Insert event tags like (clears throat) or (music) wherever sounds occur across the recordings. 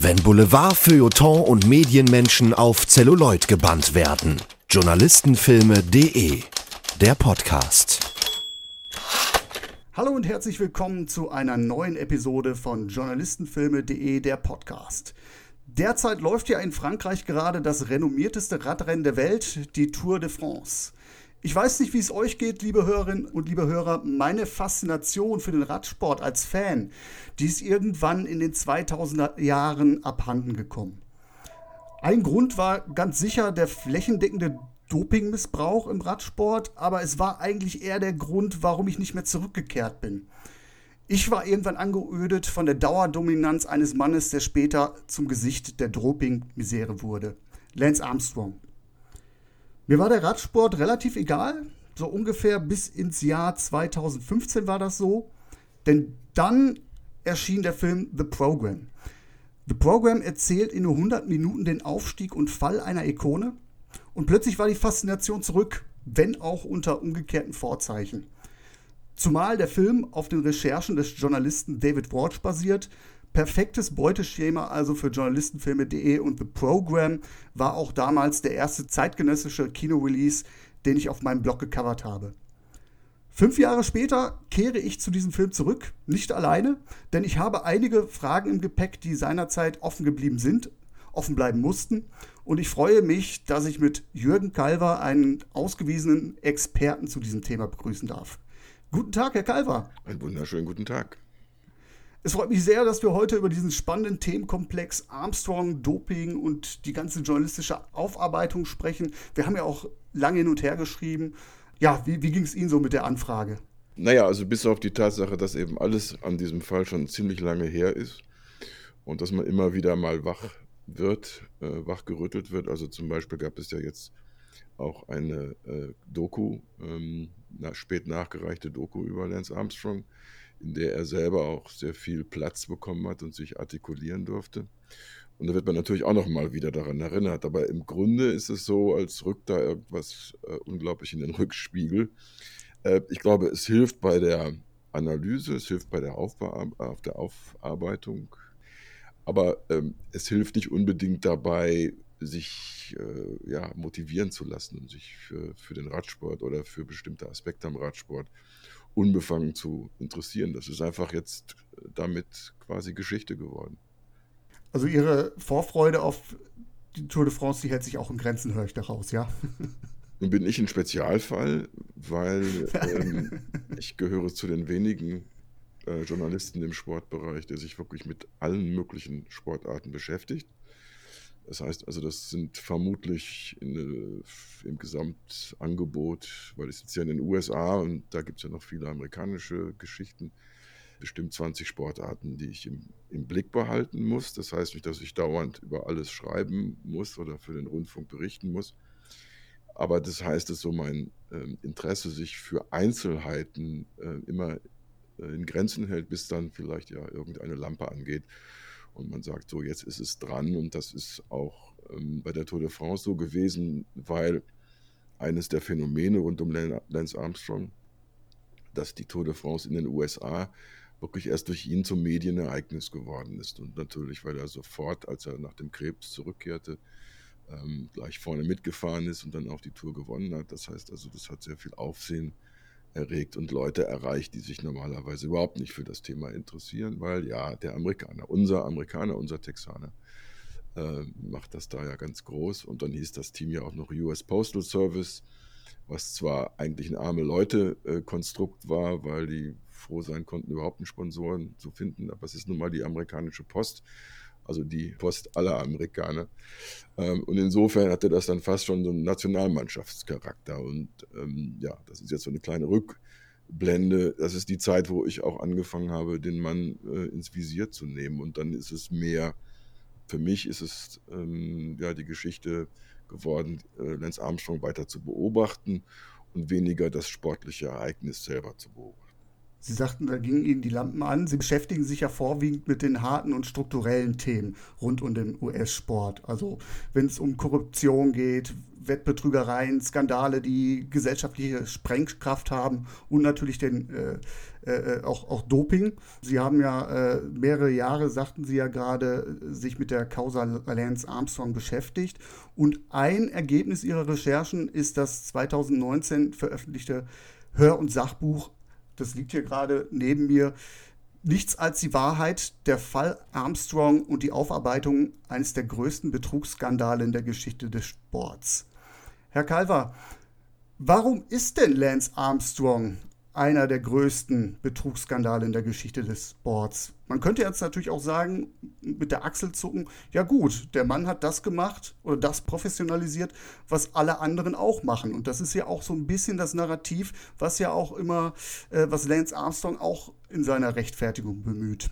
Wenn Boulevard, Feuilleton und Medienmenschen auf Zelluloid gebannt werden. Journalistenfilme.de Der Podcast. Hallo und herzlich willkommen zu einer neuen Episode von Journalistenfilme.de Der Podcast. Derzeit läuft ja in Frankreich gerade das renommierteste Radrennen der Welt, die Tour de France. Ich weiß nicht, wie es euch geht, liebe Hörerinnen und liebe Hörer. Meine Faszination für den Radsport als Fan, die ist irgendwann in den 2000er Jahren abhanden gekommen. Ein Grund war ganz sicher der flächendeckende Dopingmissbrauch im Radsport, aber es war eigentlich eher der Grund, warum ich nicht mehr zurückgekehrt bin. Ich war irgendwann angeödet von der Dauerdominanz eines Mannes, der später zum Gesicht der Doping-Misere wurde. Lance Armstrong. Mir war der Radsport relativ egal, so ungefähr bis ins Jahr 2015 war das so, denn dann erschien der Film The Program. The Program erzählt in nur 100 Minuten den Aufstieg und Fall einer Ikone und plötzlich war die Faszination zurück, wenn auch unter umgekehrten Vorzeichen. Zumal der Film auf den Recherchen des Journalisten David Walsh basiert, Perfektes Beuteschema also für Journalistenfilme.de und The Program war auch damals der erste zeitgenössische Kinorelease, den ich auf meinem Blog gecovert habe. Fünf Jahre später kehre ich zu diesem Film zurück, nicht alleine, denn ich habe einige Fragen im Gepäck, die seinerzeit offen geblieben sind, offen bleiben mussten. Und ich freue mich, dass ich mit Jürgen Kalver einen ausgewiesenen Experten zu diesem Thema begrüßen darf. Guten Tag, Herr Kalver. Einen wunderschönen guten Tag. Es freut mich sehr, dass wir heute über diesen spannenden Themenkomplex Armstrong, Doping und die ganze journalistische Aufarbeitung sprechen. Wir haben ja auch lange hin und her geschrieben. Ja, wie, wie ging es Ihnen so mit der Anfrage? Naja, also bis auf die Tatsache, dass eben alles an diesem Fall schon ziemlich lange her ist und dass man immer wieder mal wach wird, äh, wachgerüttelt wird. Also zum Beispiel gab es ja jetzt auch eine äh, Doku, ähm, na, spät nachgereichte Doku über Lance Armstrong, in der er selber auch sehr viel Platz bekommen hat und sich artikulieren durfte. Und da wird man natürlich auch noch mal wieder daran erinnert. Aber im Grunde ist es so, als rückt da irgendwas äh, unglaublich in den Rückspiegel. Äh, ich glaube, es hilft bei der Analyse, es hilft bei der, Aufbe auf der Aufarbeitung. Aber ähm, es hilft nicht unbedingt dabei, sich äh, ja, motivieren zu lassen und sich für, für den Radsport oder für bestimmte Aspekte am Radsport unbefangen zu interessieren. Das ist einfach jetzt äh, damit quasi Geschichte geworden. Also Ihre Vorfreude auf die Tour de France, die hält sich auch in Grenzen, höre ich daraus, ja? (laughs) Nun bin ich ein Spezialfall, weil ähm, (laughs) ich gehöre zu den wenigen äh, Journalisten im Sportbereich, der sich wirklich mit allen möglichen Sportarten beschäftigt. Das heißt also, das sind vermutlich in, im Gesamtangebot, weil ich sitze ja in den USA und da gibt es ja noch viele amerikanische Geschichten, bestimmt 20 Sportarten, die ich im, im, Blick behalten muss. Das heißt nicht, dass ich dauernd über alles schreiben muss oder für den Rundfunk berichten muss. Aber das heißt, dass so mein äh, Interesse sich für Einzelheiten äh, immer äh, in Grenzen hält, bis dann vielleicht ja irgendeine Lampe angeht und man sagt, so jetzt ist es dran und das ist auch ähm, bei der Tour de France so gewesen, weil eines der Phänomene rund um Lance Armstrong, dass die Tour de France in den USA wirklich erst durch ihn zum Medienereignis geworden ist. Und natürlich, weil er sofort, als er nach dem Krebs zurückkehrte, ähm, gleich vorne mitgefahren ist und dann auch die Tour gewonnen hat. Das heißt also, das hat sehr viel Aufsehen erregt und Leute erreicht, die sich normalerweise überhaupt nicht für das Thema interessieren, weil ja, der Amerikaner, unser Amerikaner, unser Texaner, äh, macht das da ja ganz groß. Und dann hieß das Team ja auch noch US Postal Service, was zwar eigentlich ein arme Leute-Konstrukt äh, war, weil die froh sein konnten, überhaupt einen Sponsoren zu finden, aber es ist nun mal die amerikanische Post also die Post aller Amerikaner. Ähm, und insofern hatte das dann fast schon so einen Nationalmannschaftscharakter. Und ähm, ja, das ist jetzt so eine kleine Rückblende. Das ist die Zeit, wo ich auch angefangen habe, den Mann äh, ins Visier zu nehmen. Und dann ist es mehr, für mich ist es ähm, ja die Geschichte geworden, äh, Lance Armstrong weiter zu beobachten und weniger das sportliche Ereignis selber zu beobachten. Sie sagten, da gingen Ihnen die Lampen an. Sie beschäftigen sich ja vorwiegend mit den harten und strukturellen Themen rund um den US-Sport. Also wenn es um Korruption geht, Wettbetrügereien, Skandale, die gesellschaftliche Sprengkraft haben und natürlich den, äh, äh, auch, auch Doping. Sie haben ja äh, mehrere Jahre, sagten Sie ja gerade, sich mit der Causa Lance Armstrong beschäftigt. Und ein Ergebnis Ihrer Recherchen ist das 2019 veröffentlichte Hör- und Sachbuch, das liegt hier gerade neben mir, Nichts als die Wahrheit, der Fall Armstrong und die Aufarbeitung eines der größten Betrugsskandale in der Geschichte des Sports. Herr Calver, warum ist denn Lance Armstrong einer der größten Betrugsskandale in der Geschichte des Sports. Man könnte jetzt natürlich auch sagen, mit der Achsel zucken, ja gut, der Mann hat das gemacht oder das professionalisiert, was alle anderen auch machen. Und das ist ja auch so ein bisschen das Narrativ, was ja auch immer, äh, was Lance Armstrong auch in seiner Rechtfertigung bemüht.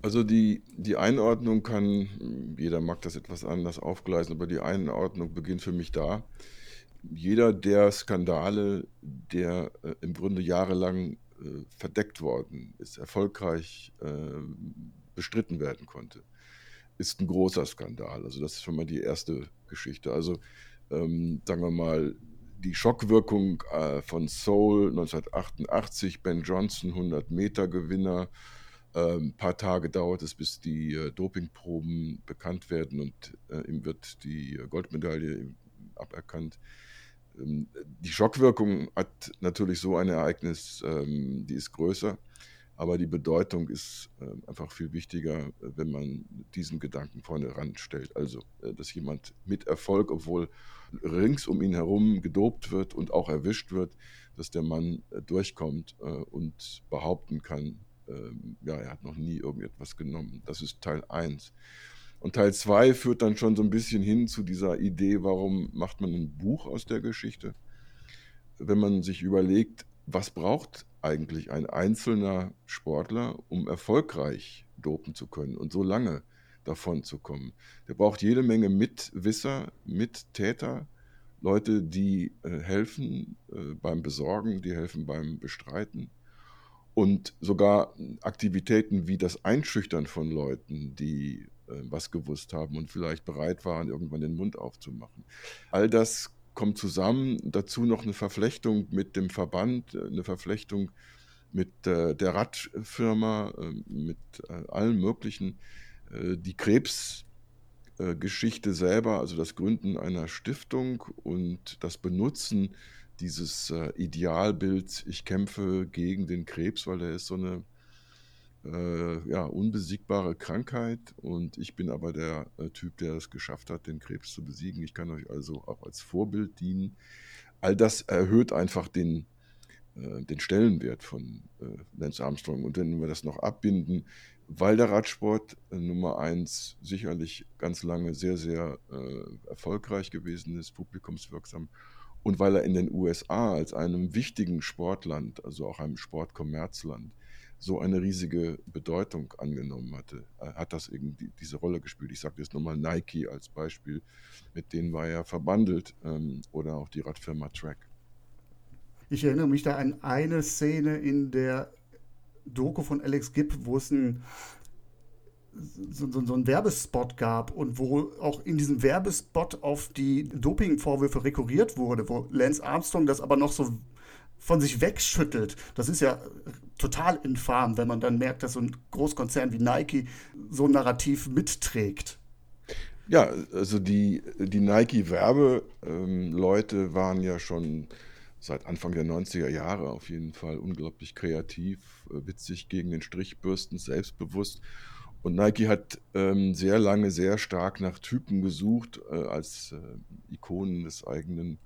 Also die, die Einordnung kann, jeder mag das etwas anders aufgleisen, aber die Einordnung beginnt für mich da, jeder der Skandale, der äh, im Grunde jahrelang äh, verdeckt worden ist, erfolgreich äh, bestritten werden konnte, ist ein großer Skandal. Also das ist schon mal die erste Geschichte. Also ähm, sagen wir mal, die Schockwirkung äh, von Seoul 1988, Ben Johnson, 100 Meter Gewinner. Ein ähm, paar Tage dauert es, bis die äh, Dopingproben bekannt werden und äh, ihm wird die Goldmedaille aberkannt. Ähm, die Schockwirkung hat natürlich so ein Ereignis, ähm, die ist größer, aber die Bedeutung ist ähm, einfach viel wichtiger, wenn man diesen Gedanken vorne ranstellt. Also, äh, dass jemand mit Erfolg, obwohl rings um ihn herum gedopt wird und auch erwischt wird, dass der Mann äh, durchkommt äh, und behaupten kann, ja, er hat noch nie irgendetwas genommen. Das ist Teil 1. Und Teil 2 führt dann schon so ein bisschen hin zu dieser Idee, warum macht man ein Buch aus der Geschichte? Wenn man sich überlegt, was braucht eigentlich ein einzelner Sportler, um erfolgreich dopen zu können und so lange davon zu kommen? Der braucht jede Menge Mitwisser, Mittäter, Leute, die äh, helfen äh, beim Besorgen, die helfen beim Bestreiten und sogar Aktivitäten wie das Einschüchtern von Leuten, die was gewusst haben und vielleicht bereit waren, irgendwann den Mund aufzumachen. All das kommt zusammen. Dazu noch eine Verflechtung mit dem Verband, äh, eine Verflechtung mit äh, der Radfirma, mit allen möglichen. Die Krebsgeschichte selber, also das Gründen einer Stiftung und das Benutzen dieses Idealbilds, ich kämpfe gegen den Krebs, weil er ist so eine äh, ja, unbesiegbare Krankheit und ich bin aber der äh, Typ, der es geschafft hat, den Krebs zu besiegen. Ich kann euch also auch als Vorbild dienen. All das erhöht einfach den, äh, den Stellenwert von äh, Lance Armstrong. Und wenn wir das noch abbinden, weil der Radsport äh, Nummer eins sicherlich ganz lange sehr, sehr äh, erfolgreich gewesen ist, publikumswirksam, und weil er in den USA als einem wichtigen Sportland, also auch einem Sportkommerzland, so eine riesige Bedeutung angenommen hatte, äh, hat das irgendwie diese Rolle gespielt. Ich sage jetzt nochmal Nike als Beispiel, mit denen war er verbandelt ähm, oder auch die Radfirma Track. Ich erinnere mich da an eine Szene in der Doku von Alex Gibb, wo es ein, so, so, so einen Werbespot gab und wo auch in diesem Werbespot auf die Dopingvorwürfe rekurriert wurde, wo Lance Armstrong das aber noch so von sich wegschüttelt. Das ist ja total infam, wenn man dann merkt, dass so ein Großkonzern wie Nike so ein Narrativ mitträgt. Ja, also die, die Nike-Werbeleute waren ja schon seit Anfang der 90er Jahre auf jeden Fall unglaublich kreativ, äh, witzig gegen den Strichbürsten, selbstbewusst. Und Nike hat ähm, sehr lange sehr stark nach Typen gesucht äh, als äh, Ikonen des eigenen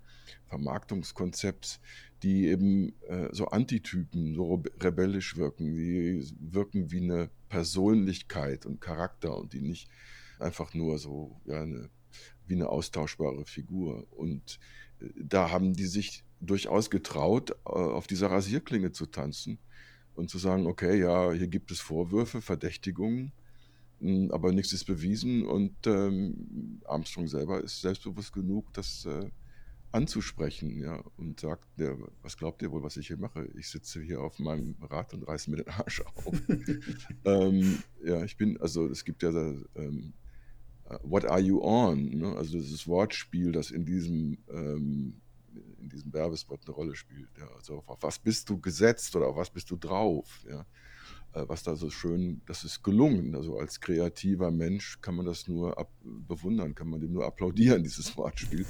Vermarktungskonzepts, die eben äh, so Antitypen, so rebellisch wirken, die wirken wie eine Persönlichkeit und Charakter und die nicht einfach nur so ja, eine, wie eine austauschbare Figur. Und äh, da haben die sich durchaus getraut, äh, auf dieser Rasierklinge zu tanzen und zu sagen, okay, ja, hier gibt es Vorwürfe, Verdächtigungen, hm, aber nichts ist bewiesen und ähm, Armstrong selber ist selbstbewusst genug, dass äh, anzusprechen, ja, und sagt, ja, was glaubt ihr wohl, was ich hier mache? Ich sitze hier auf meinem Rad und reiße mir den Arsch auf. (laughs) ähm, ja, ich bin, also es gibt ja ähm, What are you on? Ne? Also dieses Wortspiel, das in diesem, ähm, in diesem Werbespot eine Rolle spielt. Ja? Also auf, auf, was bist du gesetzt oder auf was bist du drauf? Ja? Äh, was da so schön, das ist gelungen. Also als kreativer Mensch kann man das nur ab, bewundern, kann man dem nur applaudieren, (laughs) dieses Wortspiel.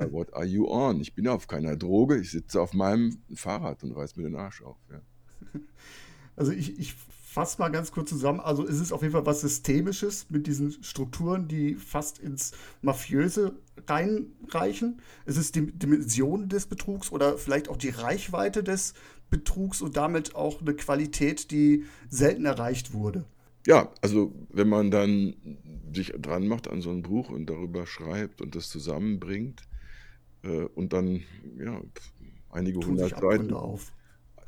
uh, (laughs) what are you on? Ich bin auf keiner Droge, ich sitze auf meinem Fahrrad und reiß mir den Arsch auf. Ja. (laughs) Also ich, ich fasse mal ganz kurz zusammen. Also ist es auf jeden Fall was Systemisches mit diesen Strukturen, die fast ins Mafiöse reinreichen. Es ist die Dimension des Betrugs oder vielleicht auch die Reichweite des Betrugs und damit auch eine Qualität, die selten erreicht wurde. Ja, also wenn man dann sich dran macht an so ein Buch und darüber schreibt und das zusammenbringt äh, und dann ja, einige Tun hundert Seiten auf.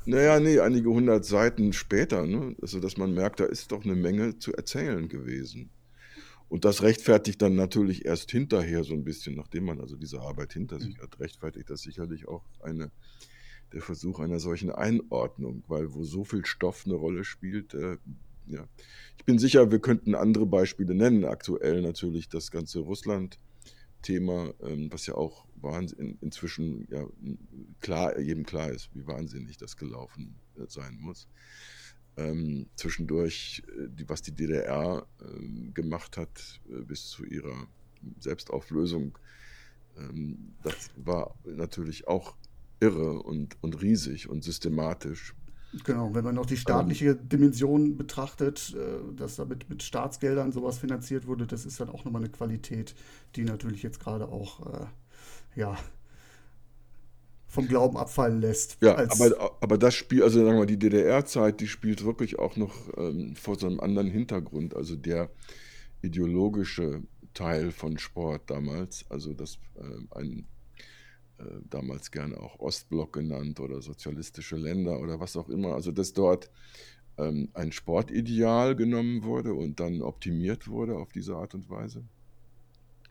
Naja, nee, einige hundert Seiten später, ne? also dass man merkt, da ist doch eine Menge zu erzählen gewesen. Und das rechtfertigt dann natürlich erst hinterher so ein bisschen, nachdem man also diese Arbeit hinter sich mhm. hat, rechtfertigt das sicherlich auch eine, der Versuch einer solchen Einordnung, weil wo so viel Stoff eine Rolle spielt, äh, ja. Ich bin sicher, wir könnten andere Beispiele nennen. Aktuell natürlich das ganze Russland-Thema, ähm, was ja auch Wahnsinn, inzwischen ja, klar, jedem klar ist, wie wahnsinnig das gelaufen äh, sein muss. Ähm, zwischendurch, äh, die, was die DDR äh, gemacht hat äh, bis zu ihrer Selbstauflösung, ähm, das war natürlich auch irre und, und riesig und systematisch. Genau, wenn man noch die staatliche ähm, Dimension betrachtet, äh, dass da mit, Staatsgeldern sowas finanziert wurde, das ist dann auch nochmal eine Qualität, die natürlich jetzt gerade auch äh, ja, vom Glauben abfallen lässt. Ja, aber, aber das Spiel, also sagen wir mal, die DDR-Zeit, die spielt wirklich auch noch ähm, vor so einem anderen Hintergrund. Also der ideologische Teil von Sport damals, also das äh, ein damals gerne auch Ostblock genannt oder sozialistische Länder oder was auch immer, also dass dort ähm, ein Sportideal genommen wurde und dann optimiert wurde auf diese Art und Weise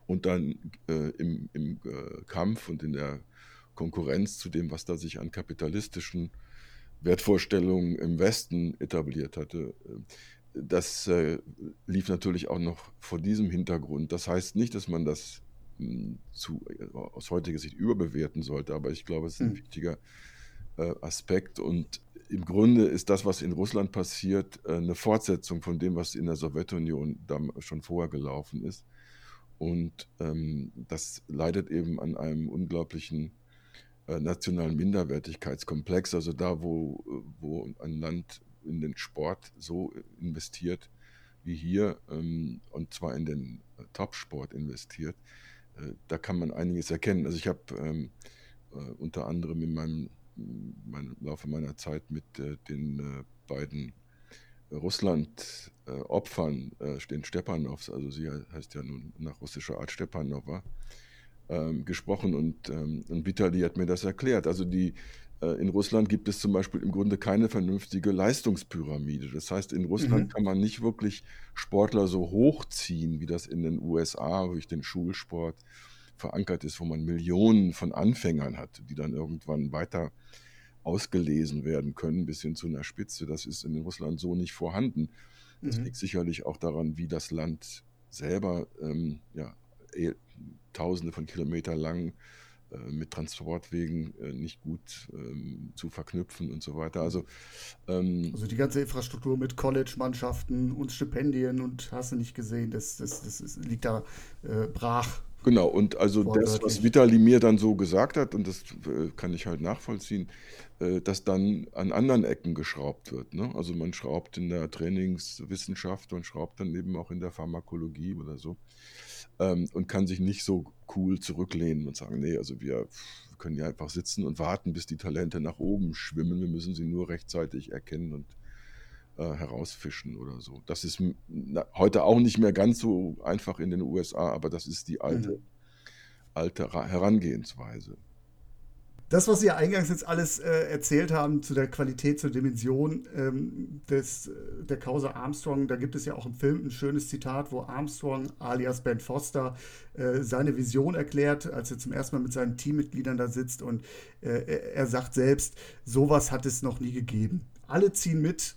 und dann äh, im, im äh, Kampf und in der Konkurrenz zu dem, was da sich an kapitalistischen Wertvorstellungen im Westen etabliert hatte. Äh, das äh, lief natürlich auch noch vor diesem Hintergrund. Das heißt nicht, dass man das zu, äh, aus heutiger Sicht überbewerten sollte, aber ich glaube, es ist ein mhm. wichtiger äh, Aspekt. Und im Grunde ist das, was in Russland passiert, eine Fortsetzung von dem, was in der Sowjetunion schon vorher gelaufen ist. Und ähm, das leidet eben an einem unglaublichen äh, nationalen Minderwertigkeitskomplex. Also da, wo, wo ein Land in den Sport so investiert wie hier, ähm, und zwar in den äh, Top-Sport investiert, äh, da kann man einiges erkennen. Also ich habe ähm, äh, unter anderem in meinem, meinem Laufe meiner Zeit mit äh, den äh, beiden Russland-Opfern, äh, den Stepanows, also sie heißt ja nun nach russischer Art Stepanova, ähm, gesprochen und, ähm, und Vitali hat mir das erklärt. Also die, in Russland gibt es zum Beispiel im Grunde keine vernünftige Leistungspyramide. Das heißt, in Russland mhm. kann man nicht wirklich Sportler so hochziehen, wie das in den USA durch den Schulsport verankert ist, wo man Millionen von Anfängern hat, die dann irgendwann weiter ausgelesen werden können, bis hin zu einer Spitze. Das ist in Russland so nicht vorhanden. Das mhm. liegt sicherlich auch daran, wie das Land selber ähm, ja, eh, tausende von Kilometern lang äh, mit Transportwegen äh, nicht gut ähm, zu verknüpfen und so weiter. Also, ähm, also die ganze Infrastruktur mit College-Mannschaften und Stipendien und hast du nicht gesehen, das, das, das liegt da äh, brach. Genau, und also das, was Vitali mir dann so gesagt hat, und das äh, kann ich halt nachvollziehen, äh, dass dann an anderen Ecken geschraubt wird. Ne? Also man schraubt in der Trainingswissenschaft und schraubt dann eben auch in der Pharmakologie oder so ähm, und kann sich nicht so cool zurücklehnen und sagen, nee, also wir können ja einfach sitzen und warten, bis die Talente nach oben schwimmen. Wir müssen sie nur rechtzeitig erkennen und äh, herausfischen oder so. Das ist na, heute auch nicht mehr ganz so einfach in den USA, aber das ist die alte, mhm. alte Herangehensweise. Das, was Sie ja eingangs jetzt alles äh, erzählt haben zu der Qualität, zur Dimension ähm, des, der Causa Armstrong, da gibt es ja auch im Film ein schönes Zitat, wo Armstrong alias Ben Foster äh, seine Vision erklärt, als er zum ersten Mal mit seinen Teammitgliedern da sitzt und äh, er sagt selbst, sowas hat es noch nie gegeben. Alle ziehen mit,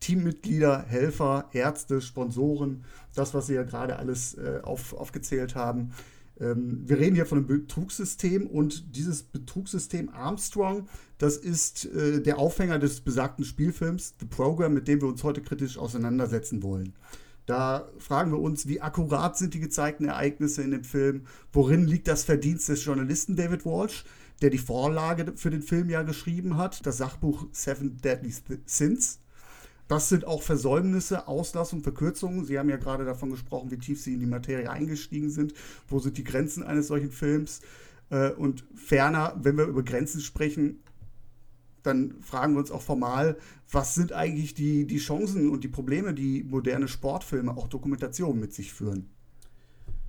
Teammitglieder, Helfer, Ärzte, Sponsoren, das, was Sie ja gerade alles äh, auf, aufgezählt haben. Ähm, wir reden hier von einem Betrugssystem und dieses Betrugssystem Armstrong, das ist äh, der Aufhänger des besagten Spielfilms The Program, mit dem wir uns heute kritisch auseinandersetzen wollen. Da fragen wir uns, wie akkurat sind die gezeigten Ereignisse in dem Film? Worin liegt das Verdienst des Journalisten David Walsh, der die Vorlage für den Film ja geschrieben hat, das Sachbuch Seven Deadly Sins? Das sind auch Versäumnisse, Auslassungen, Verkürzungen. Sie haben ja gerade davon gesprochen, wie tief Sie in die Materie eingestiegen sind. Wo sind die Grenzen eines solchen Films? Äh, und ferner, wenn wir über Grenzen sprechen, dann fragen wir uns auch formal, was sind eigentlich die, die Chancen und die Probleme, die moderne Sportfilme, auch Dokumentationen mit sich führen.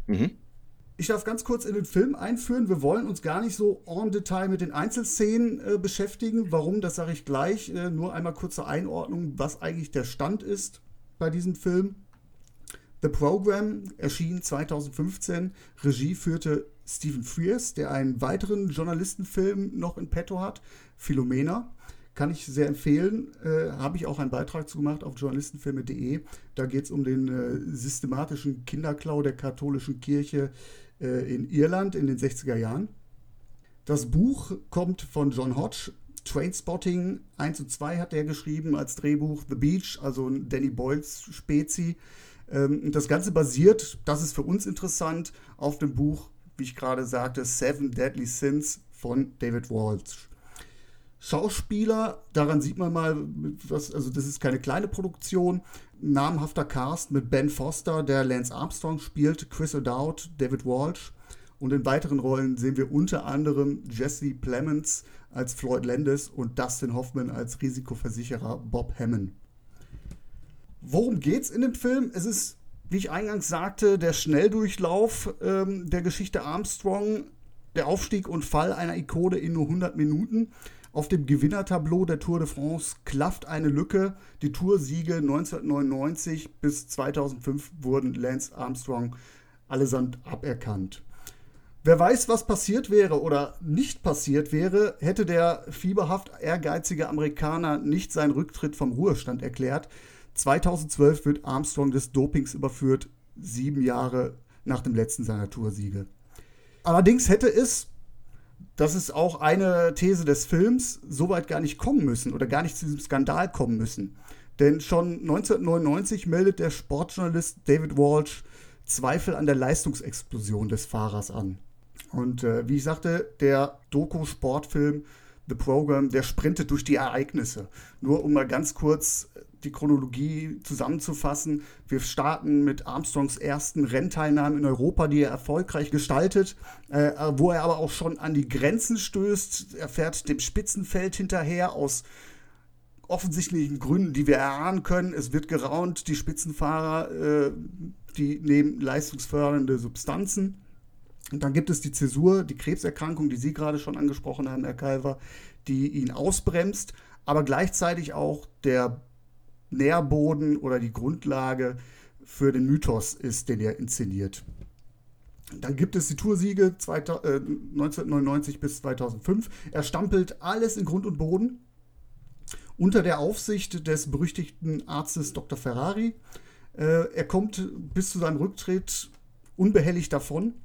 Mhm. Ich darf ganz kurz in den Film einführen. Wir wollen uns gar nicht so en Detail mit den Einzelszenen äh, beschäftigen. Warum, das sage ich gleich. Äh, nur einmal kurze Einordnung, was eigentlich der Stand ist bei diesem Film. The Program erschien 2015. Regie führte Stephen Frears, der einen weiteren Journalistenfilm noch in petto hat, Philomena. Kann ich sehr empfehlen. Äh, Habe ich auch einen Beitrag zu gemacht auf journalistenfilme.de. Da geht es um den äh, systematischen Kinderklau der katholischen Kirche äh, in Irland in den 60er Jahren. Das Buch kommt von John Hodge. Trainspotting 1 und 2 hat er geschrieben als Drehbuch. The Beach, also Danny Boyles Spezi. Ähm, das Ganze basiert, das ist für uns interessant, auf dem Buch, wie ich gerade sagte, Seven Deadly Sins von David Walsh. Schauspieler, daran sieht man mal, was, also das ist keine kleine Produktion. Namhafter Cast mit Ben Foster, der Lance Armstrong spielt, Chris O'Dowd, David Walsh. Und in weiteren Rollen sehen wir unter anderem Jesse Plemons als Floyd Landis und Dustin Hoffman als Risikoversicherer Bob Hammond. Worum geht's in dem Film? Es ist, wie ich eingangs sagte, der Schnelldurchlauf ähm, der Geschichte Armstrong, der Aufstieg und Fall einer Ikone in nur 100 Minuten. Auf dem Gewinnertableau der Tour de France klafft eine Lücke. Die Toursiege 1999 bis 2005 wurden Lance Armstrong allesamt aberkannt. Wer weiß, was passiert wäre oder nicht passiert wäre, hätte der fieberhaft ehrgeizige Amerikaner nicht seinen Rücktritt vom Ruhestand erklärt. 2012 wird Armstrong des Dopings überführt, sieben Jahre nach dem letzten seiner Toursiege. Allerdings hätte es das ist auch eine These des Films, so weit gar nicht kommen müssen oder gar nicht zu diesem Skandal kommen müssen. Denn schon 1999 meldet der Sportjournalist David Walsh Zweifel an der Leistungsexplosion des Fahrers an. Und äh, wie ich sagte, der Doku-Sportfilm The Program, der sprintet durch die Ereignisse. Nur um mal ganz kurz die Chronologie zusammenzufassen. Wir starten mit Armstrongs ersten Rennteilnahmen in Europa, die er erfolgreich gestaltet, äh, wo er aber auch schon an die Grenzen stößt. Er fährt dem Spitzenfeld hinterher aus offensichtlichen Gründen, die wir erahnen können. Es wird geraunt, die Spitzenfahrer, äh, die nehmen leistungsfördernde Substanzen. Und dann gibt es die Zäsur, die Krebserkrankung, die Sie gerade schon angesprochen haben, Herr Kalver, die ihn ausbremst, aber gleichzeitig auch der Nährboden oder die Grundlage für den Mythos ist, den er inszeniert. Dann gibt es die Toursiege 1999 äh, bis 2005. Er stampelt alles in Grund und Boden unter der Aufsicht des berüchtigten Arztes Dr. Ferrari. Äh, er kommt bis zu seinem Rücktritt unbehelligt davon.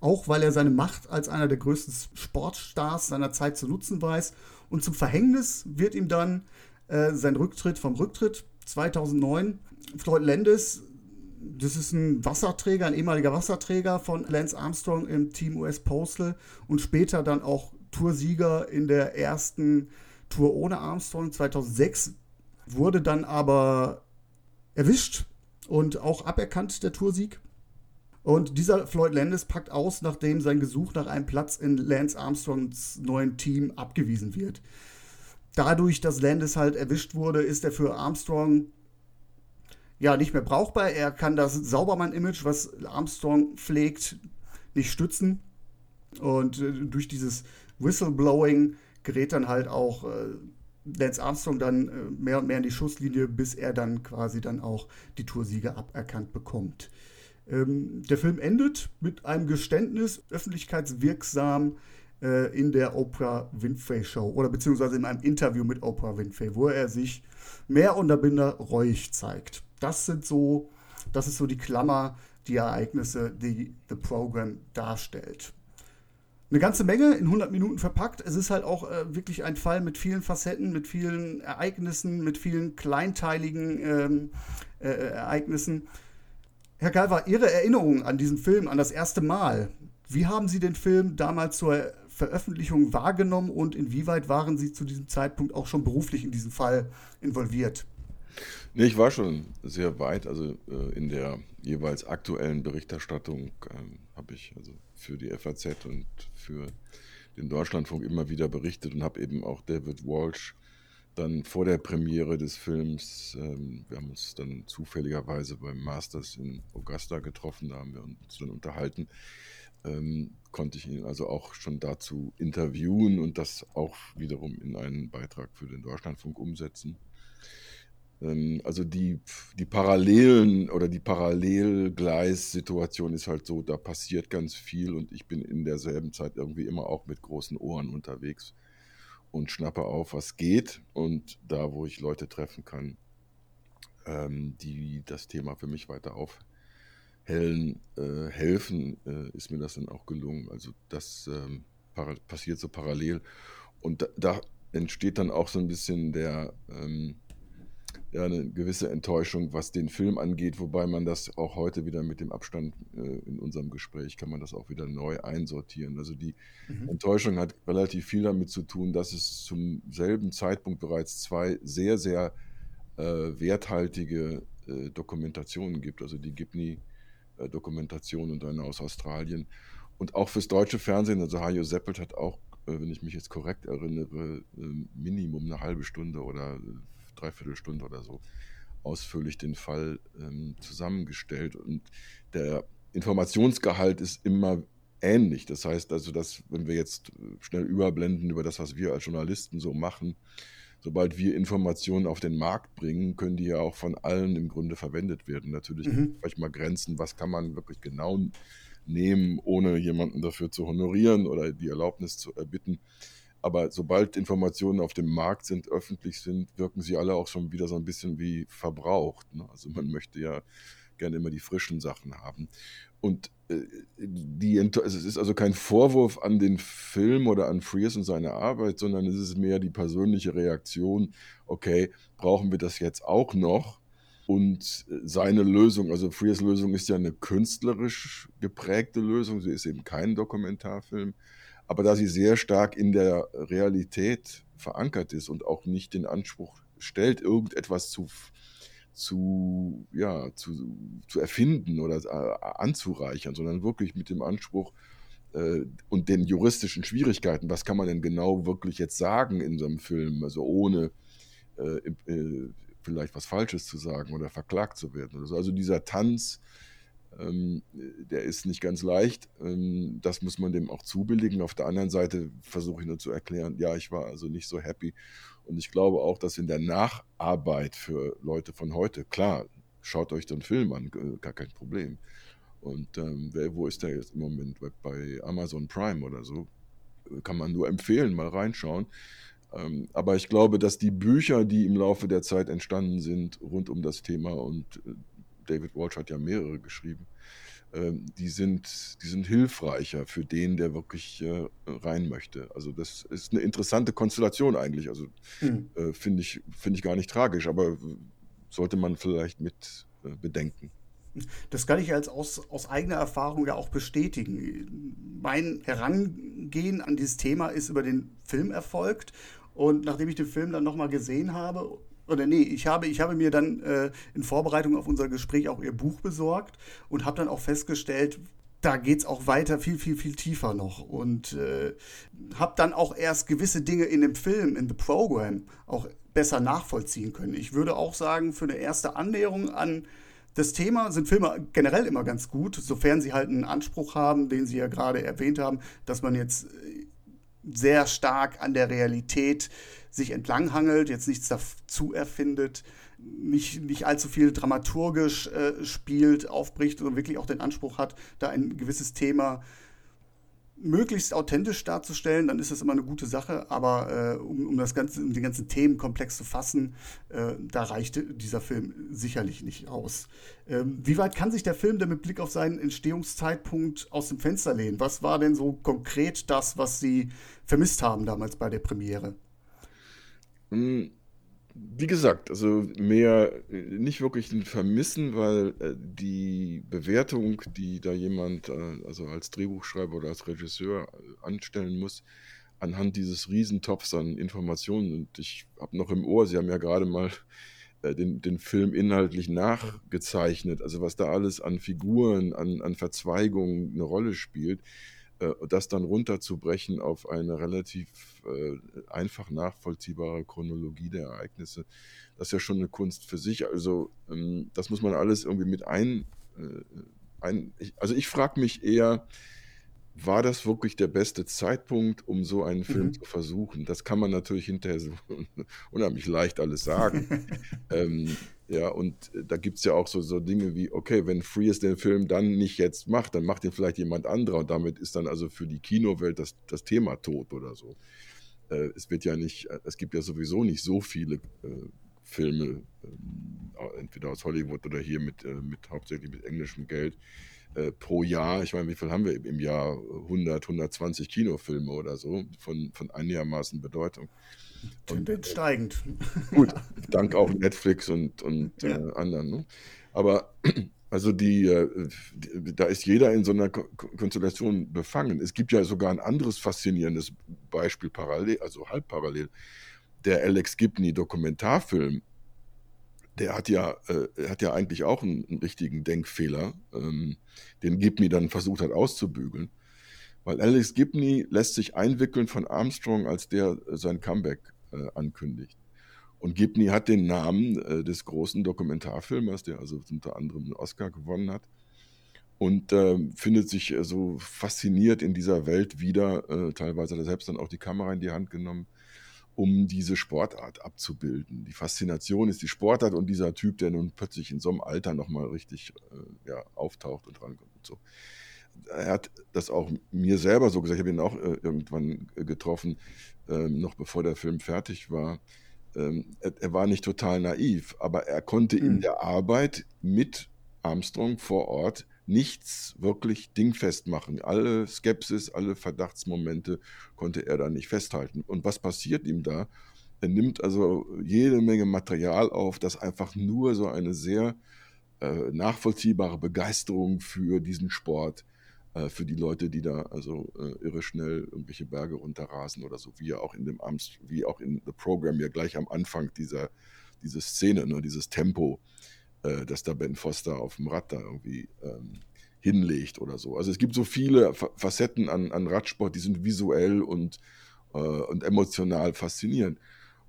Auch weil er seine Macht als einer der größten Sportstars seiner Zeit zu nutzen weiß. Und zum Verhängnis wird ihm dann äh, sein Rücktritt vom Rücktritt 2009. Floyd Landis, das ist ein Wasserträger, ein ehemaliger Wasserträger von Lance Armstrong im Team US Postal und später dann auch Toursieger in der ersten Tour ohne Armstrong 2006, wurde dann aber erwischt und auch aberkannt der Toursieg. Und dieser Floyd Landis packt aus, nachdem sein Gesuch nach einem Platz in Lance Armstrongs neuen Team abgewiesen wird dadurch, dass Landis halt erwischt wurde, ist er für Armstrong ja nicht mehr brauchbar. Er kann das Saubermann-Image, was Armstrong pflegt, nicht stützen. Und äh, durch dieses Whistleblowing gerät dann halt auch äh, Lance Armstrong dann äh, mehr und mehr in die Schusslinie, bis er dann quasi dann auch die Toursiege aberkannt bekommt. Ähm, der Film endet mit einem Geständnis, öffentlichkeitswirksam äh, in der Oprah Winfrey Show oder beziehungsweise in einem Interview mit Oprah Winfrey, wo er sich mehr oder minder reuig zeigt. Das sind so, das ist so die Klammer, die Ereignisse, die The Program darstellt. Eine ganze Menge in 100 Minuten verpackt. Es ist halt auch äh, wirklich ein Fall mit vielen Facetten, mit vielen Ereignissen, mit vielen kleinteiligen ähm, äh, Ereignissen. Herr Galver, Ihre Erinnerungen an diesen Film, an das erste Mal. Wie haben Sie den Film damals zur Veröffentlichung wahrgenommen und inwieweit waren Sie zu diesem Zeitpunkt auch schon beruflich in diesem Fall involviert? Nee, ich war schon sehr weit. Also äh, in der jeweils aktuellen Berichterstattung äh, habe ich also für die FAZ und für den Deutschlandfunk immer wieder berichtet und habe eben auch David Walsh dann vor der Premiere des Films, ähm, wir haben uns dann zufälligerweise beim Masters in Augusta getroffen, da haben wir uns dann unterhalten, ähm, konnte ich ihn also auch schon dazu interviewen und das auch wiederum in einen Beitrag für den Deutschlandfunk umsetzen. Ähm, also die, die Parallelen oder die Parallelgleissituation ist halt so, da passiert ganz viel und ich bin in derselben Zeit irgendwie immer auch mit großen Ohren unterwegs und schnappe auf, was geht und da, wo ich Leute treffen kann, ähm, die das Thema für mich weiter aufhellen, äh, helfen, äh, ist mir das dann auch gelungen. Also das ähm, passiert so parallel und da, da, entsteht dann auch so ein bisschen der ähm, ja, eine gewisse Enttäuschung, was den Film angeht, wobei man das auch heute wieder mit dem Abstand äh, in unserem Gespräch kann man das auch wieder neu einsortieren. Also die mhm. Enttäuschung hat relativ viel damit zu tun, dass es zum selben Zeitpunkt bereits zwei sehr, sehr äh, werthaltige äh, Dokumentationen gibt. Also die Gibney-Dokumentation und eine aus Australien. Und auch fürs deutsche Fernsehen, also Hajo Seppelt hat auch, äh, wenn ich mich jetzt korrekt erinnere, äh, Minimum eine halbe Stunde oder äh, Dreiviertelstunde oder so ausführlich den Fall ähm, zusammengestellt. Und der Informationsgehalt ist immer ähnlich. Das heißt also, dass wenn wir jetzt äh, schnell überblenden über das, was wir als Journalisten so machen, sobald wir Informationen auf den Markt bringen, können die ja auch von allen im Grunde verwendet werden. Natürlich mhm. manchmal Grenzen, was kann man wirklich genau nehmen, ohne jemanden dafür zu honorieren oder die Erlaubnis zu erbitten. Aber sobald Informationen auf dem Markt sind, öffentlich sind, wirken sie alle auch schon wieder so ein bisschen wie verbraucht. Ne? Also man möchte ja gerne immer die frischen Sachen haben. Und äh, die, es ist also kein Vorwurf an den Film oder an Frears und seine Arbeit, sondern es ist mehr die persönliche Reaktion, okay, brauchen wir das jetzt auch noch? Und äh, seine Lösung, also Frears Lösung ist ja eine künstlerisch geprägte Lösung, sie ist eben kein Dokumentarfilm aber da sie sehr stark in der Realität verankert ist und auch nicht den Anspruch stellt, irgendetwas zu, zu, ja, zu, zu erfinden oder äh, anzureichern, sondern wirklich mit dem Anspruch äh, und den juristischen Schwierigkeiten, was kann man denn genau wirklich jetzt sagen in so einem Film, also ohne äh, äh, vielleicht was Falsches zu sagen oder verklagt zu werden. Oder so. Also dieser Tanz ähm, der ist nicht ganz leicht. Ähm, das muss man dem auch zubilligen. Auf der anderen Seite versuche ich nur zu erklären, ja, ich war also nicht so happy. Und ich glaube auch, dass in der Nacharbeit für Leute von heute, klar, schaut euch den Film an, gar kein Problem. Und ähm, wo ist der jetzt im Moment? Bei Amazon Prime oder so? Kann man nur empfehlen, mal reinschauen. Ähm, aber ich glaube, dass die Bücher, die im Laufe der Zeit entstanden sind, rund um das Thema und äh, David Walsh hat ja mehrere geschrieben, die, sind, die sind hilfreicher für den, der wirklich äh, rein möchte. Also das ist eine interessante Konstellation eigentlich. Also mhm. äh, finde ich, find ich gar nicht tragisch, aber sollte man vielleicht mit äh, bedenken. Das kann ich als aus, aus eigener Erfahrung ja auch bestätigen. Mein Herangehen an dieses Thema ist über den Film erfolgt. Und nachdem ich den Film dann nochmal gesehen habe oder nee, ich habe, ich habe mir dann äh, in Vorbereitung auf unser Gespräch auch ihr Buch besorgt und habe dann auch festgestellt, da geht es auch weiter, viel, viel, viel tiefer noch. Und äh, habe dann auch erst gewisse Dinge in dem Film, in The Program, auch besser nachvollziehen können. Ich würde auch sagen, für eine erste Annäherung an das Thema sind Filme generell immer ganz gut, sofern sie halt einen Anspruch haben, den Sie ja gerade erwähnt haben, dass man jetzt äh, sehr stark an der Realität sich entlanghangelt, jetzt nichts dazu erfindet, nicht, nicht allzu viel dramaturgisch äh, spielt, aufbricht, sondern wirklich auch den Anspruch hat, da ein gewisses Thema möglichst authentisch darzustellen, dann ist das immer eine gute Sache. Aber äh, um, um, das ganze, um den ganzen Themenkomplex zu fassen, äh, da reichte dieser Film sicherlich nicht aus. Ähm, wie weit kann sich der Film denn mit Blick auf seinen Entstehungszeitpunkt aus dem Fenster lehnen? Was war denn so konkret das, was Sie vermisst haben damals bei der Premiere? Hm, wie gesagt, also mehr äh, nicht wirklich ein Vermissen, weil äh, die Bewertung, die da jemand, äh, also als Drehbuchschreiber oder als Regisseur anstellen muss, anhand dieses Riesentopfs an Informationen, und ich habe noch im Ohr, Sie haben ja gerade mal den, den Film inhaltlich nachgezeichnet, also was da alles an Figuren, an, an Verzweigungen eine Rolle spielt, das dann runterzubrechen auf eine relativ äh, einfach nachvollziehbare Chronologie der Ereignisse, das ist ja schon eine Kunst für sich. Also ähm, das muss man alles irgendwie mit ein... Äh, ein also ich frage mich eher, war das wirklich der beste Zeitpunkt, um so einen Film mhm. zu versuchen? Das kann man natürlich hinterher so (laughs) unheimlich leicht alles sagen. (laughs) ähm, ja, und da gibt es ja auch so, so Dinge wie, okay, wenn Frears den Film dann nicht jetzt macht, dann macht ihn vielleicht jemand anderer und damit ist dann also für die Kinowelt das, das Thema tot oder so. Äh, es wird ja nicht, es gibt ja sowieso nicht so viele äh, Filme, äh, entweder aus Hollywood oder hier mit, äh, mit hauptsächlich mit englischem Geld, äh, pro Jahr, ich meine, wie viel haben wir im Jahr? 100, 120 Kinofilme oder so, von, von einigermaßen Bedeutung. Tendenz steigend. (laughs) Gut, dank auch Netflix und, und ja. äh, anderen. Ne? Aber (clears throat) also die, äh, die, da ist jeder in so einer Konstellation befangen. Es gibt ja sogar ein anderes faszinierendes Beispiel parallel, also halb parallel. Der Alex Gibney Dokumentarfilm der hat ja, äh, hat ja eigentlich auch einen, einen richtigen Denkfehler, ähm, den Gibney dann versucht hat auszubügeln. Weil Alex Gibney lässt sich einwickeln von Armstrong, als der äh, sein Comeback äh, ankündigt. Und Gibney hat den Namen äh, des großen Dokumentarfilmers, der also unter anderem einen Oscar gewonnen hat, und äh, findet sich äh, so fasziniert in dieser Welt wieder. Äh, teilweise hat er selbst dann auch die Kamera in die Hand genommen um diese Sportart abzubilden. Die Faszination ist die Sportart und dieser Typ, der nun plötzlich in so einem Alter nochmal richtig äh, ja, auftaucht und rankommt und so. Er hat das auch mir selber so gesagt, ich habe ihn auch äh, irgendwann getroffen, äh, noch bevor der Film fertig war. Ähm, er, er, war nicht total naiv, aber er konnte mhm. in der Arbeit mit Armstrong vor Ort nichts wirklich dingfest machen. Alle Skepsis, alle Verdachtsmomente konnte er da nicht festhalten. Und was passiert ihm da? Er nimmt also jede Menge Material auf, das einfach nur so eine sehr äh, nachvollziehbare Begeisterung für diesen Sport, äh, für die Leute, die da also äh, irre schnell irgendwelche Berge runterrasen oder so, wie ja auch in dem Amst, wie auch in The Program ja gleich am Anfang dieser diese Szene, ne, dieses Tempo, äh, dass da Ben Foster auf dem Rad da irgendwie ähm, hinlegt oder so. Also es gibt so viele Facetten an, an Radsport, die sind visuell und, äh, und emotional faszinierend.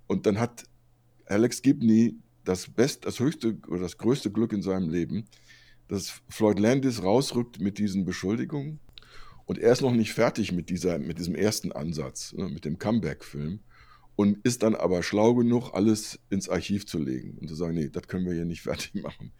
Und dann hat Alex Gibney das best, das höchste oder das größte Glück in seinem Leben, dass Floyd Landis rausrückt mit diesen Beschuldigungen. Und er ist noch nicht fertig mit, dieser, mit diesem ersten Ansatz, ne, mit dem Comeback-Film und ist dann aber schlau genug, alles ins Archiv zu legen und zu sagen, nee, das können wir hier nicht (laughs) fertig machen.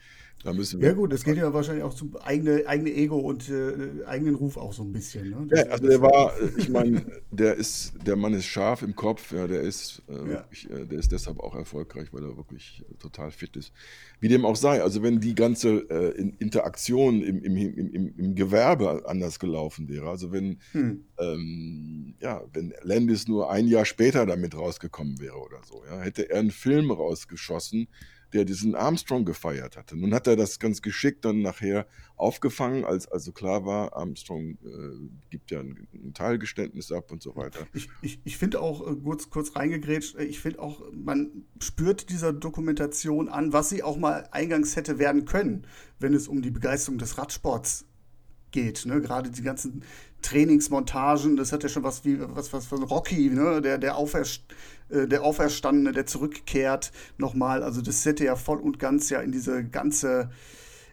Da müssen wir ja gut, es geht ja wahrscheinlich auch zum eigene, eigene Ego und äh, eigenen Ruf auch so ein bisschen. Ne? Ja, also der war, äh, ich (laughs) meine, der ist, der Mann ist scharf im Kopf, ja, der ist, äh, ja. wirklich, äh, der ist deshalb auch erfolgreich, weil er wirklich äh, total fit ist. Wie dem auch sei, also wenn die ganze äh, Interaktion im, im, im, im, Gewerbe anders gelaufen wäre, also wenn, hm. ähm, ja, wenn Landis nur ein Jahr später damit rausgekommen wäre oder so, ja, hätte er einen Film rausgeschossen, der diesen Armstrong gefeiert hatte. Nun hat er das ganz geschickt dann nachher aufgefangen, als also klar war, Armstrong äh, gibt ja ein, ein, Teilgeständnis ab und so weiter. Ich, ich, ich finde auch, äh, kurz, kurz reingegrätscht, äh, ich finde auch, man spürt dieser Dokumentation an, was sie auch mal eingangs hätte werden können, wenn es um die Begeisterung des Radsports geht. Ne? Gerade die ganzen Trainingsmontagen, das hat ja schon was wie was, was von Rocky, ne? der, der, Auferst äh, der Auferstandene, der zurückkehrt nochmal. Also das hätte ja voll und ganz ja in diese ganze,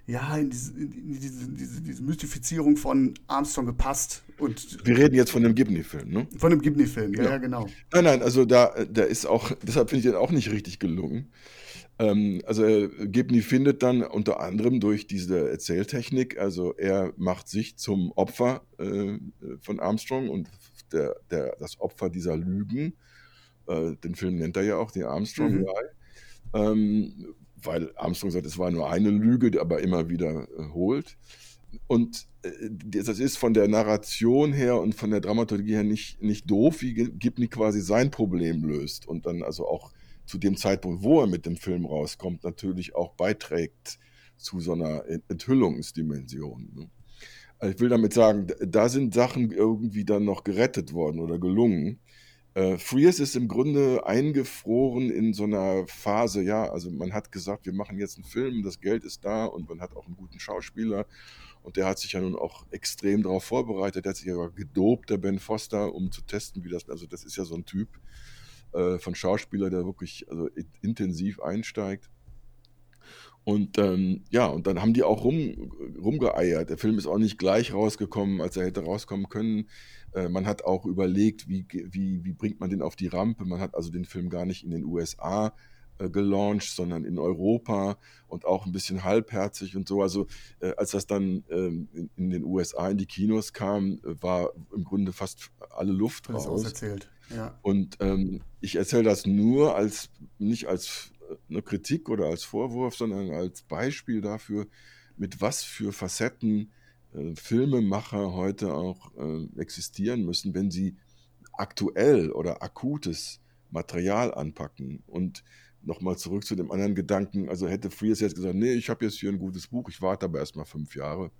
ja, in diese, in diese, diese, diese Mystifizierung von Armstrong gepasst. Und Wir reden jetzt von dem Gibney-Film, ne? Von dem Gibney-Film, ja, ja, genau. Nein, nein, also da, da ist auch, deshalb finde ich den auch nicht richtig gelungen. Ähm, also äh, Gibney findet dann unter anderem durch diese Erzähltechnik, also er macht sich zum Opfer äh, von Armstrong und der, der, das Opfer dieser Lügen. Äh, den Film nennt er ja auch die Armstrong mhm. ähm, weil Armstrong sagt, es war nur eine Lüge, die aber immer wieder äh, holt. Und äh, das ist von der Narration her und von der Dramaturgie her nicht, nicht doof, wie Gibney quasi sein Problem löst und dann also auch zu dem Zeitpunkt, wo er mit dem Film rauskommt, natürlich auch beiträgt zu so einer Enthüllungsdimension. Ne? Also ich will damit sagen, da sind Sachen irgendwie dann noch gerettet worden oder gelungen. Äh, Frears ist im Grunde eingefroren in so einer Phase, ja, also man hat gesagt, wir machen jetzt einen Film, das Geld ist da und man hat auch einen guten Schauspieler und der hat sich ja nun auch extrem darauf vorbereitet, der hat sich ja gedopt, der Ben Foster, um zu testen, wie das, also das ist ja so ein Typ, äh, von Schauspieler, der wirklich also, intensiv einsteigt. Und ähm, ja, und dann haben die auch rum, rumgeeiert. Der Film ist auch nicht gleich rausgekommen, als er hätte rauskommen können. Äh, man hat auch überlegt, wie, wie, wie bringt man den auf die Rampe. Man hat also den Film gar nicht in den USA äh, gelauncht, sondern in Europa und auch ein bisschen halbherzig und so. Also äh, als das dann ähm, in, in, den USA in die Kinos kam, äh, war im Grunde fast alle Luft das raus. Auserzählt. Ja. Und ähm, ich erzähle das nur als, nicht als äh, eine Kritik oder als Vorwurf, sondern als Beispiel dafür, mit was für Facetten äh, Filmemacher heute auch äh, existieren müssen, wenn sie aktuell oder akutes Material anpacken. Und nochmal zurück zu dem anderen Gedanken, also hätte Frears jetzt gesagt, nee, ich habe jetzt hier ein gutes Buch, ich warte aber erstmal fünf Jahre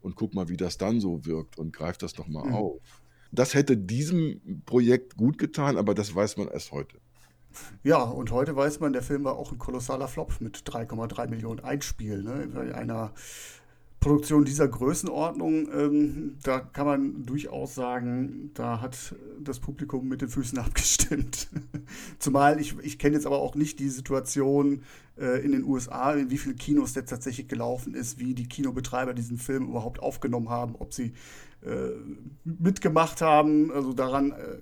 und guck mal, wie das dann so wirkt und greife das nochmal mhm. auf. Das hätte diesem Projekt gut getan, aber das weiß man erst heute. Ja, und heute weiß man, der Film war auch ein kolossaler Flop mit 3,3 Millionen Einspiel. Ne? Bei einer Produktion dieser Größenordnung, ähm, da kann man durchaus sagen, da hat das Publikum mit den Füßen (laughs) abgestimmt. Zumal ich, ich kenne jetzt aber auch nicht die Situation äh, in den USA, in wie viele Kinos der tatsächlich gelaufen ist, wie die Kinobetreiber diesen Film überhaupt aufgenommen haben, ob sie mitgemacht haben, also daran äh,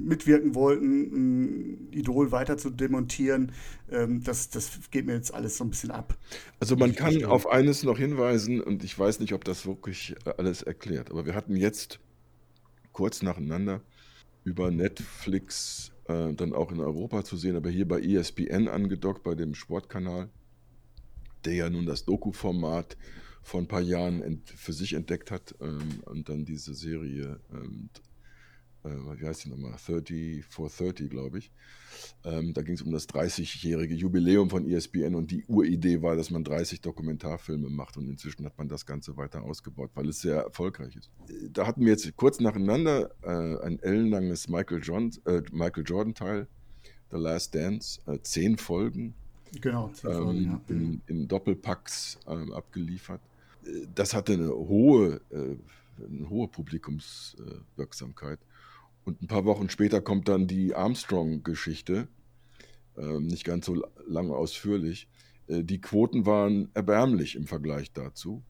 mitwirken wollten, ein Idol weiter zu demontieren. Ähm, das, das geht mir jetzt alles so ein bisschen ab. Also man kann verstehe. auf eines noch hinweisen, und ich weiß nicht, ob das wirklich äh, alles erklärt, aber wir hatten jetzt kurz nacheinander über Netflix äh, dann auch in Europa zu sehen, aber hier bei ESPN angedockt, bei dem Sportkanal, der ja nun das Doku-Format vor ein paar Jahren für sich entdeckt hat ähm, und dann diese Serie, ähm, äh, wie heißt die nochmal? 30 for 30, glaube ich. Ähm, da ging es um das 30-jährige Jubiläum von ESPN und die Uridee war, dass man 30 Dokumentarfilme macht und inzwischen hat man das Ganze weiter ausgebaut, weil es sehr erfolgreich ist. Da hatten wir jetzt kurz nacheinander äh, ein ellenlanges Michael, John, äh, Michael Jordan Teil, The Last Dance, äh, zehn Folgen. Genau, zehn Folgen, ja. in, in Doppelpacks ähm, abgeliefert das hatte eine hohe, äh, eine hohe Publikumswirksamkeit. Und ein paar Wochen später kommt dann die Armstrong-Geschichte, ähm, nicht ganz so lang ausführlich. Äh, die Quoten waren erbärmlich im Vergleich dazu.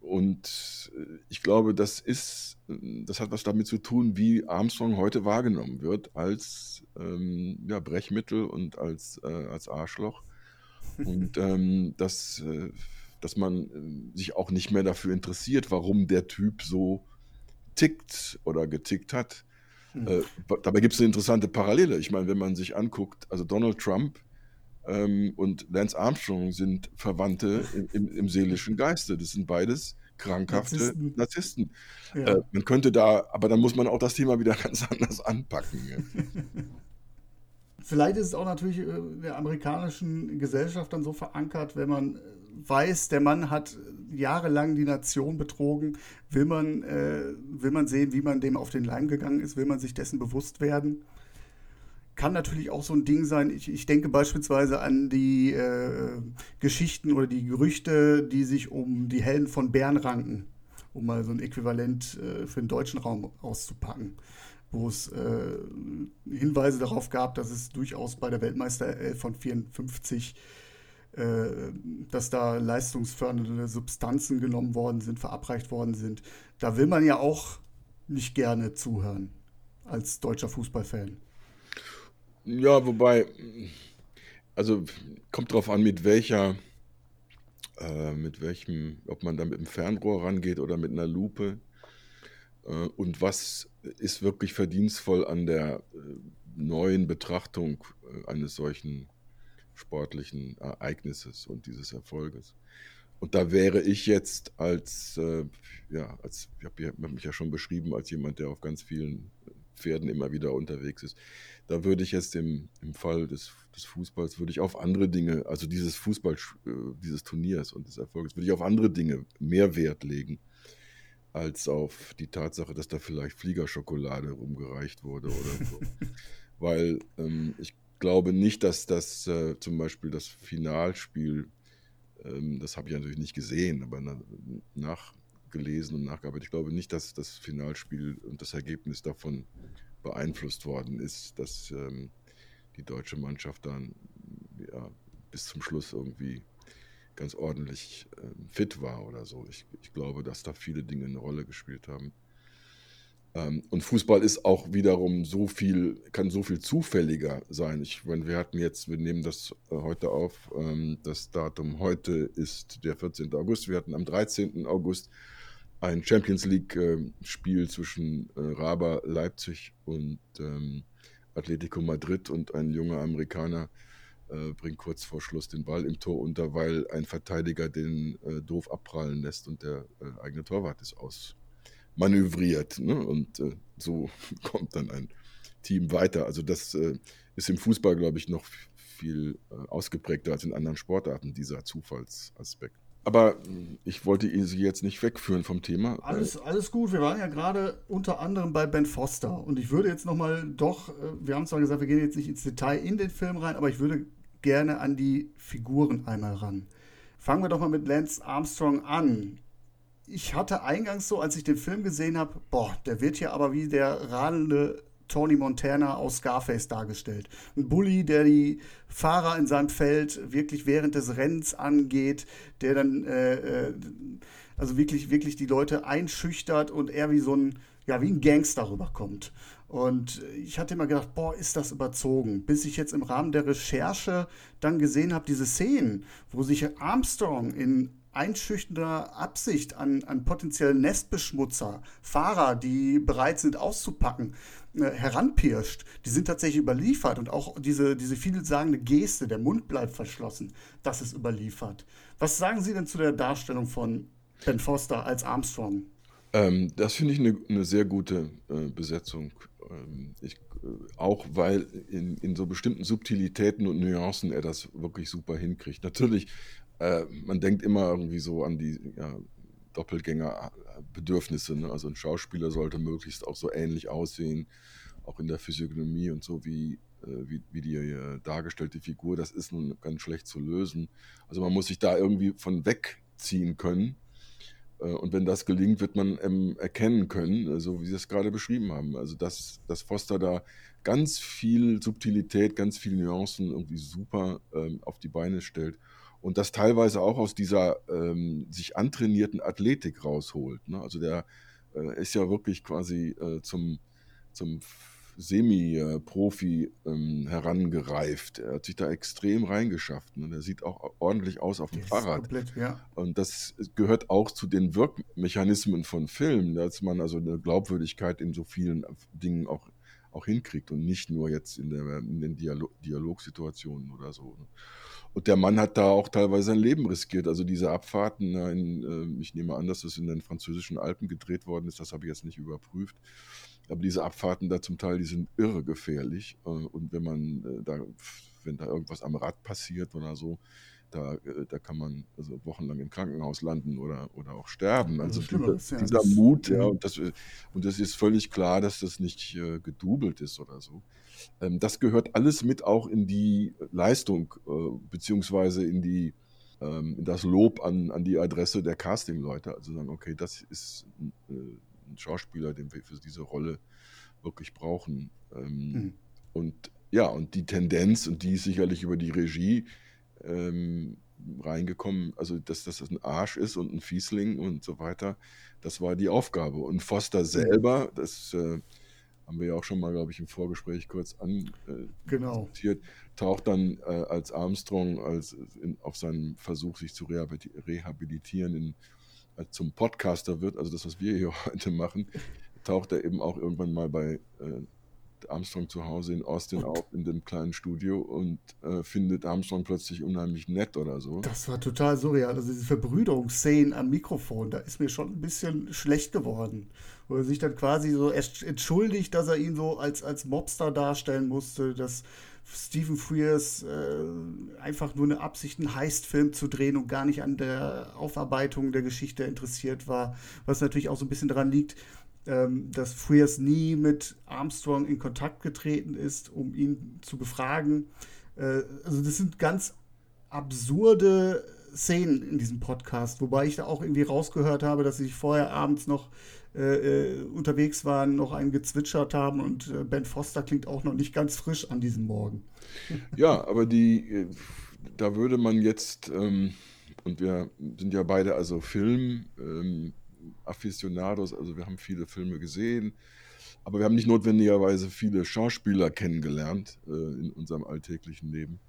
Und äh, ich glaube, das ist, das hat was damit zu tun, wie Armstrong heute wahrgenommen wird als ähm, ja, Brechmittel und als, äh, als Arschloch. Und ähm, das äh, dass man äh, sich auch nicht mehr dafür interessiert, warum der Typ so tickt oder getickt hat. Mhm. Äh, dabei gibt es eine interessante Parallele. Ich meine, wenn man sich anguckt, also Donald Trump ähm, und Lance Armstrong sind Verwandte im, im, im, seelischen Geiste. Das sind beides krankhafte Narzissten. Narzissten. Ja. Äh, man könnte da, aber dann muss man auch das Thema wieder (laughs) ganz anders anpacken. (laughs) Vielleicht ist es auch natürlich äh, der amerikanischen Gesellschaft dann so verankert, wenn man weiß, der Mann hat jahrelang die Nation betrogen, will man, äh, will man sehen, wie man dem auf den Leim gegangen ist, will man sich dessen bewusst werden. Kann natürlich auch so ein Ding sein. Ich, ich denke beispielsweise an die äh, Geschichten oder die Gerüchte, die sich um die Helden von Bern ranken, um mal so ein Äquivalent äh, für den deutschen Raum auszupacken wo es äh, Hinweise darauf gab, dass es durchaus bei der Weltmeister von 54 äh, dass da leistungsfördernde Substanzen genommen worden sind, verabreicht worden sind. Da will man ja auch nicht gerne zuhören als deutscher Fußballfan. Ja, wobei Also kommt drauf an, mit welcher, äh, mit welchem, ob man da mit dem Fernrohr rangeht oder mit einer Lupe. Äh, und was ist wirklich verdienstvoll an der äh, neuen Betrachtung äh, eines solchen sportlichen Ereignisses und dieses Erfolges. Und da wäre ich jetzt als, äh, ja, als, ich habe hab mich ja schon beschrieben als jemand, der auf ganz vielen Pferden immer wieder unterwegs ist. Da würde ich jetzt im, im Fall des, des Fußballs, würde ich auf andere Dinge, also dieses Fußball, äh, dieses Turniers und des Erfolges, würde ich auf andere Dinge mehr Wert legen, als auf die Tatsache, dass da vielleicht Fliegerschokolade rumgereicht wurde oder so. (laughs) Weil ähm, ich glaube nicht, dass das äh, zum Beispiel das Finalspiel, ähm, das habe ich natürlich nicht gesehen, aber na, nachgelesen und nachgearbeitet. Ich glaube nicht, dass das Finalspiel und das Ergebnis davon beeinflusst worden ist, dass ähm, die deutsche Mannschaft dann ja, bis zum Schluss irgendwie ganz ordentlich äh, fit war oder so. Ich, ich glaube, dass da viele Dinge eine Rolle gespielt haben. Ähm, und Fußball ist auch wiederum so viel, kann so viel zufälliger sein. Ich meine, wir hatten jetzt, wir nehmen das äh, heute auf, ähm, das Datum heute ist der 14. August. Wir hatten am 13. August ein Champions League-Spiel ähm, zwischen äh, Raba Leipzig und Atletico Madrid und ein junger Amerikaner äh, bringt kurz vor Schluss den Ball im Tor unter, weil ein Verteidiger den doof abprallen lässt und der eigene Torwart ist aus manövriert. Ne? Und äh, so (laughs) kommt dann ein Team weiter. Also das äh, ist im Fußball, glaube ich, noch viel äh, ausgeprägter als in anderen Sportarten, dieser Zufallsaspekt. Aber hm, ich wollte Sie jetzt nicht wegführen vom Thema. Alles, alles gut. Wir waren ja gerade unter anderem bei Ben Foster. Und ich würde jetzt nochmal doch, äh, wir haben zwar gesagt, wir gehen jetzt nicht ins Detail in den Film rein, aber ich würde gerne an die Figuren einmal ran. Fangen wir doch mal mit Lance Armstrong an ich hatte eingangs so, als ich den Film gesehen habe, boah, der wird hier aber wie der radelnde Tony Montana aus Scarface dargestellt. Ein Bully, der die Fahrer in seinem Feld wirklich während des Rennens angeht, der dann äh, äh, also wirklich, wirklich die Leute einschüchtert und er wie so ein, ja, wie ein Gangster rüberkommt. Und ich hatte immer gedacht, boah, ist das überzogen. Bis ich jetzt im Rahmen der Recherche dann gesehen habe, diese Szenen, wo sich Armstrong in einschüchternder Absicht an, an potenziellen Nestbeschmutzer, Fahrer, die bereit sind auszupacken, äh, heranpirscht, die sind tatsächlich überliefert. Und auch diese, diese vielsagende Geste, der Mund bleibt verschlossen, das ist überliefert. Was sagen Sie denn zu der Darstellung von Ben Foster als Armstrong? Ähm, das finde ich eine, eine, sehr gute äh, Besetzung. Ähm, ich, äh, auch weil in, in so bestimmten Subtilitäten und Nuancen er das wirklich super hinkriegt. Natürlich äh, man denkt immer irgendwie so an die ja, Doppelgängerbedürfnisse. Ne? Also ein Schauspieler sollte möglichst auch so ähnlich aussehen, auch in der Physiognomie und so wie, äh, wie, wie, die äh, dargestellte Figur. Das ist nun ganz schlecht zu lösen. Also man muss sich da irgendwie von wegziehen können. Äh, und wenn das gelingt, wird man ähm, erkennen können, äh, so wie Sie es gerade beschrieben haben. Also dass, dass Foster da ganz viel Subtilität, ganz viele Nuancen irgendwie super ähm, auf die Beine stellt und das teilweise auch aus dieser ähm, sich antrainierten Athletik rausholt. Ne? Also der äh, ist ja wirklich quasi äh, zum, zum Semi-Profi ähm, herangereift. Er hat sich da extrem reingeschafft. Ne? Der sieht auch ordentlich aus auf dem das Fahrrad. Komplett, ja. Und das gehört auch zu den Wirkmechanismen von Filmen, dass man also eine Glaubwürdigkeit in so vielen Dingen auch, auch hinkriegt und nicht nur jetzt in, der, in den Dialog Dialogsituationen oder so. Ne? Und der Mann hat da auch teilweise sein Leben riskiert. Also diese Abfahrten, in, äh, ich nehme an, dass das in den französischen Alpen gedreht worden ist, das habe ich jetzt nicht überprüft. Aber diese Abfahrten da zum Teil, die sind irre gefährlich. Äh, und wenn man äh, da, wenn da irgendwas am Rad passiert oder so, da, da kann man also wochenlang im Krankenhaus landen oder, oder auch sterben. Also dieser, dieser Mut, ja, und das, und das ist völlig klar, dass das nicht gedoubelt ist oder so. Ähm, das gehört alles mit auch in die Leistung, äh, beziehungsweise in die ähm, in das Lob an, an die Adresse der Casting-Leute. Also sagen, okay, das ist ein, äh, ein Schauspieler, den wir für diese Rolle wirklich brauchen. Ähm, mhm. Und ja, und die Tendenz, und die ist sicherlich über die Regie ähm, reingekommen, also dass das ein Arsch ist und ein Fiesling und so weiter, das war die Aufgabe. Und Foster mhm. selber, das äh, haben wir ja auch schon mal, glaube ich, im Vorgespräch kurz genau. andiskutiert, genau. taucht dann äh, als Armstrong als in, auf seinem Versuch, sich zu rehabilitieren, in, als zum Podcaster wird, also das, was wir hier (laughs) heute machen, taucht er eben auch irgendwann mal bei äh, Armstrong zu Hause in Austin auf, in dem kleinen Studio und äh, findet Armstrong plötzlich unheimlich nett oder so. Das war total surreal. Also diese Verbrüderungsszenen am Mikrofon, da ist mir schon ein bisschen schlecht geworden. Wo er sich dann quasi so entschuldigt, dass er ihn so als, als Mobster darstellen musste, dass Stephen Frears äh, einfach nur eine Absicht, einen Heist-Film zu drehen und gar nicht an der Aufarbeitung der Geschichte interessiert war, was natürlich auch so ein bisschen daran liegt, ähm, dass Frears nie mit Armstrong in Kontakt getreten ist, um ihn zu befragen. Äh, also das sind ganz absurde Szenen in diesem Podcast, wobei ich da auch irgendwie rausgehört habe, dass sie vorher abends noch äh, äh, unterwegs waren, noch einen gezwitschert haben und äh, Ben Foster klingt auch noch nicht ganz frisch an diesem Morgen. (laughs) Ja, aber die, äh, da würde man jetzt, ähm, und wir sind ja beide also Film, ähm, Aficionados, also wir haben viele Filme gesehen, aber wir haben nicht notwendigerweise viele Schauspieler kennengelernt äh, in unserem alltäglichen Leben.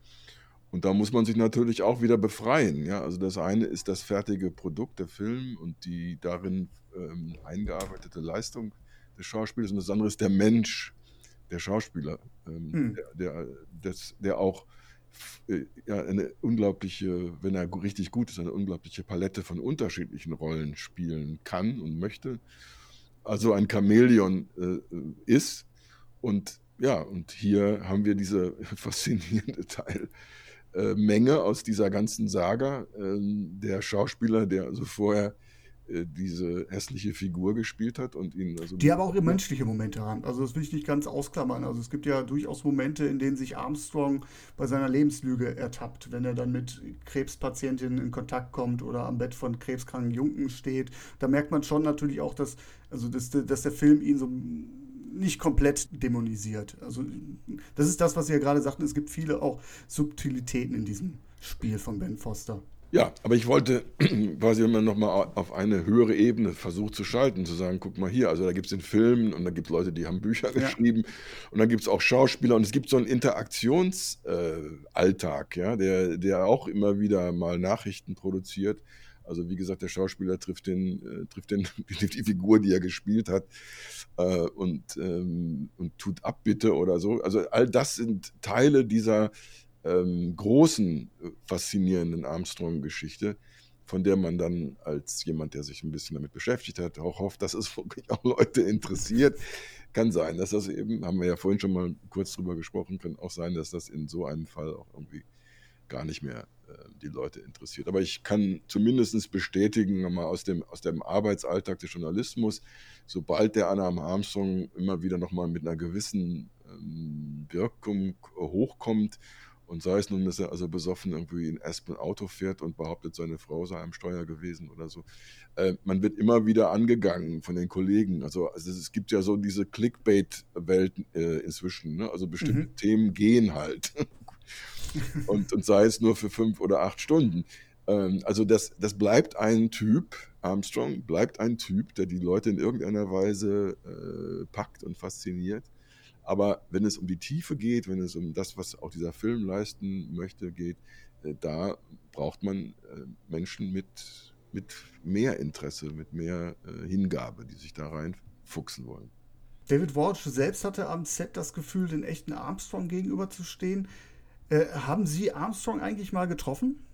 Und da muss man sich natürlich auch wieder befreien. Ja? Also das eine ist das fertige Produkt, der Film und die darin ähm, eingearbeitete Leistung des Schauspielers und das andere ist der Mensch, der Schauspieler, ähm, hm. der, der, des, der auch ja, eine unglaubliche, wenn er richtig gut ist, eine unglaubliche Palette von unterschiedlichen Rollen spielen kann und möchte. Also ein Chamäleon äh, ist. Und ja, und hier haben wir diese (laughs) faszinierende Teilmenge äh, aus dieser ganzen Saga. Äh, der Schauspieler, der also vorher äh, diese hässliche Figur gespielt hat und ihn also die aber auch menschliche Momente haben. Also das will ich nicht ganz ausklammern. Also es gibt ja durchaus Momente, in denen sich Armstrong bei seiner Lebenslüge ertappt, wenn er dann mit Krebspatientinnen in Kontakt kommt oder am Bett von krebskranken Jungen steht. Da merkt man schon natürlich auch, dass also dass, dass der Film ihn so nicht komplett dämonisiert. Also das ist das, was Sie ja gerade sagten. Es gibt viele auch Subtilitäten in diesem Spiel von Ben Foster. Ja, aber ich wollte (clears throat) quasi immer nochmal auf eine höhere Ebene versucht zu schalten, zu sagen, guck mal hier, also da gibt es den Film und da gibt es Leute, die haben Bücher (laughs) ja. geschrieben und dann gibt es auch Schauspieler und es gibt so einen Interaktionsalltag, äh, ja, der, der auch immer wieder mal Nachrichten produziert. Also wie gesagt, der Schauspieler trifft, den, äh, trifft, den, (laughs) trifft die Figur, die er gespielt hat äh, und, ähm, und tut Abbitte oder so. Also all das sind Teile dieser ähm, großen, äh, faszinierenden Armstrong-Geschichte, von der man dann als jemand, der sich ein bisschen damit beschäftigt hat, auch hofft, dass es (laughs) wirklich auch Leute interessiert. Kann sein, dass das eben, haben wir ja vorhin schon mal kurz drüber gesprochen, kann auch sein, dass das in so einem Fall auch irgendwie gar nicht mehr äh, die Leute interessiert. Aber ich kann zumindest bestätigen, mal aus dem, aus dem Arbeitsalltag des Journalismus, sobald der Anna Armstrong immer wieder nochmal mit einer gewissen ähm, Wirkung hochkommt und sei es nun, dass er also besoffen irgendwie in Aspen Auto fährt und behauptet, seine Frau sei am Steuer gewesen oder so. Äh, man wird immer wieder angegangen von den Kollegen. Also, also es gibt ja so diese Clickbait-Welt äh, inzwischen. Ne? Also bestimmte mhm. Themen gehen halt. (laughs) und, und sei es nur für fünf oder acht Stunden. Ähm, also das, das bleibt ein Typ, Armstrong bleibt ein Typ, der die Leute in irgendeiner Weise äh, packt und fasziniert. Aber wenn es um die Tiefe geht, wenn es um das, was auch dieser Film leisten möchte, geht, äh, da braucht man äh, Menschen mit, mit mehr Interesse, mit mehr äh, Hingabe, die sich da reinfuchsen wollen. David Walsh selbst hatte am Set das Gefühl, den echten Armstrong gegenüberzustehen. Äh, haben Sie Armstrong eigentlich mal getroffen?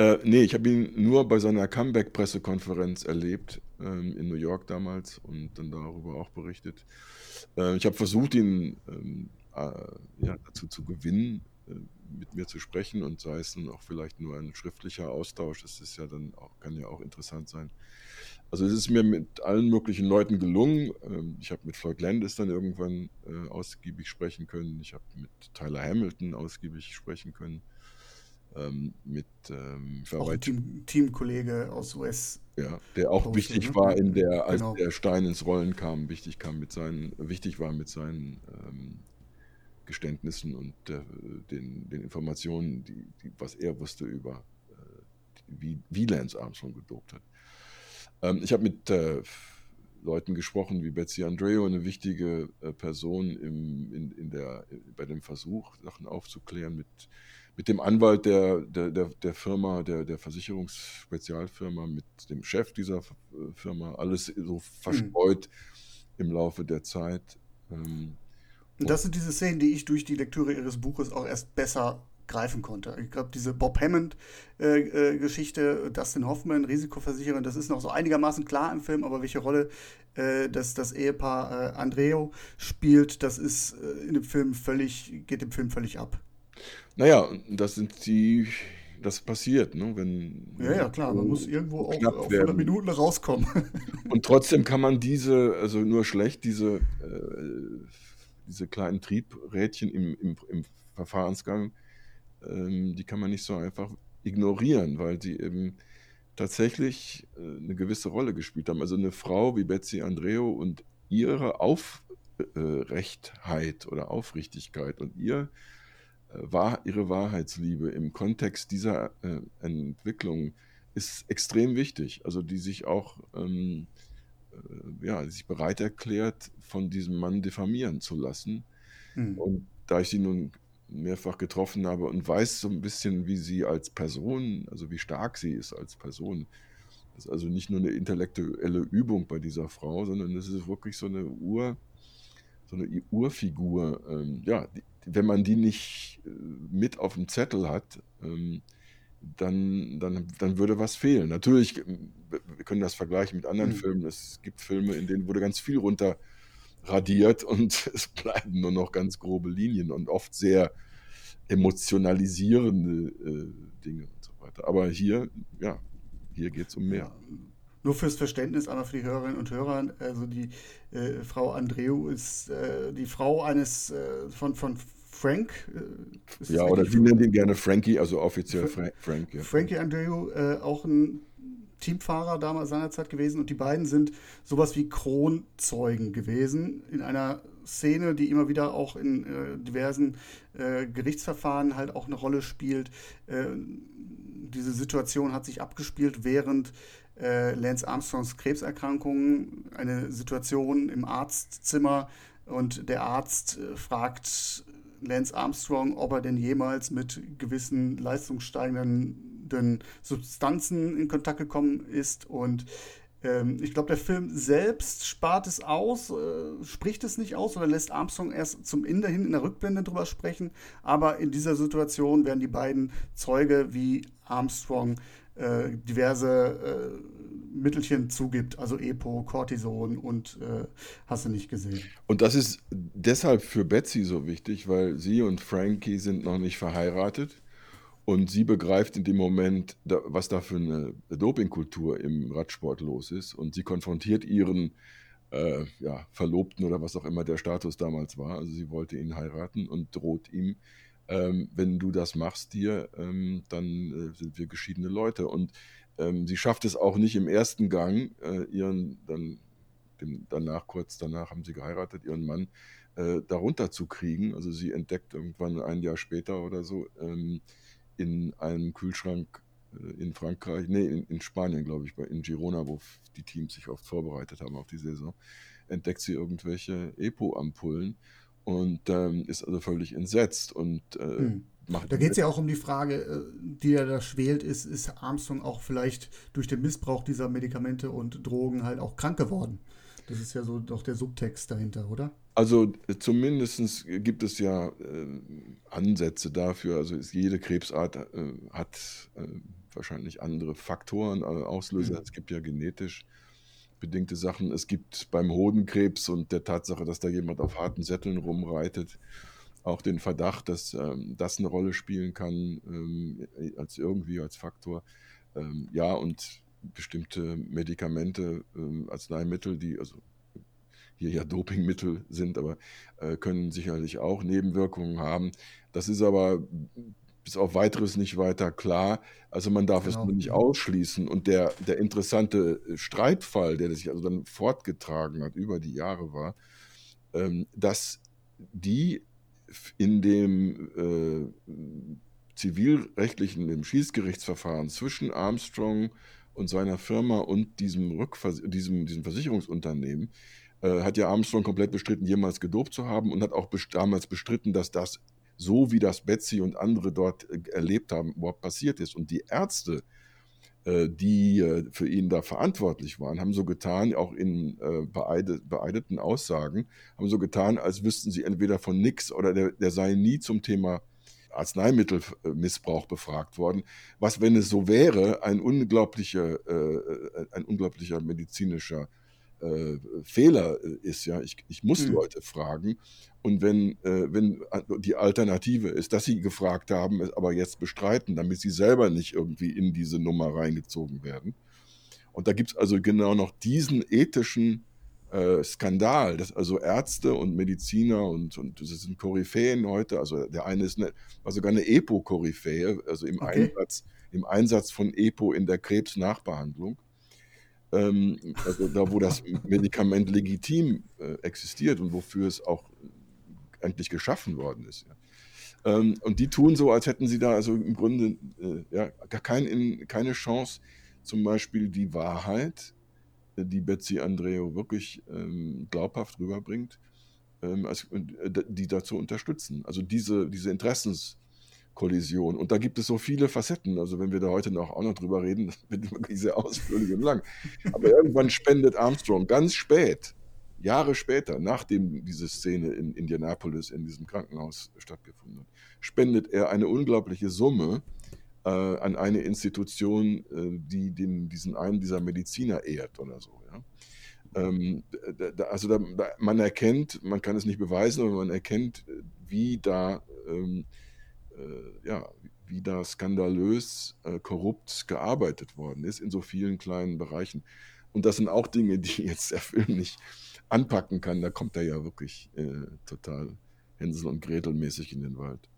Äh, nee, ich habe ihn nur bei seiner Comeback-Pressekonferenz erlebt, ähm, in New York damals und dann darüber auch berichtet. Äh, ich habe versucht, ihn ähm, äh, ja, dazu zu gewinnen, äh, mit mir zu sprechen und sei es nun auch vielleicht nur ein schriftlicher Austausch, das ist ja dann auch, kann ja auch interessant sein. Also es ist mir mit allen möglichen Leuten gelungen. Ähm, ich habe mit Floyd Landis dann irgendwann äh, ausgiebig sprechen können. Ich habe mit Tyler Hamilton ausgiebig sprechen können ähm, mit ähm, auch ein Team, Teamkollege aus US. Ja, der auch Posten, wichtig ne? war in der, als genau. der Stein ins Rollen kam, wichtig kam mit seinen, wichtig war mit seinen ähm, Geständnissen und äh, den, den Informationen, die, die, was er wusste über äh, wie, wie Lance Armstrong gedopt hat. Ähm, ich habe mit äh, Leuten gesprochen wie Betsy Andreo, eine wichtige äh, Person im, in, in der, bei dem Versuch, Sachen aufzuklären, mit, mit dem Anwalt der, der, der, der Firma, der, der Versicherungsspezialfirma, mit dem Chef dieser äh, Firma, alles so verstreut mhm. im Laufe der Zeit. Ähm, und das sind diese Szenen, die ich durch die Lektüre ihres Buches auch erst besser greifen konnte. Ich glaube, diese Bob Hammond-Geschichte, äh, äh, Dustin Hoffman, Risikoversicherer, das ist noch so einigermaßen klar im Film, aber welche Rolle äh, das, das Ehepaar äh, Andreo spielt, das ist äh, in dem Film völlig, geht dem Film völlig ab. Naja, das sind die, das passiert, ne? wenn. Ja, ja, klar, man muss irgendwo auch auf 100 Minuten rauskommen. (laughs) Und trotzdem kann man diese, also nur schlecht, diese, äh, diese kleinen Triebrädchen im, im, im Verfahrensgang ähm, die kann man nicht so einfach ignorieren, weil sie eben tatsächlich äh, eine gewisse Rolle gespielt haben. Also eine Frau wie Betsy Andreo und ihre Aufrechtheit oder Aufrichtigkeit und ihr, äh, ihre Wahrheitsliebe im Kontext dieser äh, Entwicklung ist extrem wichtig. Also die sich auch ähm, ja, sich bereit erklärt, von diesem Mann diffamieren zu lassen. Mhm. Und da ich sie nun mehrfach getroffen habe und weiß so ein bisschen, wie sie als Person, also wie stark sie ist als Person. Das ist also nicht nur eine intellektuelle Übung bei dieser Frau, sondern es ist wirklich so eine Ur, so eine Urfigur. Ähm, ja, die, wenn man die nicht äh, mit auf dem Zettel hat, ähm, dann, dann, dann würde was fehlen. Natürlich, wir können das vergleichen mit anderen mhm. Filmen. Es gibt Filme, in denen wurde ganz viel runter radiert und (laughs) es bleiben nur noch ganz grobe Linien und oft sehr emotionalisierende äh, Dinge und so weiter. Aber hier, ja, hier geht es um mehr. Nur fürs Verständnis einmal für die Hörerinnen und Hörer, also die äh, Frau Andreu ist äh, die Frau eines äh, von, von Frank. Äh, ja, oder sie nennen ihn gerne Frankie, also offiziell Fra Frank. Ja. Frankie Andreu, äh, auch ein Teamfahrer damals seinerzeit gewesen und die beiden sind sowas wie Kronzeugen gewesen in einer Szene, die immer wieder auch in äh, diversen äh, Gerichtsverfahren halt auch eine Rolle spielt. Äh, diese Situation hat sich abgespielt während äh, Lance Armstrongs Krebserkrankung, eine Situation im Arztzimmer und der Arzt äh, fragt Lance Armstrong, ob er denn jemals mit gewissen leistungssteigenden bestimmten Substanzen in Kontakt gekommen ist. Und ähm, ich glaube, der Film selbst spart es aus, äh, spricht es nicht aus oder lässt Armstrong erst zum Ende hin in der Rückblende drüber sprechen. Aber in dieser Situation werden die beiden Zeuge, wie Armstrong äh, diverse äh, Mittelchen zugibt, also Epo, Cortison und äh, hast du nicht gesehen. Und das ist deshalb für Betsy so wichtig, weil sie und Frankie sind noch nicht verheiratet. Und sie begreift in dem Moment, was da für eine Dopingkultur im Radsport los ist. Und sie konfrontiert ihren äh, ja, Verlobten oder was auch immer der Status damals war. Also sie wollte ihn heiraten und droht ihm, ähm, wenn du das machst hier, ähm, dann äh, sind wir geschiedene Leute. Und ähm, sie schafft es auch nicht im ersten Gang, äh, ihren dann dem, danach, kurz danach haben sie geheiratet, ihren Mann äh, darunter zu kriegen. Also sie entdeckt irgendwann ein Jahr später oder so, ähm, in einem Kühlschrank äh, in Frankreich, nee, in, in Spanien, glaube ich, in Girona, wo die Teams sich oft vorbereitet haben auf die Saison, entdeckt sie irgendwelche Epo-Ampullen und ähm, ist also völlig entsetzt und äh, hm. Da geht es ja auch um die Frage, äh, die er da schwelt, ist, ist Armstrong auch vielleicht durch den Missbrauch dieser Medikamente und Drogen halt auch krank geworden? Das ist ja so doch der Subtext dahinter, oder? Also zumindest gibt es ja äh, Ansätze dafür. Also ist, jede Krebsart äh, hat äh, wahrscheinlich andere Faktoren, also Auslöser. Mhm. Es gibt ja genetisch bedingte Sachen. Es gibt beim Hodenkrebs und der Tatsache, dass da jemand auf harten Sätteln rumreitet, auch den Verdacht, dass ähm, das eine Rolle spielen kann, ähm, als irgendwie als Faktor. Ähm, ja, und bestimmte Medikamente, äh, Arzneimittel, die also hier ja Dopingmittel sind, aber äh, können sicherlich auch Nebenwirkungen haben. Das ist aber bis auf weiteres nicht weiter klar. Also man darf genau. es nur nicht ausschließen. Und der, der interessante Streitfall, der sich also dann fortgetragen hat, über die Jahre war, ähm, dass die in dem äh, zivilrechtlichen, im Schießgerichtsverfahren zwischen Armstrong und seiner Firma und diesem, Rückvers diesem, diesem Versicherungsunternehmen äh, hat ja Armstrong komplett bestritten, jemals gedopt zu haben und hat auch best damals bestritten, dass das so wie das Betsy und andere dort äh, erlebt haben, überhaupt passiert ist. Und die Ärzte, äh, die äh, für ihn da verantwortlich waren, haben so getan, auch in beeide, beeideten Aussagen, haben so getan, als wüssten sie entweder von nichts oder der, der sei nie zum Thema Arzneimittelmissbrauch befragt worden. Was, wenn es so wäre, ein unglaublicher, äh, ein unglaublicher medizinischer äh, Fehler ist. Ja, ich, ich muss mhm. Leute fragen. Und wenn, äh, wenn die Alternative ist, dass sie gefragt haben, es aber jetzt bestreiten, damit sie selber nicht irgendwie in diese Nummer reingezogen werden. Und da gibt es also genau noch diesen ethischen äh, Skandal, dass also Ärzte und Mediziner und, und das sind Koryphäen heute, also der eine ist eine, war sogar eine EPO-Koryphäe, also im, okay. Einsatz, im Einsatz von EPO in der Krebsnachbehandlung. Ähm, also da, wo das Medikament legitim äh, existiert und wofür es auch eigentlich geschaffen worden ist. Ja. Ähm, und die tun so, als hätten sie da also im Grunde äh, ja, gar kein, keine Chance, zum Beispiel die Wahrheit die Betsy Andreo wirklich ähm, glaubhaft rüberbringt, ähm, als, äh, die dazu unterstützen. Also diese, diese Interessenskollision. Und da gibt es so viele Facetten. Also wenn wir da heute noch auch noch drüber reden, (laughs) das wird wirklich (laughs) sehr ausführlich und lang. Aber irgendwann spendet Armstrong ganz spät, Jahre später, nachdem diese Szene in Indianapolis in diesem Krankenhaus stattgefunden hat, spendet er eine unglaubliche Summe äh, an eine Institution, äh, die den, diesen einen dieser Mediziner ehrt oder so. Ja? Ähm, da, also da, da, man erkennt, man kann es nicht beweisen, aber man erkennt, wie da, ähm, äh, ja, wie da skandalös äh, korrupt gearbeitet worden ist in so vielen kleinen Bereichen. Und das sind auch Dinge, die jetzt der Film nicht anpacken kann. Da kommt er ja wirklich äh, total Hänsel und Gretel mäßig in den Wald.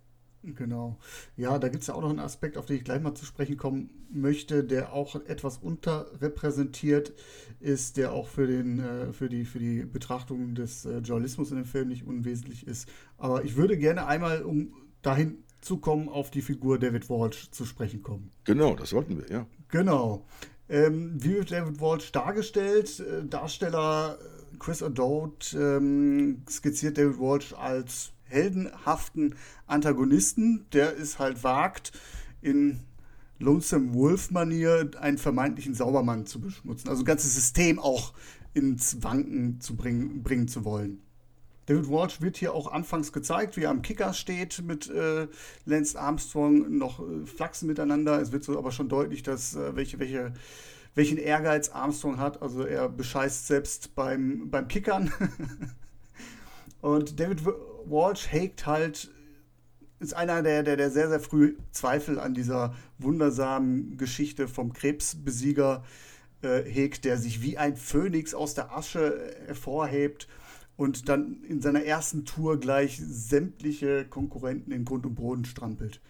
Genau. Ja, da gibt es ja auch noch einen Aspekt, auf den ich gleich mal zu sprechen kommen möchte, der auch etwas unterrepräsentiert ist, der auch für, den, äh, für, die, für die Betrachtung des äh, Journalismus in dem Film nicht unwesentlich ist. Aber ich würde gerne einmal, um dahin zu kommen, auf die Figur David Walsh zu sprechen kommen. Genau, das sollten wir, ja. Genau. Ähm, wie wird David Walsh dargestellt? Äh, Darsteller Chris O'Dowd ähm, skizziert David Walsh als heldenhaften Antagonisten, der es halt wagt, in Lonesome Wolf-Manier einen vermeintlichen Saubermann zu beschmutzen. Also ein ganzes System auch ins Wanken zu bringen, bringen zu wollen. David Walsh wird hier auch anfangs gezeigt, wie er am Kicker steht mit äh, Lance Armstrong, noch äh, flachsen miteinander. Es wird so aber schon deutlich, dass äh, welche, welche, welchen Ehrgeiz Armstrong hat. Also er bescheißt selbst beim, beim Kickern. (laughs) Und David Walsh hegt halt, ist einer, der, der, der sehr, sehr früh Zweifel an dieser wundersamen Geschichte vom Krebsbesieger äh, hegt, der sich wie ein Phönix aus der Asche hervorhebt und dann in seiner ersten Tour gleich sämtliche Konkurrenten in Grund und Boden strampelt.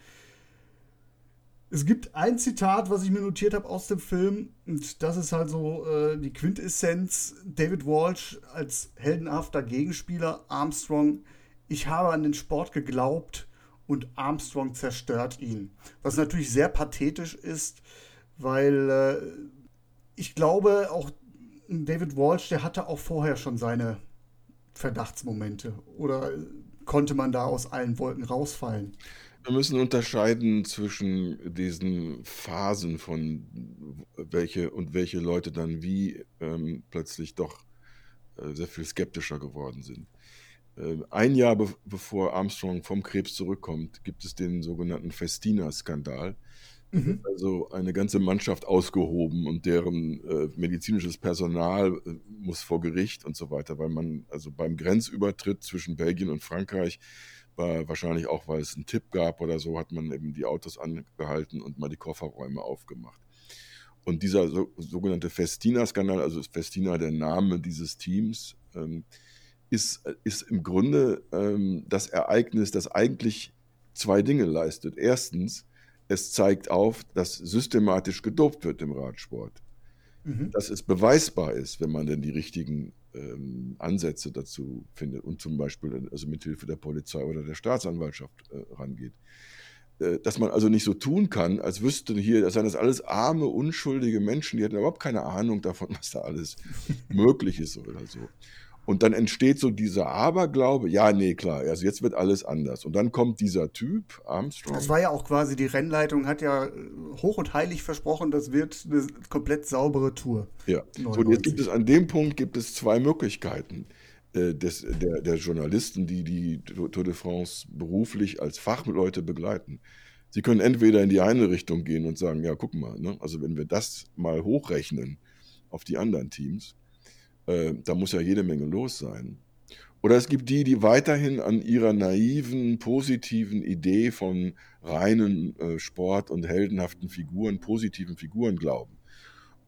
Es gibt ein Zitat, was ich mir notiert habe aus dem Film, und das ist halt so äh, die Quintessenz. David Walsh als heldenhafter Gegenspieler, Armstrong ich habe an den Sport geglaubt und Armstrong zerstört ihn. Was natürlich sehr pathetisch ist, weil äh, ich glaube, auch David Walsh, der hatte auch vorher schon seine Verdachtsmomente. Oder konnte man da aus allen Wolken rausfallen? Wir müssen unterscheiden zwischen diesen Phasen von welche und welche Leute dann wie ähm, plötzlich doch äh, sehr viel skeptischer geworden sind. Äh, ein Jahr be bevor Armstrong vom Krebs zurückkommt, gibt es den sogenannten Festina-Skandal. Mhm. Also eine ganze Mannschaft ausgehoben und deren äh, medizinisches Personal äh, muss vor Gericht und so weiter, weil man also beim Grenzübertritt zwischen Belgien und Frankreich wahrscheinlich auch, weil es einen Tipp gab oder so, hat man eben die Autos angehalten und mal die Kofferräume aufgemacht. Und dieser so, sogenannte Festina-Skandal, also Festina der Name dieses Teams, ähm, ist, ist im Grunde ähm, das Ereignis, das eigentlich zwei Dinge leistet. Erstens, es zeigt auf, dass systematisch gedopt wird im Radsport. Mhm. Dass es beweisbar ist, wenn man denn die richtigen ähm, Ansätze dazu findet und zum Beispiel also mithilfe der Polizei oder der Staatsanwaltschaft äh, rangeht. äh, dass man also nicht so tun kann, als wüsste hier, das seien das alles arme, unschuldige Menschen, die hatten überhaupt keine Ahnung davon, (laughs) was da alles (laughs) möglich ist oder so. Und dann entsteht so dieser Aberglaube, ja, nee, klar, also jetzt wird alles anders. Und dann kommt dieser Typ, Armstrong. Das war ja auch quasi, die Rennleitung hat ja äh, hoch und heilig versprochen, das wird eine komplett saubere Tour. Ja, so, und jetzt gibt es an dem Punkt gibt es zwei Möglichkeiten. Äh, des, der, der Journalisten, die die Tour de France beruflich als Fachleute begleiten. Sie können entweder in die eine Richtung gehen und sagen, ja, guck mal, ne? also wenn wir das mal hochrechnen auf die anderen Teams, äh, da muss ja jede Menge los sein. Oder es gibt die, die weiterhin an ihrer naiven, positiven Idee von reinen äh, Sport und heldenhaften Figuren, positiven Figuren glauben.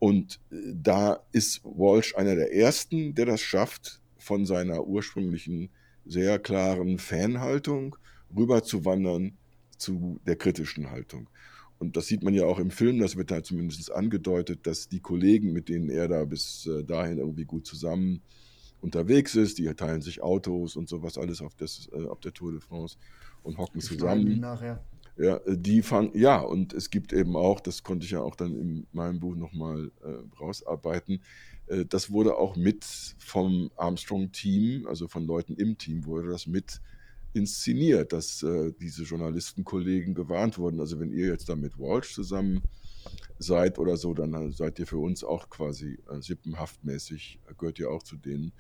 Und äh, da ist Walsh einer der ersten, der das schafft, von seiner ursprünglichen sehr klaren Fanhaltung rüber zu wandern zu der kritischen Haltung. Und das sieht man ja auch im Film, das wird da zumindest angedeutet, dass die Kollegen, mit denen er da bis äh, dahin irgendwie gut zusammen unterwegs ist, die teilen sich Autos und sowas alles auf, das, äh, auf der Tour de France und hocken die zusammen. Nachher. Ja, äh, die fangen, ja, und es gibt eben auch, das konnte ich ja auch dann in meinem Buch nochmal äh, rausarbeiten, äh, das wurde auch mit vom Armstrong-Team, also von Leuten im Team, wurde das mit inszeniert, dass äh, diese Journalistenkollegen gewarnt wurden. Also wenn ihr jetzt da mit Walsh zusammen seid oder so, dann seid ihr für uns auch quasi äh, sippenhaftmäßig, gehört ihr auch zu denen,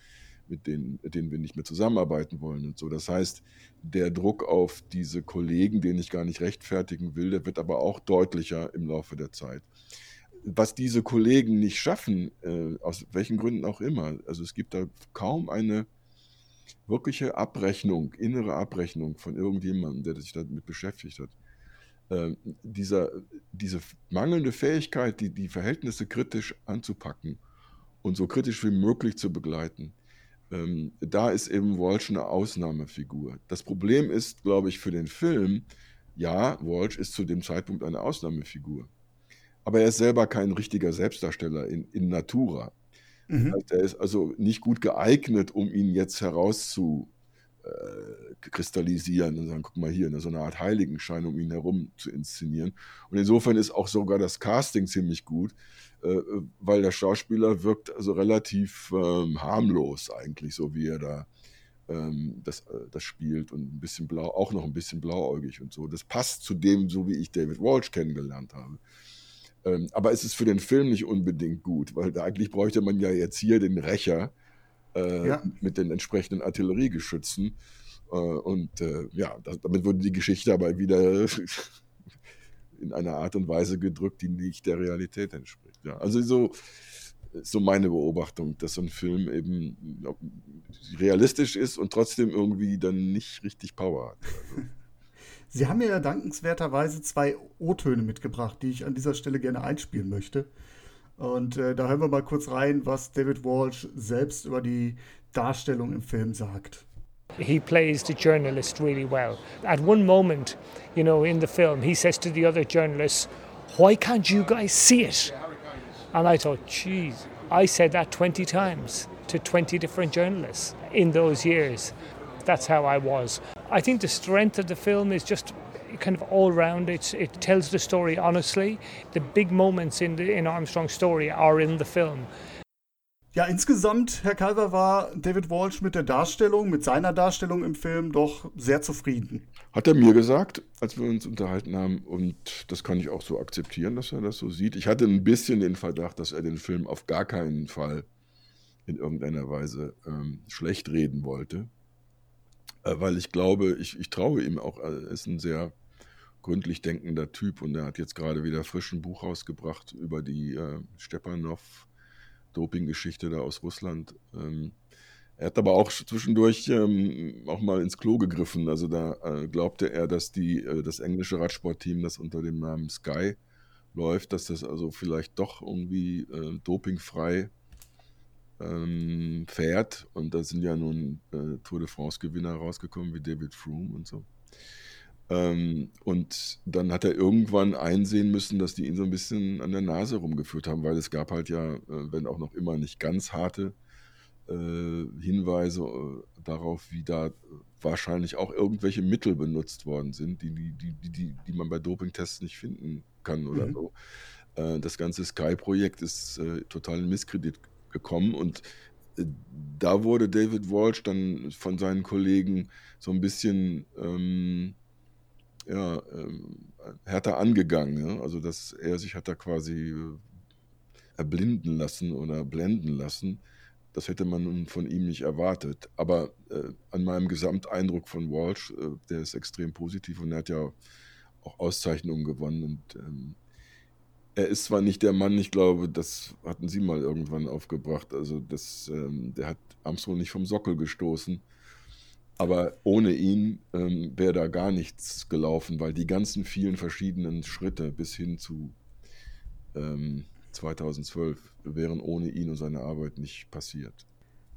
mit denen, denen wir nicht mehr zusammenarbeiten wollen und so. Das heißt, der Druck auf diese Kollegen, den ich gar nicht rechtfertigen will, der wird aber auch deutlicher im Laufe der Zeit was diese Kollegen nicht schaffen, äh, aus welchen Gründen auch immer. Also es gibt da kaum eine wirkliche Abrechnung, innere Abrechnung von irgendjemandem, der sich damit beschäftigt hat. Äh, dieser, diese mangelnde Fähigkeit, die, die Verhältnisse kritisch anzupacken und so kritisch wie möglich zu begleiten, ähm, da ist eben Walsh eine Ausnahmefigur. Das Problem ist, glaube ich, für den Film, ja, Walsh ist zu dem Zeitpunkt eine Ausnahmefigur aber er ist selber kein richtiger Selbstdarsteller in, in Natura. Mhm. Er ist also nicht gut geeignet, um ihn jetzt herauszukristallisieren äh, und sagen, guck mal hier, so eine Art Heiligenschein um ihn herum zu inszenieren. Und insofern ist auch sogar das Casting ziemlich gut, äh, weil der Schauspieler wirkt also relativ ähm, harmlos eigentlich, so wie er da ähm, das, äh, das spielt und ein bisschen blau, auch noch ein bisschen blauäugig und so. Das passt zu dem, so wie ich David Walsh kennengelernt habe. Ähm, aber es ist für den Film nicht unbedingt gut, weil da eigentlich bräuchte man ja jetzt hier den Rächer äh, ja. mit den entsprechenden Artilleriegeschützen. Äh, und äh, ja, das, damit wurde die Geschichte aber wieder (laughs) in einer Art und Weise gedrückt, die nicht der Realität entspricht. Ja, also so, so meine Beobachtung, dass so ein Film eben realistisch ist und trotzdem irgendwie dann nicht richtig Power hat. Also. Sie haben mir ja dankenswerterweise zwei O-Töne mitgebracht, die ich an dieser Stelle gerne einspielen möchte. Und äh, da hören wir mal kurz rein, was David Walsh selbst über die Darstellung im Film sagt. He plays the journalist really well. At one moment, you know, in the film, he says to the other journalists, Why can't you guys see it? And I thought, geez, I said that 20 times to 20 different journalists in those years. That's how I was. I think the strength of the film is just kind of all round. It's, it tells the story honestly. The big moments in, the, in Armstrong's story are in the film. Ja, insgesamt, Herr Calver, war David Walsh mit der Darstellung, mit seiner Darstellung im Film doch sehr zufrieden. Hat er mir gesagt, als wir uns unterhalten haben. Und das kann ich auch so akzeptieren, dass er das so sieht. Ich hatte ein bisschen den Verdacht, dass er den Film auf gar keinen Fall in irgendeiner Weise ähm, schlecht reden wollte. Äh, weil ich glaube, ich, ich traue ihm auch, er ist ein sehr gründlich denkender Typ und er hat jetzt gerade wieder frisch ein Buch rausgebracht über die äh, Stepanov-Doping-Geschichte da aus Russland. Ähm, er hat aber auch zwischendurch ähm, auch mal ins Klo gegriffen. Also da äh, glaubte er, dass die, äh, das englische Radsportteam, das unter dem Namen Sky läuft, dass das also vielleicht doch irgendwie äh, dopingfrei ähm, fährt. Und da sind ja nun äh, Tour de France-Gewinner rausgekommen, wie David Froome und so. Ähm, und dann hat er irgendwann einsehen müssen, dass die ihn so ein bisschen an der Nase rumgeführt haben, weil es gab halt ja, äh, wenn auch noch immer nicht ganz harte äh, Hinweise äh, darauf, wie da wahrscheinlich auch irgendwelche Mittel benutzt worden sind, die, die, die, die, die man bei Dopingtests nicht finden kann oder mhm. so. Äh, das ganze Sky-Projekt ist total in Misskredit gekommen und äh, da wurde David Walsh dann von seinen Kollegen so ein bisschen ähm, ja, ähm, härter angegangen. Ja? Also, dass er sich hat da quasi äh, erblinden lassen oder blenden lassen. Das hätte man von ihm nicht erwartet. Aber äh, an meinem Gesamteindruck von Walsh, äh, der ist extrem positiv und er hat ja auch Auszeichnungen gewonnen. Und ähm, er ist zwar nicht der Mann, ich glaube, das hatten Sie mal irgendwann aufgebracht. Also das, ähm, der hat Armstrong nicht vom Sockel gestoßen. Aber ohne ihn ähm, wäre da gar nichts gelaufen, weil die ganzen vielen verschiedenen Schritte bis hin zu ähm, 2012 wären ohne ihn und seine Arbeit nicht passiert.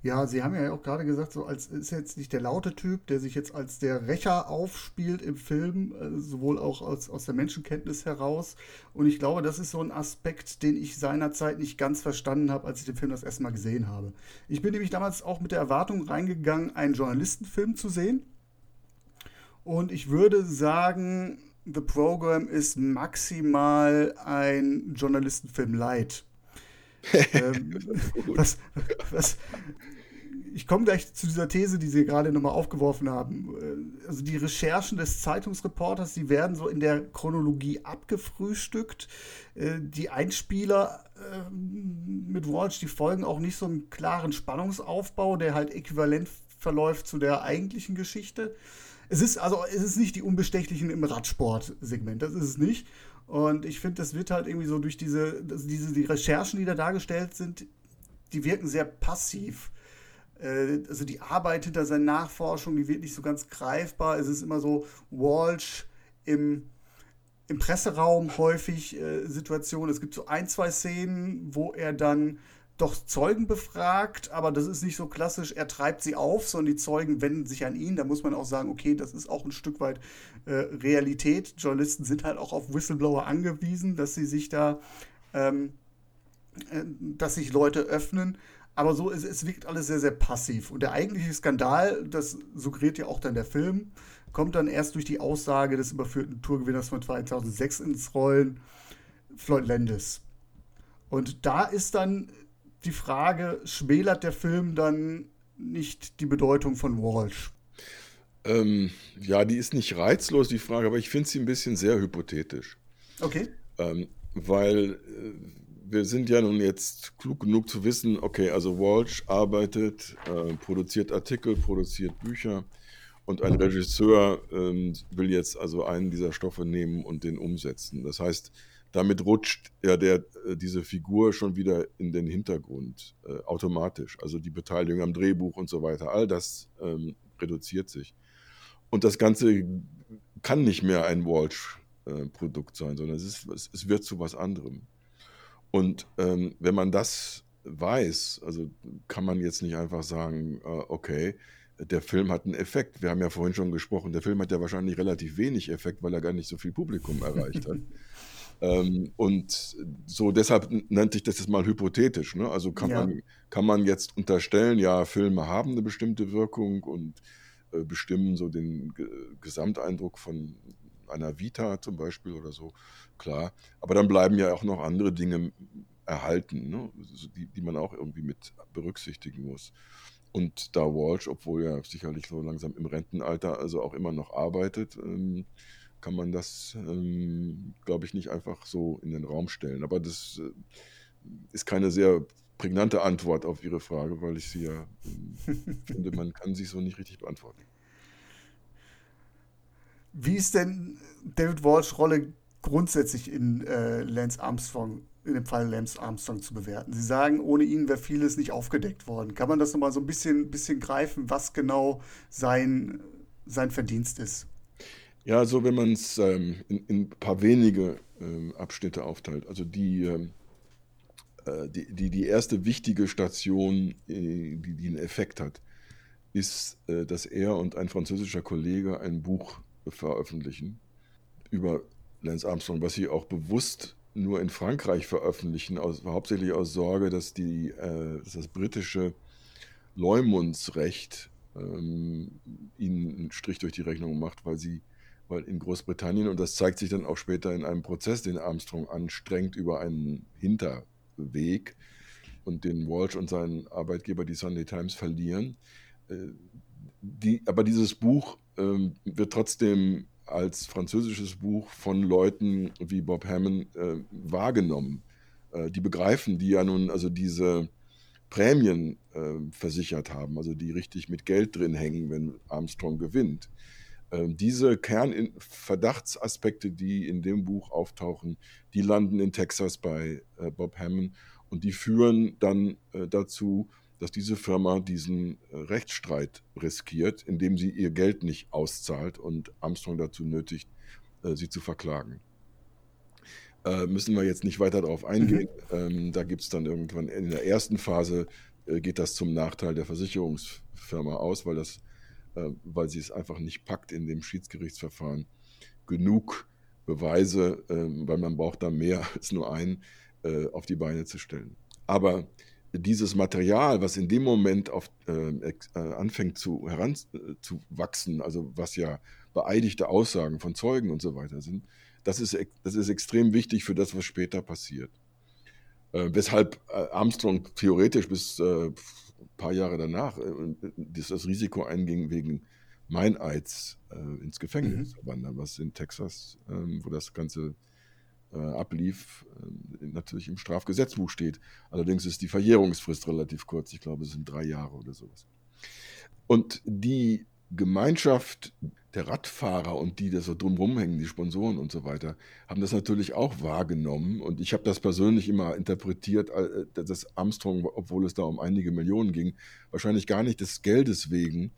Ja, Sie haben ja auch gerade gesagt, so als ist jetzt nicht der laute Typ, der sich jetzt als der Rächer aufspielt im Film, äh, sowohl auch aus, aus der Menschenkenntnis heraus. Und ich glaube, das ist so ein Aspekt, den ich seinerzeit nicht ganz verstanden habe, als ich den Film das erste Mal gesehen habe. Ich bin nämlich damals auch mit der Erwartung reingegangen, einen Journalistenfilm zu sehen. Und ich würde sagen, The Program ist maximal ein Journalistenfilm light. (laughs) ähm, was, was, ich komme gleich zu dieser These, die Sie gerade nochmal aufgeworfen haben. Äh, also die Recherchen des Zeitungsreporters, die werden so in der Chronologie abgefrühstückt. Äh, die Einspieler äh, mit Walsh, die folgen auch nicht so einem klaren Spannungsaufbau, der halt äquivalent verläuft zu der eigentlichen Geschichte. Es ist also, es ist nicht die Unbestechlichen im Radsport-Segment, das ist es nicht. Und ich finde, das wird halt irgendwie so durch diese, diese, die Recherchen, die da dargestellt sind, die wirken sehr passiv. Äh, also die Arbeit hinter seinen Nachforschungen, die wird nicht so ganz greifbar. Es ist immer so Walsh im, im Presseraum häufig äh, Situationen. Es gibt so ein, zwei Szenen, wo er dann doch Zeugen befragt, aber das ist nicht so klassisch, er treibt sie auf, sondern die Zeugen wenden sich an ihn. Da muss man auch sagen, okay, das ist auch ein Stück weit äh, Realität. Journalisten sind halt auch auf Whistleblower angewiesen, dass sie sich da, ähm, äh, dass sich Leute öffnen. Aber so, es, es wirkt alles sehr, sehr passiv. Und der eigentliche Skandal, das suggeriert ja auch dann der Film, kommt dann erst durch die Aussage des überführten Tourgewinners von 2006 ins Rollen, Floyd Landis. Und da ist dann die Frage, schmälert der Film dann nicht die Bedeutung von Walsh? Ähm, ja, die ist nicht reizlos, die Frage, aber ich finde sie ein bisschen sehr hypothetisch. Okay. Ähm, weil äh, wir sind ja nun jetzt klug genug zu wissen, okay, also Walsh arbeitet, äh, produziert Artikel, produziert Bücher und ein Regisseur äh, will jetzt also einen dieser Stoffe nehmen und den umsetzen. Das heißt, damit rutscht ja der, äh, diese Figur schon wieder in den Hintergrund äh, automatisch. Also die Beteiligung am Drehbuch und so weiter, all das ähm, reduziert sich. Und das Ganze kann nicht mehr ein Walsh-Produkt sein, sondern es, ist, es, wird zu was anderem. Und ähm, wenn man das weiß, also kann man jetzt nicht einfach sagen, äh, okay, der Film hat einen Effekt. Wir haben ja vorhin schon gesprochen, der Film hat ja wahrscheinlich relativ wenig Effekt, weil er gar nicht so viel Publikum erreicht hat. (laughs) Ähm, und so deshalb nannte ich das jetzt mal hypothetisch. Ne? Also kann, ja. man, kann man jetzt unterstellen, ja, Filme haben eine bestimmte Wirkung und äh, bestimmen so den G Gesamteindruck von einer Vita zum Beispiel oder so, klar. Aber dann bleiben ja auch noch andere Dinge erhalten, ne? die, die man auch irgendwie mit berücksichtigen muss. Und da Walsh, obwohl er sicherlich so langsam im Rentenalter also auch immer noch arbeitet, ähm, kann man das, ähm, glaube ich, nicht einfach so in den Raum stellen. Aber das äh, ist keine sehr prägnante Antwort auf Ihre Frage, weil ich sie ja äh, (laughs) finde, man kann sie so nicht richtig beantworten. Wie ist denn David Walsh Rolle grundsätzlich in äh, Lance Armstrong, in dem Fall Lance Armstrong zu bewerten? Sie sagen, ohne ihn wäre vieles nicht aufgedeckt worden. Kann man das nochmal so ein bisschen, bisschen greifen, was genau sein, sein Verdienst ist? Ja, so wenn man es ähm, in, in, ein paar wenige ähm, Abschnitte aufteilt. Also die, ähm, äh, die, die, die, erste wichtige Station, äh, die, die einen Effekt hat, ist, äh, dass er und ein französischer Kollege ein Buch veröffentlichen über Lance Armstrong, was sie auch bewusst nur in Frankreich veröffentlichen, aus, hauptsächlich aus Sorge, dass, die, äh, dass das britische Leumundsrecht ähm, ihnen einen Strich durch die Rechnung macht, weil sie, weil in Großbritannien, und das zeigt sich dann auch später in einem Prozess, den Armstrong anstrengt über einen Hinterweg und den Walsh und seinen Arbeitgeber, die Sunday Times, verlieren. Äh, die, aber dieses Buch äh, wird trotzdem als französisches Buch von Leuten wie Bob Hammond äh, wahrgenommen. Äh, die begreifen, die ja nun also diese Prämien äh, versichert haben, also die richtig mit Geld drin hängen, wenn Armstrong gewinnt. Ähm, diese Kernverdachtsaspekte, die in dem Buch auftauchen, die landen in Texas bei äh, Bob Hammond und die führen dann äh, dazu, dass diese Firma diesen äh, Rechtsstreit riskiert, indem sie ihr Geld nicht auszahlt und Armstrong dazu nötigt, äh, sie zu verklagen. Äh, müssen wir jetzt nicht weiter darauf eingehen. Mhm. Ähm, da gibt es dann irgendwann in der ersten Phase geht das zum Nachteil der Versicherungsfirma aus, weil, das, weil sie es einfach nicht packt in dem Schiedsgerichtsverfahren genug Beweise, ähm, weil man braucht da mehr (laughs) als nur einen, auf die Beine zu stellen. Aber dieses Material, was in dem Moment auf, äh, äh, anfängt zu heranzuwachsen, also was ja beeidigte Aussagen von Zeugen und so weiter sind, das ist, das ist extrem wichtig für das, was später passiert. Äh, weshalb äh, Armstrong theoretisch bis äh, paar Jahre danach äh, das Risiko einging, wegen Meineids ins Gefängnis mhm. zu wandern, was in Texas, ähm, wo das ganze äh, ablief, äh, natürlich im Strafgesetzbuch steht. Allerdings ist die Verjährungsfrist relativ kurz. Ich glaube, es sind drei Jahre oder sowas. Und die Gemeinschaft der Radfahrer und die, die so drumherum hängen, die Sponsoren und so weiter, haben das natürlich auch wahrgenommen. Und ich habe das persönlich immer interpretiert, äh, dass Armstrong, obwohl es da um einige Millionen ging, wahrscheinlich gar nicht des Geldes wegen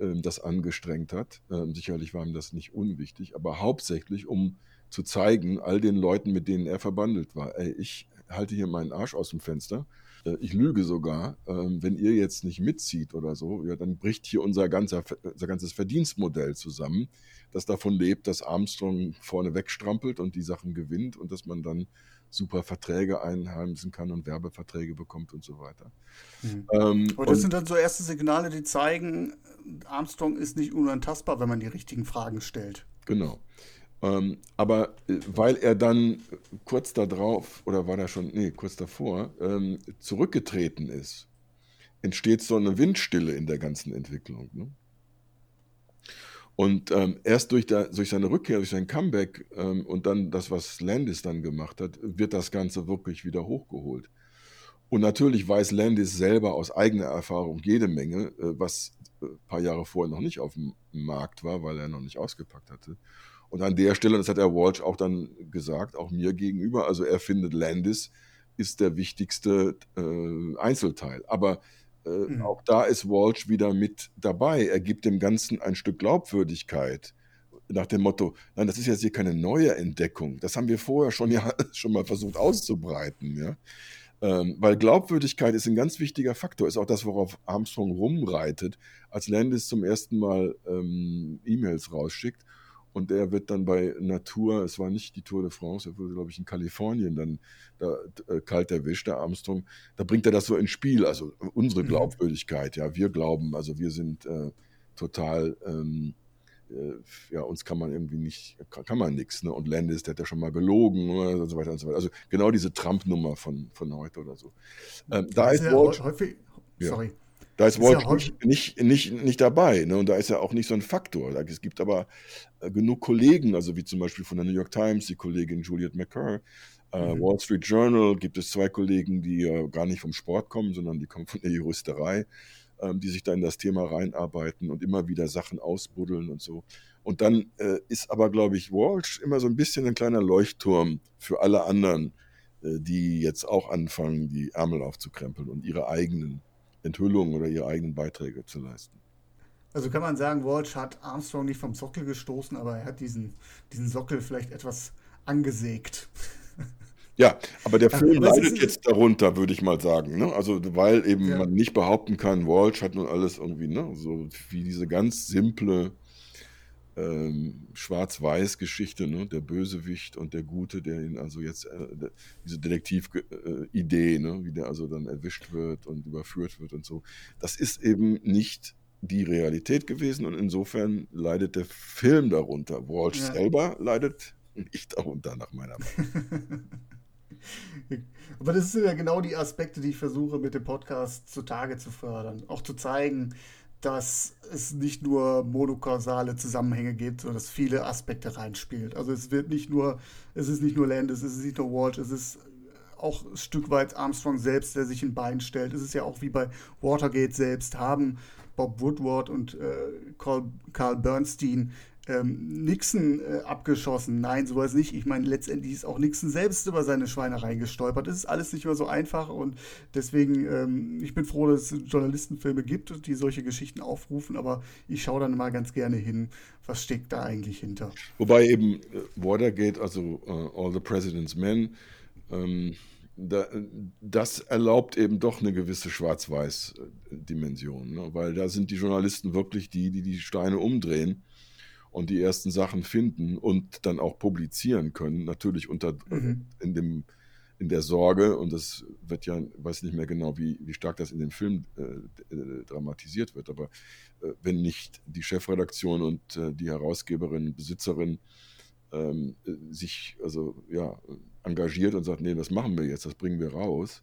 ähm, das angestrengt hat. Ähm, sicherlich war ihm das nicht unwichtig, aber hauptsächlich um zu zeigen, all den Leuten, mit denen er verbandelt war, ey, ich halte hier meinen Arsch aus dem Fenster. Äh, ich lüge sogar, ähm, wenn ihr jetzt nicht mitzieht oder so, ja, dann bricht hier unser, ganzer, unser ganzes Verdienstmodell zusammen, das davon lebt, dass Armstrong vorne wegstrampelt und die Sachen gewinnt und dass man dann super Verträge einheimsen kann und Werbeverträge bekommt und so weiter. Mhm. Ähm, Aber das sind dann so erste Signale, die zeigen, Armstrong ist nicht unantastbar, wenn man die richtigen Fragen stellt. Genau. Ähm, aber äh, weil er dann kurz darauf, oder war er schon, nee, kurz davor, ähm, zurückgetreten ist, entsteht so eine Windstille in der ganzen Entwicklung. Ne? Und ähm, erst durch, der, durch, seine Rückkehr, durch sein Comeback ähm, und dann das, was Landis dann gemacht hat, wird das Ganze wirklich wieder hochgeholt. Und natürlich weiß Landis selber aus eigener Erfahrung jede Menge, äh, was ein äh, paar Jahre vorher noch nicht auf dem Markt war, weil er noch nicht ausgepackt hatte. Und an der Stelle, das hat der Walsh auch dann gesagt, auch mir gegenüber, also er findet Landis ist der wichtigste äh, Einzelteil. Aber äh, mhm. auch da ist Walsh wieder mit dabei. Er gibt dem Ganzen ein Stück Glaubwürdigkeit. Nach dem Motto, nein, das ist jetzt hier keine neue Entdeckung. Das haben wir vorher schon ja (laughs) schon mal versucht auszubreiten, ja. Ähm, weil Glaubwürdigkeit ist ein ganz wichtiger Faktor, ist auch das, worauf Armstrong rumreitet, als Landis zum ersten Mal ähm, E-Mails rausschickt und er wird dann bei Natur, es war nicht die Tour de France, er wurde, glaube ich, in Kalifornien dann da, äh, kalt erwischt, der Armstrong. Da bringt er das so ins Spiel, also unsere mhm. Glaubwürdigkeit, ja, wir glauben, also wir sind äh, total, ähm, äh, ja, uns kann man irgendwie nicht, kann, kann man nichts, ne? Und Landis, der hat ja schon mal gelogen und so weiter und so weiter. Also genau diese Trump-Nummer von, von heute oder so. Ähm, da ist Walt, häufig, ja. Da ist Walsh ja nicht, nicht, nicht dabei. Ne? Und da ist er auch nicht so ein Faktor. Es gibt aber äh, genug Kollegen, also wie zum Beispiel von der New York Times, die Kollegin Juliet McCurr, äh, mhm. Wall Street Journal gibt es zwei Kollegen, die äh, gar nicht vom Sport kommen, sondern die kommen von der Juristerei, ähm, die sich da in das Thema reinarbeiten und immer wieder Sachen ausbuddeln und so. Und dann äh, ist aber, glaube ich, Walsh immer so ein bisschen ein kleiner Leuchtturm für alle anderen, äh, die jetzt auch anfangen, die Ärmel aufzukrempeln und ihre eigenen Enthüllungen oder ihre eigenen Beiträge zu leisten. Also kann man sagen, Walsh hat Armstrong nicht vom Sockel gestoßen, aber er hat diesen, diesen Sockel vielleicht etwas angesägt. (laughs) Ja, aber der Film aber leidet jetzt darunter, würde ich mal sagen. Ne? Also, weil eben ja. man nicht behaupten kann, Walsh hat nun alles irgendwie, ne? so wie diese ganz simple ähm, Schwarz-Weiß-Geschichte, ne? der Bösewicht und der Gute, der ihn also jetzt, äh, diese Detektiv-Idee, ne? wie der also dann erwischt wird und überführt wird und so, das ist eben nicht die Realität gewesen und insofern leidet der Film darunter. Walsh ja. selber leidet nicht darunter, nach meiner Meinung. (laughs) Aber das sind ja genau die Aspekte, die ich versuche mit dem Podcast zutage zu fördern. Auch zu zeigen, dass es nicht nur monokausale Zusammenhänge gibt, sondern dass viele Aspekte reinspielt. Also es wird nicht nur, es ist nicht nur Landis, es ist nicht nur Walsh, es ist auch ein Stück weit Armstrong selbst, der sich in Bein stellt. Es ist ja auch wie bei Watergate selbst, haben Bob Woodward und äh, Carl, Carl Bernstein ähm, Nixon äh, abgeschossen. Nein, sowas nicht. Ich meine, letztendlich ist auch Nixon selbst über seine Schweinerei gestolpert. Es ist alles nicht mehr so einfach und deswegen, ähm, ich bin froh, dass es Journalistenfilme gibt, die solche Geschichten aufrufen, aber ich schaue dann mal ganz gerne hin, was steckt da eigentlich hinter. Wobei eben äh, Watergate, also uh, All the President's Men, ähm, da, das erlaubt eben doch eine gewisse Schwarz-Weiß-Dimension, ne? weil da sind die Journalisten wirklich die, die die Steine umdrehen und die ersten Sachen finden und dann auch publizieren können, natürlich unter mhm. in dem in der Sorge, und das wird ja, weiß nicht mehr genau, wie, wie stark das in dem Film äh, äh, dramatisiert wird, aber äh, wenn nicht die Chefredaktion und äh, die Herausgeberin, Besitzerin ähm, äh, sich also ja engagiert und sagt, nee, das machen wir jetzt, das bringen wir raus,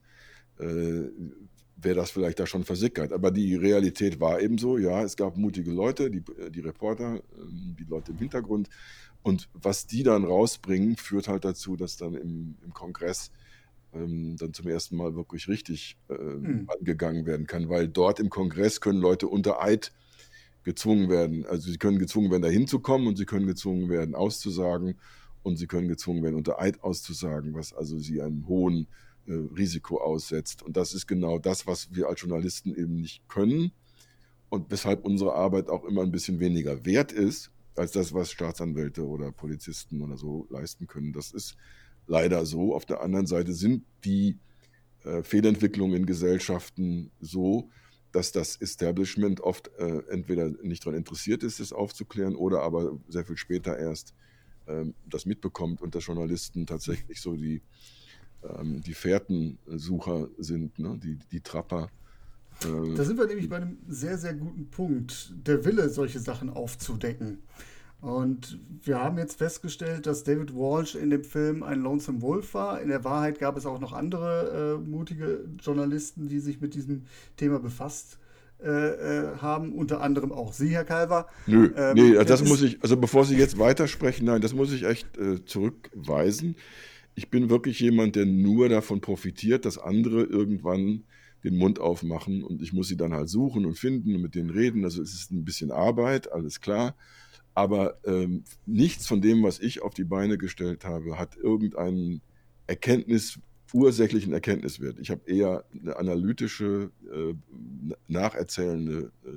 wäre das vielleicht da schon versickert. Aber die Realität war eben so, ja, es gab mutige Leute, die, die Reporter, ähm, die Leute im Hintergrund. Und was die dann rausbringen, führt halt dazu, dass dann im, im Kongress ähm, dann zum ersten Mal wirklich richtig äh, hm. angegangen werden kann, weil dort im Kongress können Leute unter Eid gezwungen werden. Also sie können gezwungen werden, da hinzukommen und sie können gezwungen werden, auszusagen und sie können gezwungen werden, unter Eid auszusagen, was also sie einen hohen äh, Risiko aussetzt. Und das ist genau das, was wir als Journalisten eben nicht können und weshalb unsere Arbeit auch immer ein bisschen weniger wert ist als das, was Staatsanwälte oder Polizisten oder so leisten können. Das ist leider so. Auf der anderen Seite sind die äh, Fehlentwicklungen in Gesellschaften so, dass das Establishment oft äh, entweder nicht daran interessiert ist, es aufzuklären, oder aber sehr viel später erst äh, das mitbekommt und dass Journalisten tatsächlich so die ähm, die Fährtensucher sind, ne? die, die Trapper. Äh, da sind wir nämlich bei einem sehr, sehr guten Punkt, der Wille, solche Sachen aufzudecken. Und wir haben jetzt festgestellt, dass David Walsh in dem Film ein Lonesome Wolf war. In der Wahrheit gab es auch noch andere äh, mutige Journalisten, die sich mit diesem Thema befasst äh, äh haben, unter anderem auch Sie, Herr Kalver. Nö, ähm, nee, das muss ich, also bevor Sie jetzt weitersprechen, nein, das muss ich echt äh, zurückweisen ich bin wirklich jemand, der nur davon profitiert, dass andere irgendwann den Mund aufmachen und ich muss sie dann halt suchen und finden und mit denen reden. Also es ist ein bisschen Arbeit, alles klar. Aber ähm, nichts von dem, was ich auf die Beine gestellt habe, hat irgendeinen Erkenntnis, ursächlichen Erkenntniswert. Ich habe eher eine analytische, äh, nacherzählende äh,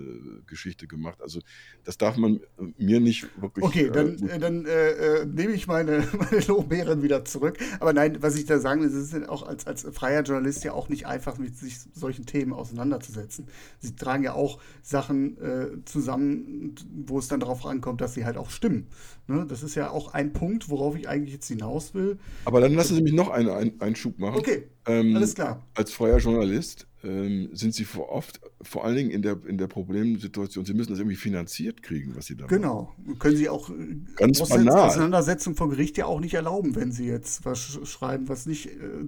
Geschichte gemacht. Also das darf man mir nicht wirklich. Okay, dann, äh, dann äh, äh, nehme ich meine, (laughs) meine Lobbeeren wieder zurück. Aber nein, was ich da sagen will, es ist auch als, als freier Journalist ja auch nicht einfach, mit sich solchen Themen auseinanderzusetzen. Sie tragen ja auch Sachen äh, zusammen, wo es dann darauf ankommt, dass sie halt auch stimmen. Ne? Das ist ja auch ein Punkt, worauf ich eigentlich jetzt hinaus will. Aber dann lassen Sie mich noch einen Einschub machen. Okay, ähm, alles klar. Als freier Journalist ähm, sind Sie vor oft, vor allen Dingen in der, in der Problemsituation, Sie müssen das irgendwie finanziert kriegen, was Sie da genau. machen. Genau. Können Sie auch äh, Ganz banal. Auseinandersetzung vor Gericht ja auch nicht erlauben, wenn Sie jetzt was schreiben, was nicht äh,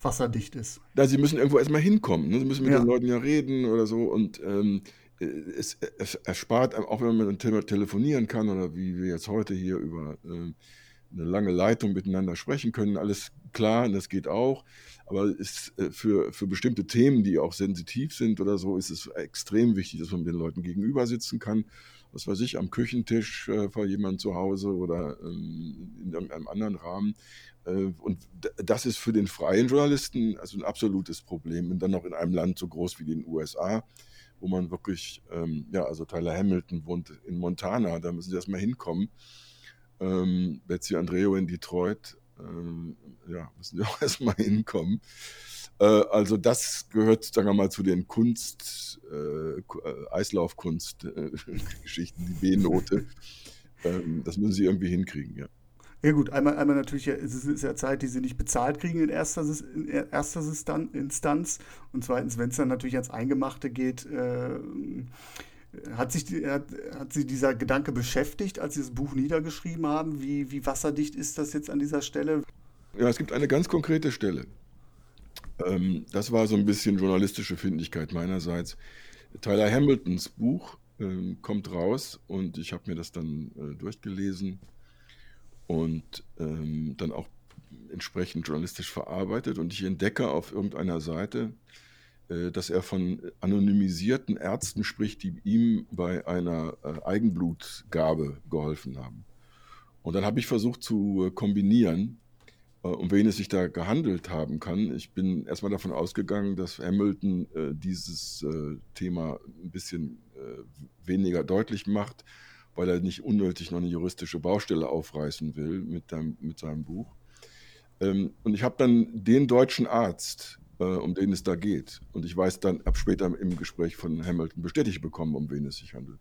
wasserdicht ist. Da, Sie müssen irgendwo erstmal hinkommen. Ne? Sie müssen mit ja. den Leuten ja reden oder so und ähm, es, es, erspart, auch wenn man mit einem telefonieren kann oder wie wir jetzt heute hier über äh, eine lange Leitung miteinander sprechen können, alles klar, das geht auch. Aber ist, äh, für, für bestimmte Themen, die auch sensitiv sind oder so, ist es extrem wichtig, dass man den Leuten gegenüber sitzen kann. Was weiß ich, am Küchentisch äh, vor jemandem zu Hause oder ähm, in irgendeinem anderen Rahmen. Äh, und das ist für den freien Journalisten also ein absolutes Problem. Und dann noch in einem Land so groß wie den USA wo man wirklich, ähm, ja, also Tyler Hamilton wohnt in Montana, da müssen sie erstmal hinkommen. Ähm, Betsy Andreo in Detroit, ähm, ja, müssen wir (laughs) auch erstmal hinkommen. Äh, also das gehört, sagen wir mal, zu den Kunst, äh, Eislaufkunst-Geschichten, (laughs) die B-Note. Ähm, das müssen sie irgendwie hinkriegen, ja. Ja gut, einmal, einmal natürlich, es ist ja Zeit, die sie nicht bezahlt kriegen in erster, in erster Instanz. Und zweitens, wenn es dann natürlich ans Eingemachte geht, äh, hat sich hat, hat sie dieser Gedanke beschäftigt, als sie das Buch niedergeschrieben haben? Wie, wie wasserdicht ist das jetzt an dieser Stelle? Ja, es gibt eine ganz konkrete Stelle. Ähm, das war so ein bisschen journalistische Findigkeit meinerseits. Tyler Hamiltons Buch ähm, kommt raus und ich habe mir das dann äh, durchgelesen und ähm, dann auch entsprechend journalistisch verarbeitet und ich entdecke auf irgendeiner Seite, dass er von anonymisierten Ärzten spricht, die ihm bei einer äh, Eigenblutgabe geholfen haben. Und dann habe ich versucht zu äh, kombinieren, um wen es sich da gehandelt haben kann. Ich bin erstmal davon ausgegangen, dass Hamilton dieses Thema ein bisschen weniger deutlich macht, weil er nicht unnötig noch eine juristische Baustelle aufreißen will mit, mit seinem Buch. Ähm, und ich habe dann den deutschen Arzt, äh, um den es da geht. Und ich weiß dann, ab später im Gespräch von Hamilton bestätigt bekommen, um wen es sich handelt.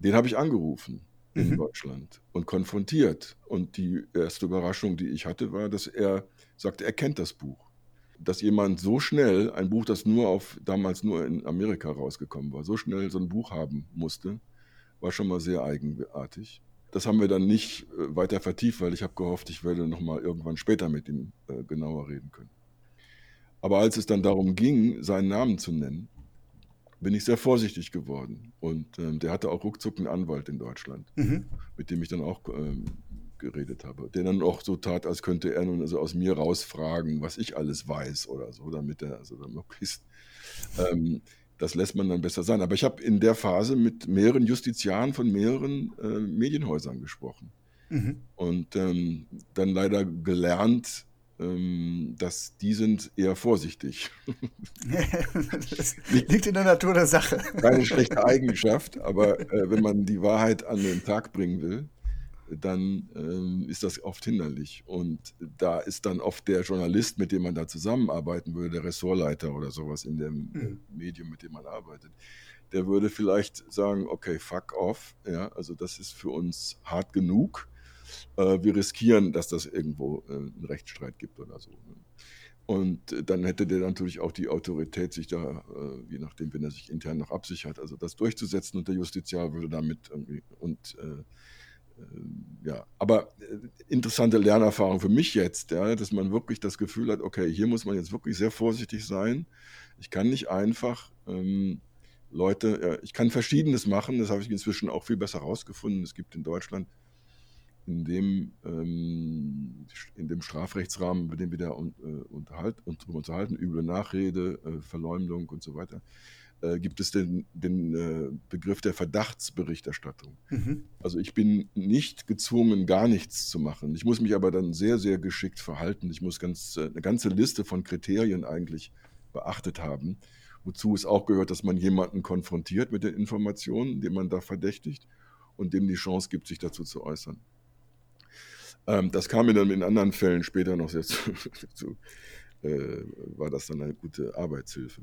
Den habe ich angerufen in mhm. Deutschland und konfrontiert. Und die erste Überraschung, die ich hatte, war, dass er sagte, er kennt das Buch. Dass jemand so schnell ein Buch, das nur auf damals nur in Amerika rausgekommen war, so schnell so ein Buch haben musste, war schon mal sehr eigenartig. Das haben wir dann nicht äh, weiter vertieft, weil ich habe gehofft, ich werde noch mal irgendwann später mit ihm äh, genauer reden können. Aber als es dann darum ging, seinen Namen zu nennen, bin ich sehr vorsichtig geworden. Und ähm, der hatte auch ruckzuck einen Anwalt in Deutschland, mhm. mit dem ich dann auch ähm, geredet habe. Der dann auch so tat, als könnte er nun also aus mir rausfragen, was ich alles weiß oder so, damit er also dann möglichst. Ähm, das lässt man dann besser sein. Aber ich habe in der Phase mit mehreren Justiziaren von mehreren äh, Medienhäusern gesprochen. Mhm. Und ähm, dann leider gelernt, ähm, dass die sind eher vorsichtig. das (laughs) liegt in der Natur der Sache. Keine schlechte Eigenschaft, aber äh, wenn man die Wahrheit an den Tag bringen will, dann ähm, ist das oft hinderlich. Und da ist dann oft der Journalist, mit dem man da zusammenarbeiten würde, der Ressortleiter oder sowas in dem mhm. Medium, mit dem man arbeitet, der würde vielleicht sagen, okay, fuck off, ja, also das ist für uns hart genug äh, wir riskieren, dass das irgendwo äh, einen Rechtsstreit gibt oder so. Ne? Und äh, dann hätte der natürlich auch die Autorität, sich da, äh, je nachdem, wenn er sich intern noch absichert, also das durchzusetzen und der Justiziar würde damit irgendwie und äh, äh, ja, aber interessante Lernerfahrung für mich jetzt, ja, dass man wirklich das Gefühl hat, okay, hier muss man jetzt wirklich sehr vorsichtig sein. Ich kann nicht einfach ähm, Leute, ja, ich kann Verschiedenes machen, das habe ich inzwischen auch viel besser herausgefunden. Es gibt in Deutschland in dem, ähm, in dem Strafrechtsrahmen, über den wir da un, äh, unterhalt, unterhalten, üble Nachrede, äh, Verleumdung und so weiter, äh, gibt es den, den äh, Begriff der Verdachtsberichterstattung. Mhm. Also ich bin nicht gezwungen, gar nichts zu machen. Ich muss mich aber dann sehr, sehr geschickt verhalten. Ich muss ganz, äh, eine ganze Liste von Kriterien eigentlich beachtet haben, wozu es auch gehört, dass man jemanden konfrontiert mit den Informationen, den man da verdächtigt und dem die Chance gibt, sich dazu zu äußern. Ähm, das kam mir dann in anderen Fällen später noch sehr (laughs) zu, zu äh, war das dann eine gute Arbeitshilfe.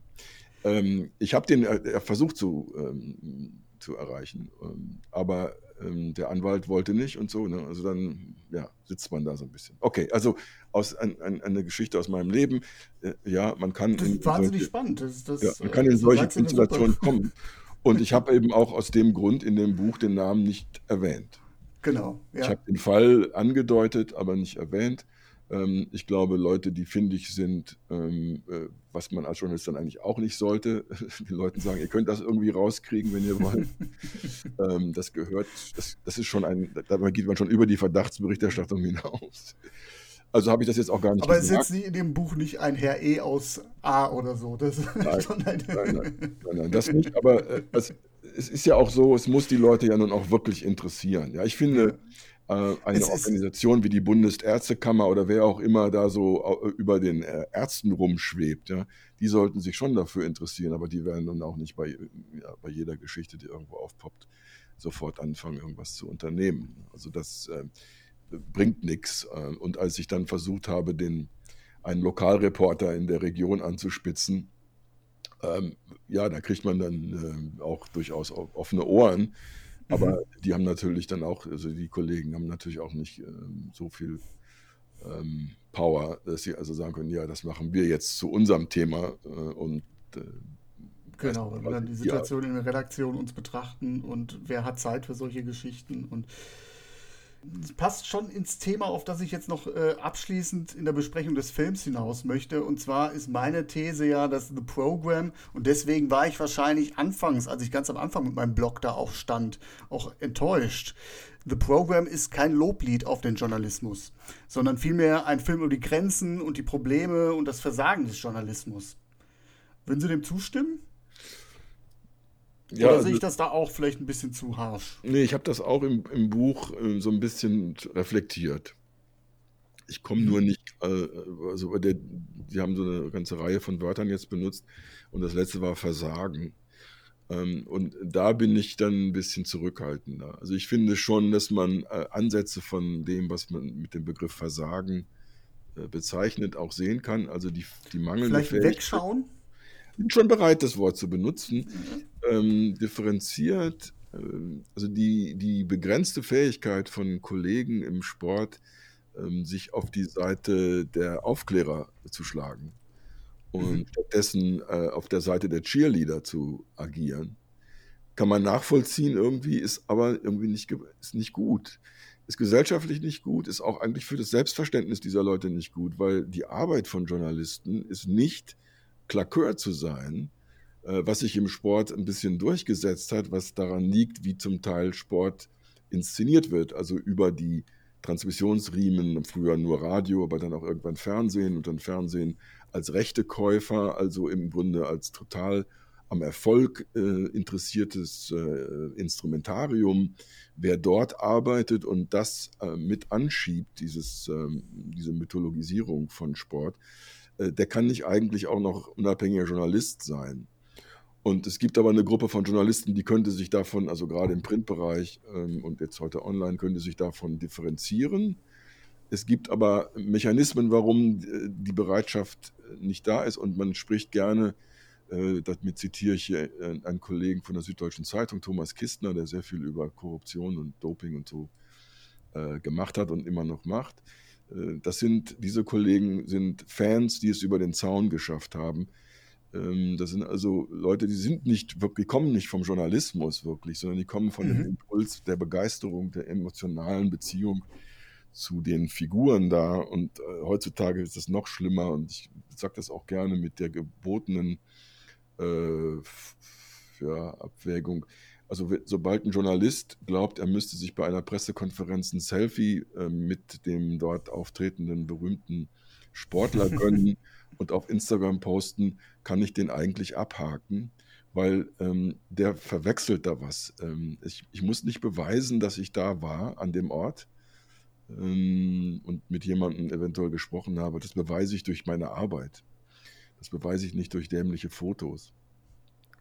Ähm, ich habe den äh, versucht zu, ähm, zu erreichen, ähm, aber ähm, der Anwalt wollte nicht und so. Ne? Also dann ja, sitzt man da so ein bisschen. Okay, also aus, ein, ein, eine Geschichte aus meinem Leben. Äh, ja, man kann. Das ist wahnsinnig solche, spannend. Das, das, ja, man kann in solche Konstellationen kommen. Und ich habe eben auch aus dem Grund in dem Buch den Namen nicht erwähnt. Genau. Ja. Ich habe den Fall angedeutet, aber nicht erwähnt. Ähm, ich glaube, Leute, die findig sind, ähm, äh, was man als Journalist dann eigentlich auch nicht sollte, (laughs) den Leuten sagen, ihr könnt das irgendwie rauskriegen, wenn ihr wollt. (laughs) ähm, das gehört, das, das ist schon ein, da geht man schon über die Verdachtsberichterstattung hinaus. Also habe ich das jetzt auch gar nicht Aber es ist jetzt in dem Buch nicht ein Herr E aus A oder so. Das nein, (laughs) nein, nein, nein, nein, das nicht. Aber äh, es, ist ja auch so, es muss die Leute ja nun auch wirklich interessieren. Ja, ich finde, äh, eine es Organisation wie die Bundesärztekammer oder wer auch immer da so äh, über den äh, Ärzten rumschwebt, ja, die sollten sich schon dafür interessieren, aber die werden dann auch nicht bei, ja, bei jeder Geschichte, die irgendwo aufpoppt, sofort anfangen, irgendwas zu unternehmen. Also das, äh, bringt nichts. Und als ich dann versucht habe, den, einen Lokalreporter in der Region anzuspitzen, ähm, ja, da kriegt man dann äh, auch durchaus offene Ohren. Aber mhm. die haben natürlich dann auch, also die Kollegen haben natürlich auch nicht ähm, so viel ähm, Power, dass sie also sagen können, ja, das machen wir jetzt zu unserem Thema äh, und äh, Genau, wenn wir dann die Situation ja. in der Redaktion uns betrachten und wer hat Zeit für solche Geschichten und passt schon ins Thema, auf das ich jetzt noch äh, abschließend in der Besprechung des Films hinaus möchte. Und zwar ist meine These ja, dass The Program, und deswegen war ich wahrscheinlich anfangs, als ich ganz am Anfang mit meinem Blog da auch stand, auch enttäuscht. The Program ist kein Loblied auf den Journalismus, sondern vielmehr ein Film über die Grenzen und die Probleme und das Versagen des Journalismus. Würden Sie dem zustimmen? Ja, Oder sehe ich also das da auch vielleicht ein bisschen zu harsch? Nee, ich habe das auch im, im Buch äh, so ein bisschen reflektiert. Ich komme nur mhm. nicht, äh, also der, die haben so eine ganze Reihe von Wörtern jetzt benutzt und das letzte war Versagen. Ähm, und da bin ich dann ein bisschen zurückhaltender. Also ich finde schon, dass man äh, Ansätze von dem, was man mit dem Begriff Versagen äh, bezeichnet, auch sehen kann. Also die, die mangelnde Vielleicht Fähigkeit, wegschauen? Bin schon bereit, das Wort zu benutzen, ähm, differenziert. Äh, also die, die begrenzte Fähigkeit von Kollegen im Sport, ähm, sich auf die Seite der Aufklärer zu schlagen und mhm. stattdessen äh, auf der Seite der Cheerleader zu agieren, kann man nachvollziehen irgendwie, ist aber irgendwie nicht, ist nicht gut. Ist gesellschaftlich nicht gut, ist auch eigentlich für das Selbstverständnis dieser Leute nicht gut, weil die Arbeit von Journalisten ist nicht Klakör zu sein, äh, was sich im Sport ein bisschen durchgesetzt hat, was daran liegt, wie zum Teil Sport inszeniert wird, also über die Transmissionsriemen, früher nur Radio, aber dann auch irgendwann Fernsehen und dann Fernsehen als Rechtekäufer, also im Grunde als total am Erfolg äh, interessiertes äh, Instrumentarium. Wer dort arbeitet und das äh, mit anschiebt, dieses, ähm, diese Mythologisierung von Sport, der kann nicht eigentlich auch noch unabhängiger Journalist sein. Und es gibt aber eine Gruppe von Journalisten, die könnte sich davon, also gerade im Printbereich ähm, und jetzt heute online, könnte sich davon differenzieren. Es gibt aber Mechanismen, warum äh, die Bereitschaft äh, nicht da ist und man spricht gerne, äh, damit zitiere ich hier einen Kollegen von der Süddeutschen Zeitung, Thomas Kistner, der sehr viel über Korruption und Doping und so äh, gemacht hat und immer noch macht. Äh, das sind, diese Kollegen sind Fans, die es über den Zaun geschafft haben. Ähm, das sind also Leute, die sind nicht wirklich, kommen nicht vom Journalismus wirklich, sondern die kommen von mhm. dem Impuls der Begeisterung, der emotionalen Beziehung zu den Figuren da. Und äh, heutzutage ist das noch schlimmer und ich sage das auch gerne mit der gebotenen äh, ja, Abwägung also sobald ein Journalist glaubt, er müsste sich bei einer Pressekonferenz ein Selfie äh, mit dem dort auftretenden berühmten Sportler (laughs) gönnen und auf Instagram posten, kann ich den eigentlich abhaken, weil ähm, der verwechselt da was. Ähm, ich, ich, muss nicht beweisen, dass ich da war an dem Ort ähm, und mit jemandem eventuell gesprochen habe. Das beweise ich durch meine Arbeit. Das beweise ich nicht durch dämliche Fotos.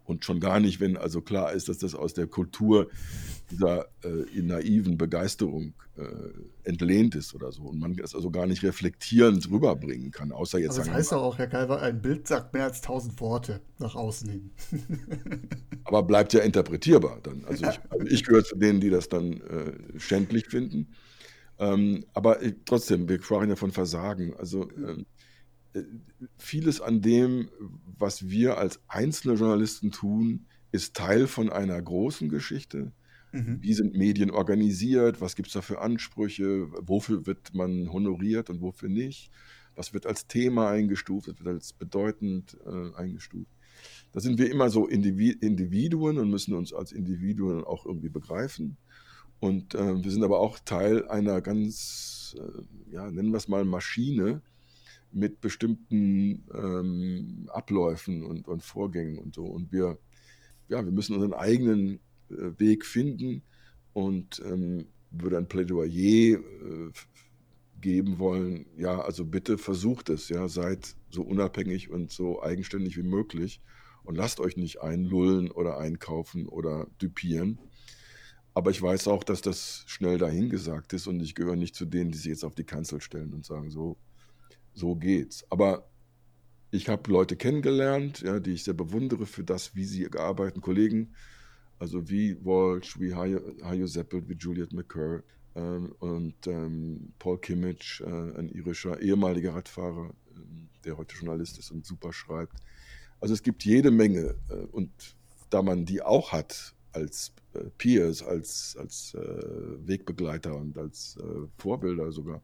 Und schon gar nicht, wenn also klar ist, dass das aus der Kultur dieser äh, naiven Begeisterung äh, entlehnt ist oder so. Und man das also gar nicht reflektierend rüberbringen kann, außer jetzt. Aber das heißt ja auch, Herr Kalver, ein Bild sagt mehr als tausend Worte nach außen hin. (laughs) aber bleibt ja interpretierbar dann. Also ich, also ich gehöre zu denen, die das dann äh, schändlich finden. Ähm, aber ich, trotzdem, wir sprachen ja von Versagen. Also ähm, vieles an dem, was wir als einzelne Journalisten tun, ist Teil von einer großen Geschichte. Mhm. Wie sind Medien organisiert? Was gibt es da für Ansprüche? Wofür wird man honoriert und wofür nicht? Was wird als Thema eingestuft? Was wird als bedeutend äh, eingestuft? Da sind wir immer so Individuen und müssen uns als Individuen auch irgendwie begreifen. Und äh, wir sind aber auch Teil einer ganz, äh, ja, nennen wir es mal Maschine, mit bestimmten ähm, Abläufen und, und, Vorgängen und so. Und wir, ja, wir müssen unseren eigenen äh, Weg finden und ähm, würde ein Plädoyer äh, geben wollen, ja, also bitte versucht es, ja, seid so unabhängig und so eigenständig wie möglich und lasst euch nicht einlullen oder einkaufen oder düpieren. Aber ich weiß auch, dass das schnell dahingesagt ist und ich gehöre nicht zu denen, die sich jetzt auf die Kanzel stellen und sagen, so, so geht's. Aber ich habe Leute kennengelernt, ja, die ich sehr bewundere für das, wie sie arbeiten, Kollegen, also wie Walsh, wie Hajo Seppelt, wie Juliet McCurr ähm, und ähm, Paul Kimmich, äh, ein irischer ehemaliger Radfahrer, äh, der heute Journalist ist und super schreibt. Also es gibt jede Menge äh, und da man die auch hat als äh, Peers, als, als äh, Wegbegleiter und als äh, Vorbilder sogar,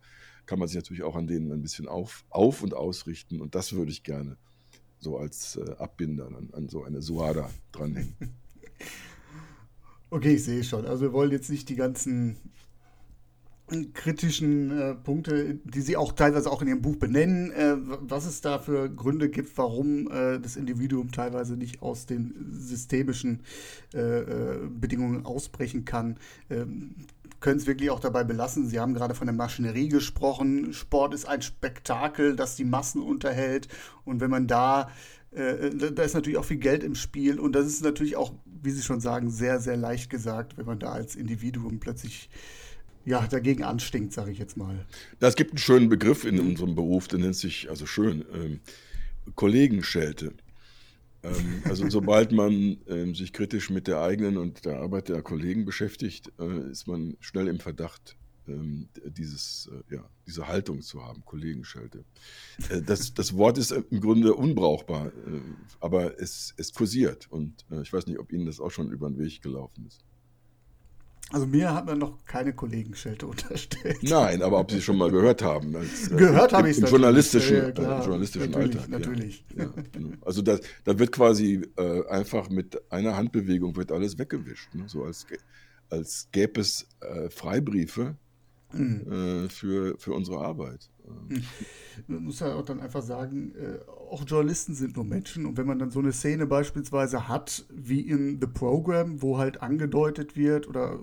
kann man sich natürlich auch an denen ein bisschen auf, auf und ausrichten. Und das würde ich gerne so als äh, Abbinder an, an so eine Suada dranhängen. (laughs) Okay, ich sehe schon. Also wir wollen jetzt nicht die ganzen kritischen äh, Punkte, die Sie auch teilweise auch in Ihrem Buch benennen, äh, was es da für Gründe gibt, warum äh, das Individuum teilweise nicht aus den systemischen äh, äh, Bedingungen ausbrechen kann. Ähm, können es wirklich auch dabei belassen. Sie haben gerade von der Maschinerie gesprochen. Sport ist ein Spektakel, das die Massen unterhält. Und wenn man da äh, da ist natürlich auch viel Geld im Spiel und das ist natürlich auch, wie Sie schon sagen, sehr, sehr leicht gesagt, wenn man da als Individuum plötzlich ja, dagegen anstinkt, sage ich jetzt mal. Es gibt einen schönen Begriff in unserem Beruf, der nennt sich, also schön, ähm, Kollegenschelte. Ähm, also sobald man ähm, sich kritisch mit der eigenen und der Arbeit der Kollegen beschäftigt, äh, ist man schnell im Verdacht, ähm, dieses, äh, ja, diese Haltung zu haben, Kollegenschelte. Äh, das, das Wort ist im Grunde unbrauchbar, äh, aber es, es kursiert und äh, ich weiß nicht, ob Ihnen das auch schon über den Weg gelaufen ist. Also mir hat man noch keine Kollegenschelte (laughs) unterstellt. Nein, aber ob Sie schon mal gehört haben. Als, äh, gehört habe ich es Im journalistischen, ja, äh, journalistischen natürlich, Alltag. Natürlich. Ja, ja, genau. Also da, da wird quasi äh, einfach mit einer Handbewegung wird alles weggewischt. Ne? So als, als gäbe es äh, Freibriefe mhm. Äh, für, für unsere Arbeit. Mhm. Man muss ja auch dann einfach sagen, äh, auch Journalisten sind nur Menschen. Und wenn man dann so eine Szene beispielsweise hat, wie in The Program, wo halt angedeutet wird, oder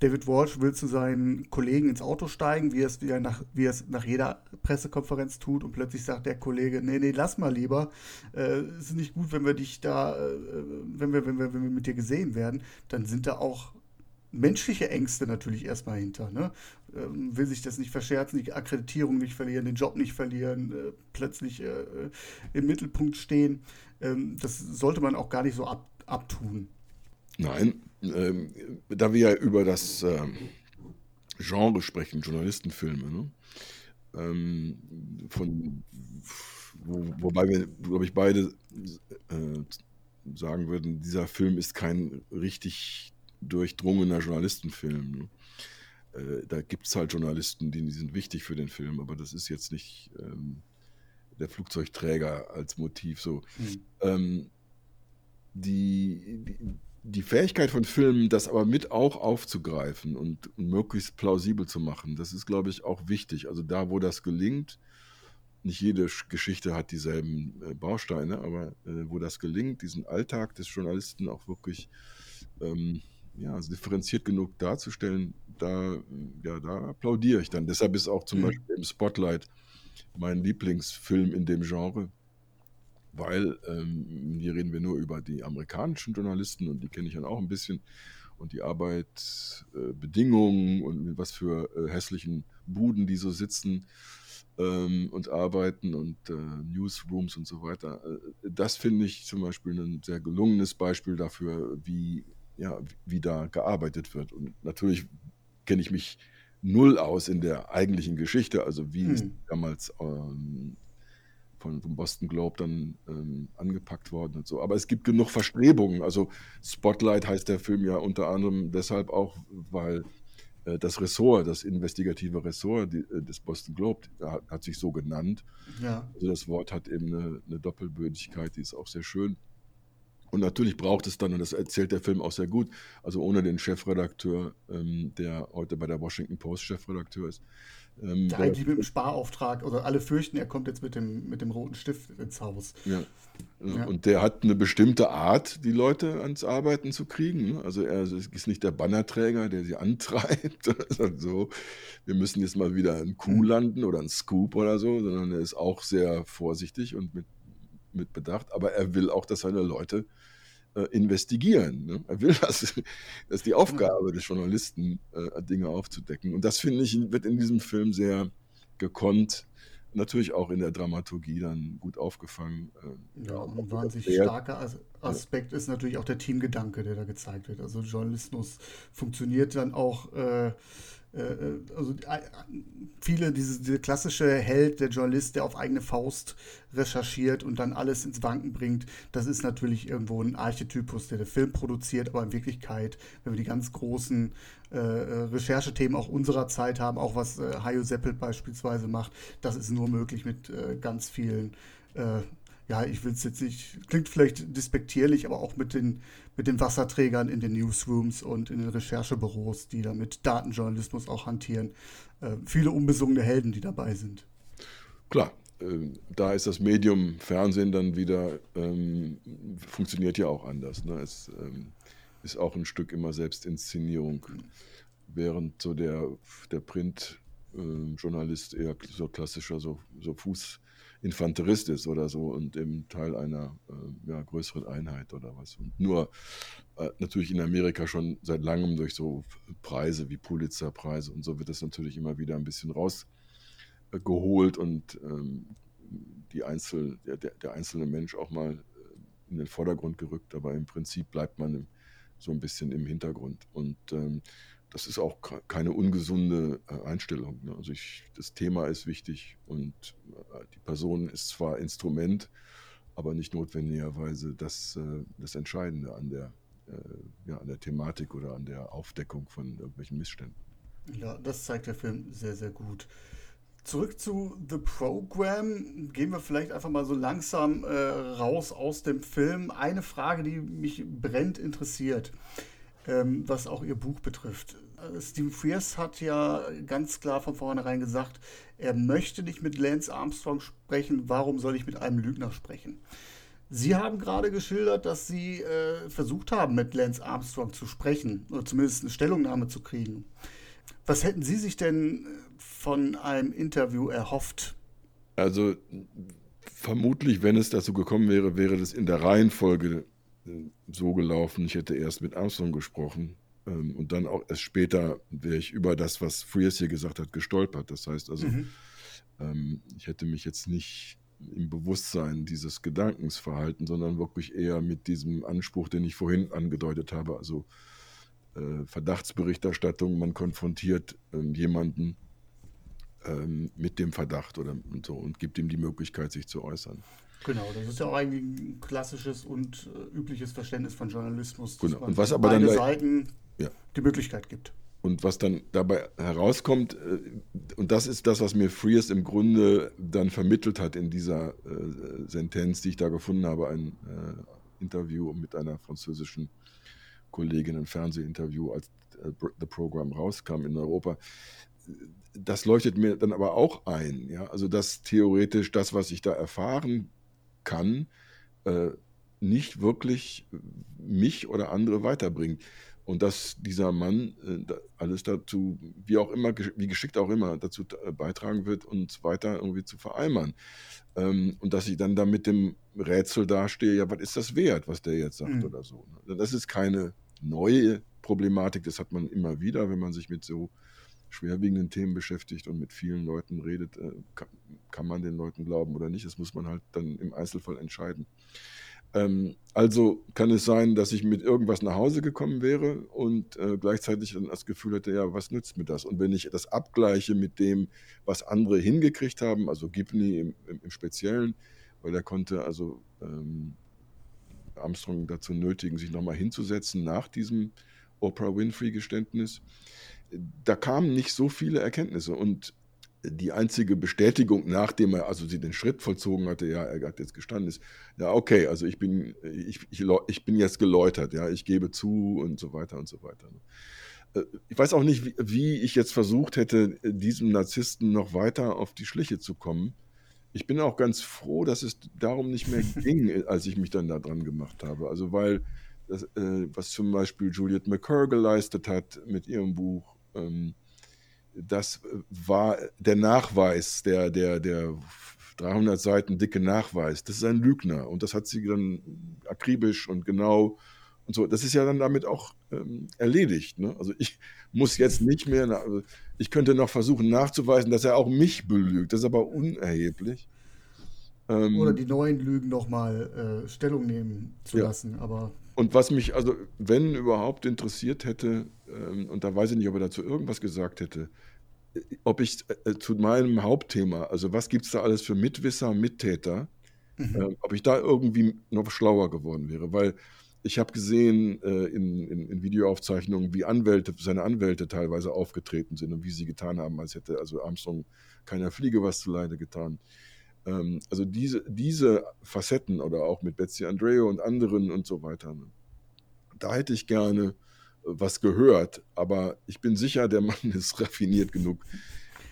David Walsh will zu seinen Kollegen ins Auto steigen, wie er es, nach, wie er es nach jeder Pressekonferenz tut, und plötzlich sagt der Kollege, nee, nee, lass mal lieber. Äh, es ist nicht gut, wenn wir dich da, wenn, wir, wenn, wir, wenn wir mit dir gesehen werden, dann sind da auch menschliche Ängste natürlich erstmal hinter. Ne? Ähm, will sich das nicht verscherzen, die Akkreditierung nicht verlieren, den Job nicht verlieren, äh, plötzlich äh, im Mittelpunkt stehen. Ähm, das sollte man auch gar nicht so ab, abtun. Nein, ähm, da wir ja über das ähm, Genre sprechen, Journalistenfilme, ne? Von, wo, wobei wir, glaube ich, beide äh, sagen würden, dieser Film ist kein richtig durchdrungener Journalistenfilm. Ne? Äh, da gibt es halt Journalisten, die, die, sind wichtig für den Film, aber das ist jetzt nicht ähm, der Flugzeugträger als Motiv so. Mhm. Ähm, die, die, die, Fähigkeit von Filmen, das aber mit auch aufzugreifen und, und möglichst plausibel zu machen, das ist, glaube ich, auch wichtig. Also da, wo das gelingt, nicht jede Geschichte hat dieselben äh, Bausteine, aber äh, wo das gelingt, diesen Alltag des Journalisten auch wirklich ähm, ja, also differenziert genug darzustellen, da, ja, da applaudiere ich dann. Deshalb ist auch zum mhm. Beispiel im Spotlight mein Lieblingsfilm in dem Genre, weil ähm, hier reden wir nur über die amerikanischen Journalisten und die kenne ich dann auch ein bisschen und die Arbeitsbedingungen äh, und was für äh, hässlichen Buden die so sitzen ähm, und arbeiten und äh, Newsrooms und so weiter. Äh, das finde ich zum Beispiel ein sehr gelungenes Beispiel dafür, wie ja, wie da gearbeitet wird. Und natürlich kenne ich mich null aus in der eigentlichen Geschichte, also wie hm. ist damals ähm, von, vom Boston Globe dann ähm, angepackt worden und so. Aber es gibt genug Verstrebungen. Also Spotlight heißt der Film ja unter anderem deshalb auch, weil äh, das Ressort, das investigative Ressort die, äh, des Boston Globe, hat, hat, sich so genannt. Ja. Also das Wort hat eben eine, eine Doppelbödigkeit, die ist auch sehr schön. Und natürlich braucht es dann, und das erzählt der Film auch sehr gut, also ohne den Chefredakteur, ähm, der heute bei der Washington Post Chefredakteur ist. Ähm, der, der eigentlich mit dem Sparauftrag, oder alle fürchten, er kommt jetzt mit dem, mit dem roten Stift ins Haus. Ja. ja. Und der hat eine bestimmte Art, die Leute ans Arbeiten zu kriegen. Ne? Also er ist nicht der Bannerträger, der sie (laughs) antreibt. so, wir müssen jetzt mal wieder einen Kuh landen oder einen Scoop oder so, sondern er ist auch sehr vorsichtig und mit mit Bedacht, aber er will auch, dass seine Leute äh, investigieren. Ne? Er will (laughs) das. Das ist die Aufgabe des Journalisten, äh, Dinge aufzudecken. Und das finde ich, wird in diesem Film sehr gekonnt natürlich auch in der Dramaturgie dann gut aufgefangen. Äh, ja, ein wahnsinnig starker Aspekt ist natürlich auch der Teamgedanke, der da gezeigt wird. Also Journalismus funktioniert dann auch äh, also äh, viele, diese, diese, klassische Held, der Journalist, der auf eigene Faust recherchiert und dann alles ins Wanken bringt, das ist natürlich irgendwo ein Archetypus, der den Film produziert, aber in Wirklichkeit, wenn wir die ganz großen äh, Recherchethemen auch unserer Zeit haben, auch was äh, Hayo Seppelt beispielsweise macht, das ist nur möglich mit äh, ganz vielen ja, ich will es jetzt nicht, klingt vielleicht despektierlich, aber auch mit den, mit den Wasserträgern in den Newsrooms und in den Recherchebüros, die da mit Datenjournalismus auch hantieren. Äh, viele unbesungene Helden, die dabei sind. Klar, äh, da ist das Medium Fernsehen dann wieder, ähm, funktioniert ja auch anders. Ne? Es ähm, ist auch ein Stück immer Selbstinszenierung, während so der, der Print-Journalist äh, eher so klassischer, so, so Fuß Infanterist ist oder so und im Teil einer äh, ja, größeren Einheit oder was. Und nur äh, natürlich in Amerika schon seit langem durch so Preise wie Pulitzer-Preise und so wird das natürlich immer wieder ein bisschen rausgeholt äh, und ähm, die Einzel, der, der, einzelne Mensch auch mal äh, in den Vordergrund gerückt, aber im Prinzip bleibt man so ein bisschen im Hintergrund. Und ähm, das ist auch keine ungesunde äh, Einstellung. Ne? Also ich, das Thema ist wichtig und äh, die Person ist zwar Instrument, aber nicht notwendigerweise das, äh, das Entscheidende an der, ja, an der Thematik oder an der Aufdeckung von irgendwelchen Missständen. Ja, das zeigt der Film sehr, sehr gut. Zurück zu The Program. Gehen wir vielleicht einfach mal so langsam äh, raus aus dem Film. Eine Frage, die mich brennt interessiert ähm, was auch ihr Buch betrifft. Äh, Steve Frears hat ja ganz klar von vornherein gesagt, er möchte nicht mit Lance Armstrong sprechen, warum soll ich mit einem Lügner sprechen? Sie haben gerade geschildert, dass Sie äh, versucht haben, mit Lance Armstrong zu sprechen oder zumindest eine Stellungnahme zu kriegen. Was hätten Sie sich denn von einem Interview erhofft? Also vermutlich, wenn es dazu gekommen wäre, wäre das in der Reihenfolge so gelaufen, ich hätte erst mit Armstrong gesprochen ähm, und dann auch erst später wäre ich über das, was Frears hier gesagt hat, gestolpert. Das heißt also, mhm. ähm, ich hätte mich jetzt nicht im Bewusstsein dieses Gedankens verhalten, sondern wirklich eher mit diesem Anspruch, den ich vorhin angedeutet habe, also äh, Verdachtsberichterstattung, man konfrontiert ähm, jemanden ähm, mit dem Verdacht oder und so und gibt ihm die Möglichkeit, sich zu äußern. Genau, das ist ja auch eigentlich ein klassisches und äh, übliches Verständnis von Journalismus, dass genau. und was aber beide dann Seiten ja. die Möglichkeit gibt. Und was dann dabei herauskommt, äh, und das ist das, was mir Frears im Grunde dann vermittelt hat in dieser äh, Sentenz, die ich da gefunden habe, ein äh, Interview mit einer französischen Kollegin, ein Fernsehinterview, als äh, The Program rauskam in Europa das leuchtet mir dann aber auch ein. Ja? Also, dass theoretisch das, was ich da erfahren kann, äh, nicht wirklich mich oder andere weiterbringt. Und dass dieser Mann äh, alles dazu, wie auch immer, wie geschickt auch immer, dazu äh, beitragen wird, uns weiter irgendwie zu vereimern. Ähm, und dass ich dann da mit dem Rätsel dastehe, ja, was ist das wert, was der jetzt sagt mhm. oder so. Ne? Das ist keine neue Problematik, das hat man immer wieder, wenn man sich mit so schwerwiegenden Themen beschäftigt und mit vielen Leuten redet, äh, kann, man den Leuten glauben oder nicht. Das muss man halt dann im Einzelfall entscheiden. Ähm, also kann es sein, dass ich mit irgendwas nach Hause gekommen wäre und äh, gleichzeitig dann das Gefühl hätte, ja, was nützt mir das? Und wenn ich das abgleiche mit dem, was andere hingekriegt haben, also Gibney im, im, im Speziellen, weil er konnte also ähm, Armstrong dazu nötigen, sich nochmal hinzusetzen nach diesem Oprah Winfrey-Geständnis da kamen nicht so viele Erkenntnisse und die einzige Bestätigung, nachdem er also sie den Schritt vollzogen hatte, ja, er hat jetzt gestanden, ist, ja, okay, also ich bin, ich, ich, ich bin jetzt geläutert, ja, ich gebe zu und so weiter und so weiter. Ne. Äh, ich weiß auch nicht, wie, wie ich jetzt versucht hätte, diesem Narzissten noch weiter auf die Schliche zu kommen. Ich bin auch ganz froh, dass es darum nicht mehr (laughs) ging, als ich mich dann da dran gemacht habe. Also, weil das, äh, was zum Beispiel Juliette McCurr geleistet hat mit ihrem Buch, das war der Nachweis der, der, der 300 Seiten dicke Nachweis, das ist ein Lügner und das hat sie dann akribisch und genau und so. Das ist ja dann damit auch ähm, erledigt. Ne? Also ich muss jetzt nicht mehr, also ich könnte noch versuchen nachzuweisen, dass er auch mich belügt. Das ist aber unerheblich. Ähm, Oder die neuen Lügen nochmal äh, Stellung nehmen zu ja. lassen. Aber und was mich also, wenn überhaupt interessiert hätte, ähm, und da weiß ich nicht, ob er dazu irgendwas gesagt hätte, ob ich äh, zu meinem Hauptthema, also was gibt es da alles für Mitwisser, Mittäter, mhm. äh, ob ich da irgendwie noch schlauer geworden wäre, weil ich habe gesehen äh, in, in, in, Videoaufzeichnungen, wie Anwälte, seine Anwälte teilweise aufgetreten sind und wie sie getan haben, als hätte also Armstrong keiner Fliege was zuleide getan. Ähm, also diese, diese Facetten oder auch mit Betsy Andreo und anderen und so weiter, ne, da hätte ich gerne äh, was gehört, aber ich bin sicher, der Mann (laughs) ist raffiniert genug,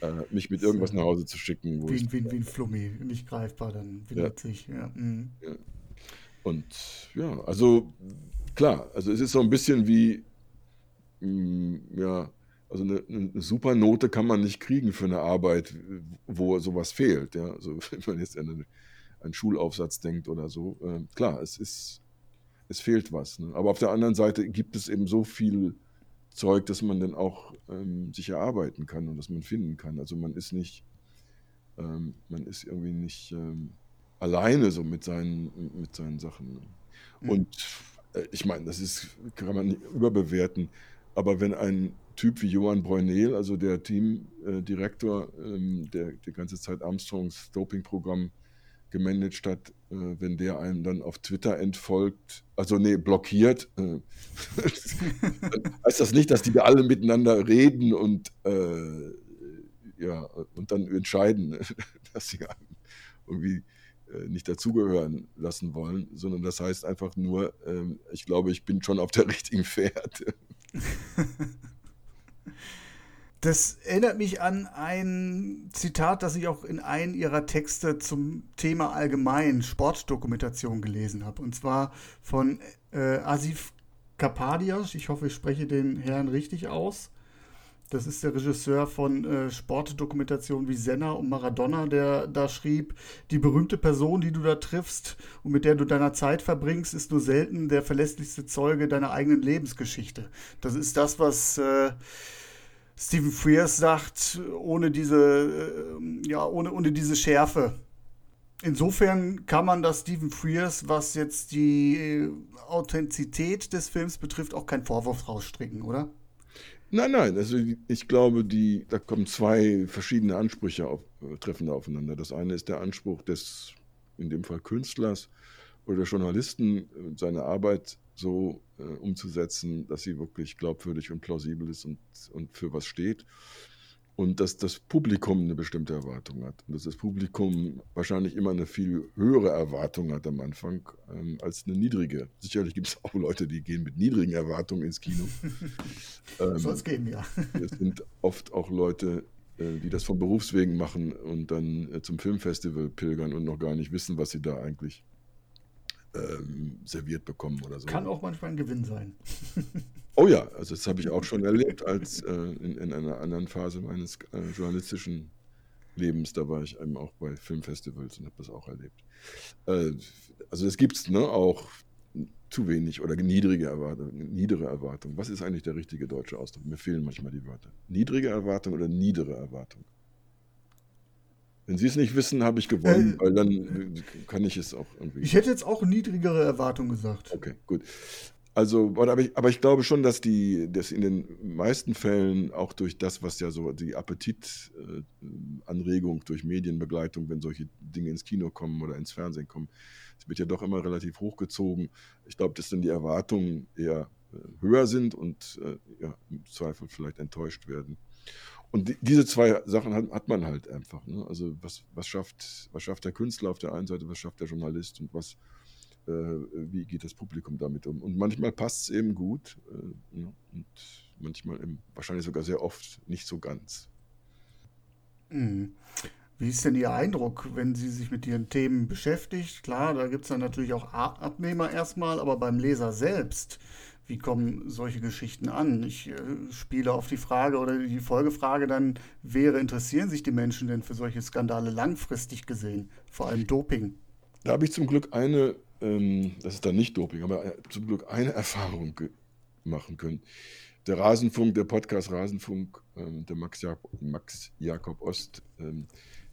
äh, mich mit irgendwas nach Hause zu schicken. wie, ich, wie, wie ein Flummi, nicht greifbar dann witzig. Ja. Ja. Mhm. ja. Und ja, also klar, also es ist so ein bisschen wie, mh, mm, ja, also eine, eine super Note kann man nicht kriegen für eine Arbeit, wo sowas fehlt. Ja? Also (laughs) wenn man jetzt an einen Schulaufsatz denkt oder so. Äh, klar, es ist, es fehlt was. Ne? Aber auf der anderen Seite gibt es eben so viel Zeug, dass man dann auch ähm, sich erarbeiten kann und dass man finden kann. Also man ist nicht, ähm, man ist irgendwie nicht ähm, alleine so mit seinen, mit seinen Sachen. Ne? Mhm. Und äh, ich meine, das ist, kann man nicht überbewerten. Aber wenn ein Typ wie Johann Breunel, also der Teamdirektor, ähm, der die ganze Zeit Armstrongs Dopingprogramm gemanagt hat, äh, wenn der einen dann auf Twitter entfolgt, also nee, blockiert, äh, (laughs) heißt das nicht, dass die alle miteinander reden und äh, ja, und dann entscheiden, (laughs) dass sie irgendwie äh, nicht dazugehören lassen wollen, sondern das heißt einfach nur, ähm, ich glaube, ich bin schon auf der (laughs) richtigen Fährte. Das erinnert mich an ein Zitat, das ich auch in einem ihrer Texte zum Thema allgemein Sportdokumentation gelesen habe. Und zwar von äh, Asif Kapadias. Ich hoffe, ich spreche den Herrn richtig aus. Das ist der Regisseur von äh, Sportdokumentationen wie Senna und Maradona, der da schrieb, die berühmte Person, die du da triffst und mit der du deiner Zeit verbringst, ist nur selten der verlässlichste Zeuge deiner eigenen Lebensgeschichte. Das ist das, was äh, Stephen Frears sagt, ohne diese, äh, ja, ohne, ohne diese Schärfe. Insofern kann man das Stephen Frears, was jetzt die äh, Authentizität des Films betrifft, auch keinen Vorwurf rausstricken, oder? Nein, nein, also ich glaube, die, da kommen zwei verschiedene Ansprüche auf, äh, treffen da aufeinander. Das eine ist der Anspruch des, in dem Fall Künstlers oder Journalisten, seine Arbeit so äh, umzusetzen, dass sie wirklich glaubwürdig und plausibel ist und, und für was steht. Und dass das Publikum eine bestimmte Erwartung hat. Und dass das Publikum wahrscheinlich immer eine viel höhere Erwartung hat am Anfang ähm, als eine niedrige. Sicherlich gibt es auch Leute, die gehen mit niedrigen Erwartungen ins Kino. (laughs) ähm, Soll es gehen, ja. es sind oft auch Leute, äh, die das von Berufswegen machen und dann äh, zum Filmfestival pilgern und noch gar nicht wissen, was sie da eigentlich ähm, serviert bekommen oder so. Kann auch manchmal ein Gewinn sein. (laughs) oh ja, also das habe ich auch schon erlebt als äh, in, in, einer anderen Phase meines äh, journalistischen Lebens. Da war ich eben auch bei Filmfestivals und habe das auch erlebt. Äh, also es gibt es ne, auch zu wenig oder niedrige Erwartungen, niedere Erwartungen. Was ist eigentlich der richtige deutsche Ausdruck? Mir fehlen manchmal die Wörter. Niedrige Erwartung oder niedere Erwartung? Wenn Sie es nicht wissen, habe ich gewonnen, äh, weil dann kann ich es auch irgendwie. Ich hätte jetzt auch niedrigere Erwartungen gesagt. Okay, gut. Also, aber ich, aber ich glaube schon, dass die, dass in den meisten Fällen auch durch das, was ja so die Appetitanregung durch Medienbegleitung, wenn solche Dinge ins Kino kommen oder ins Fernsehen kommen, es wird ja doch immer relativ hochgezogen. Ich glaube, dass dann die Erwartungen eher äh, höher sind und äh, ja, im Zweifel vielleicht enttäuscht werden. Und diese zwei Sachen hat, hat man halt einfach. Ne? Also was, was, schafft, was schafft der Künstler auf der einen Seite, was schafft der Journalist und was, äh, wie geht das Publikum damit um? Und manchmal passt es eben gut äh, ne? und manchmal eben, wahrscheinlich sogar sehr oft nicht so ganz. Mhm. Wie ist denn Ihr Eindruck, wenn Sie sich mit Ihren Themen beschäftigt? Klar, da gibt es dann natürlich auch Abnehmer erstmal, aber beim Leser selbst, wie kommen solche Geschichten an? Ich äh, spiele auf die Frage oder die Folgefrage dann wäre, interessieren sich die Menschen denn für solche Skandale langfristig gesehen, vor allem Doping? Da habe ich zum Glück eine, ähm, das ist dann nicht Doping, aber äh, zum Glück eine (laughs) Erfahrung machen können. Der Rasenfunk, der Podcast Rasenfunk, ähm, der Max, Jakob, Max Jakob Ost, ähm,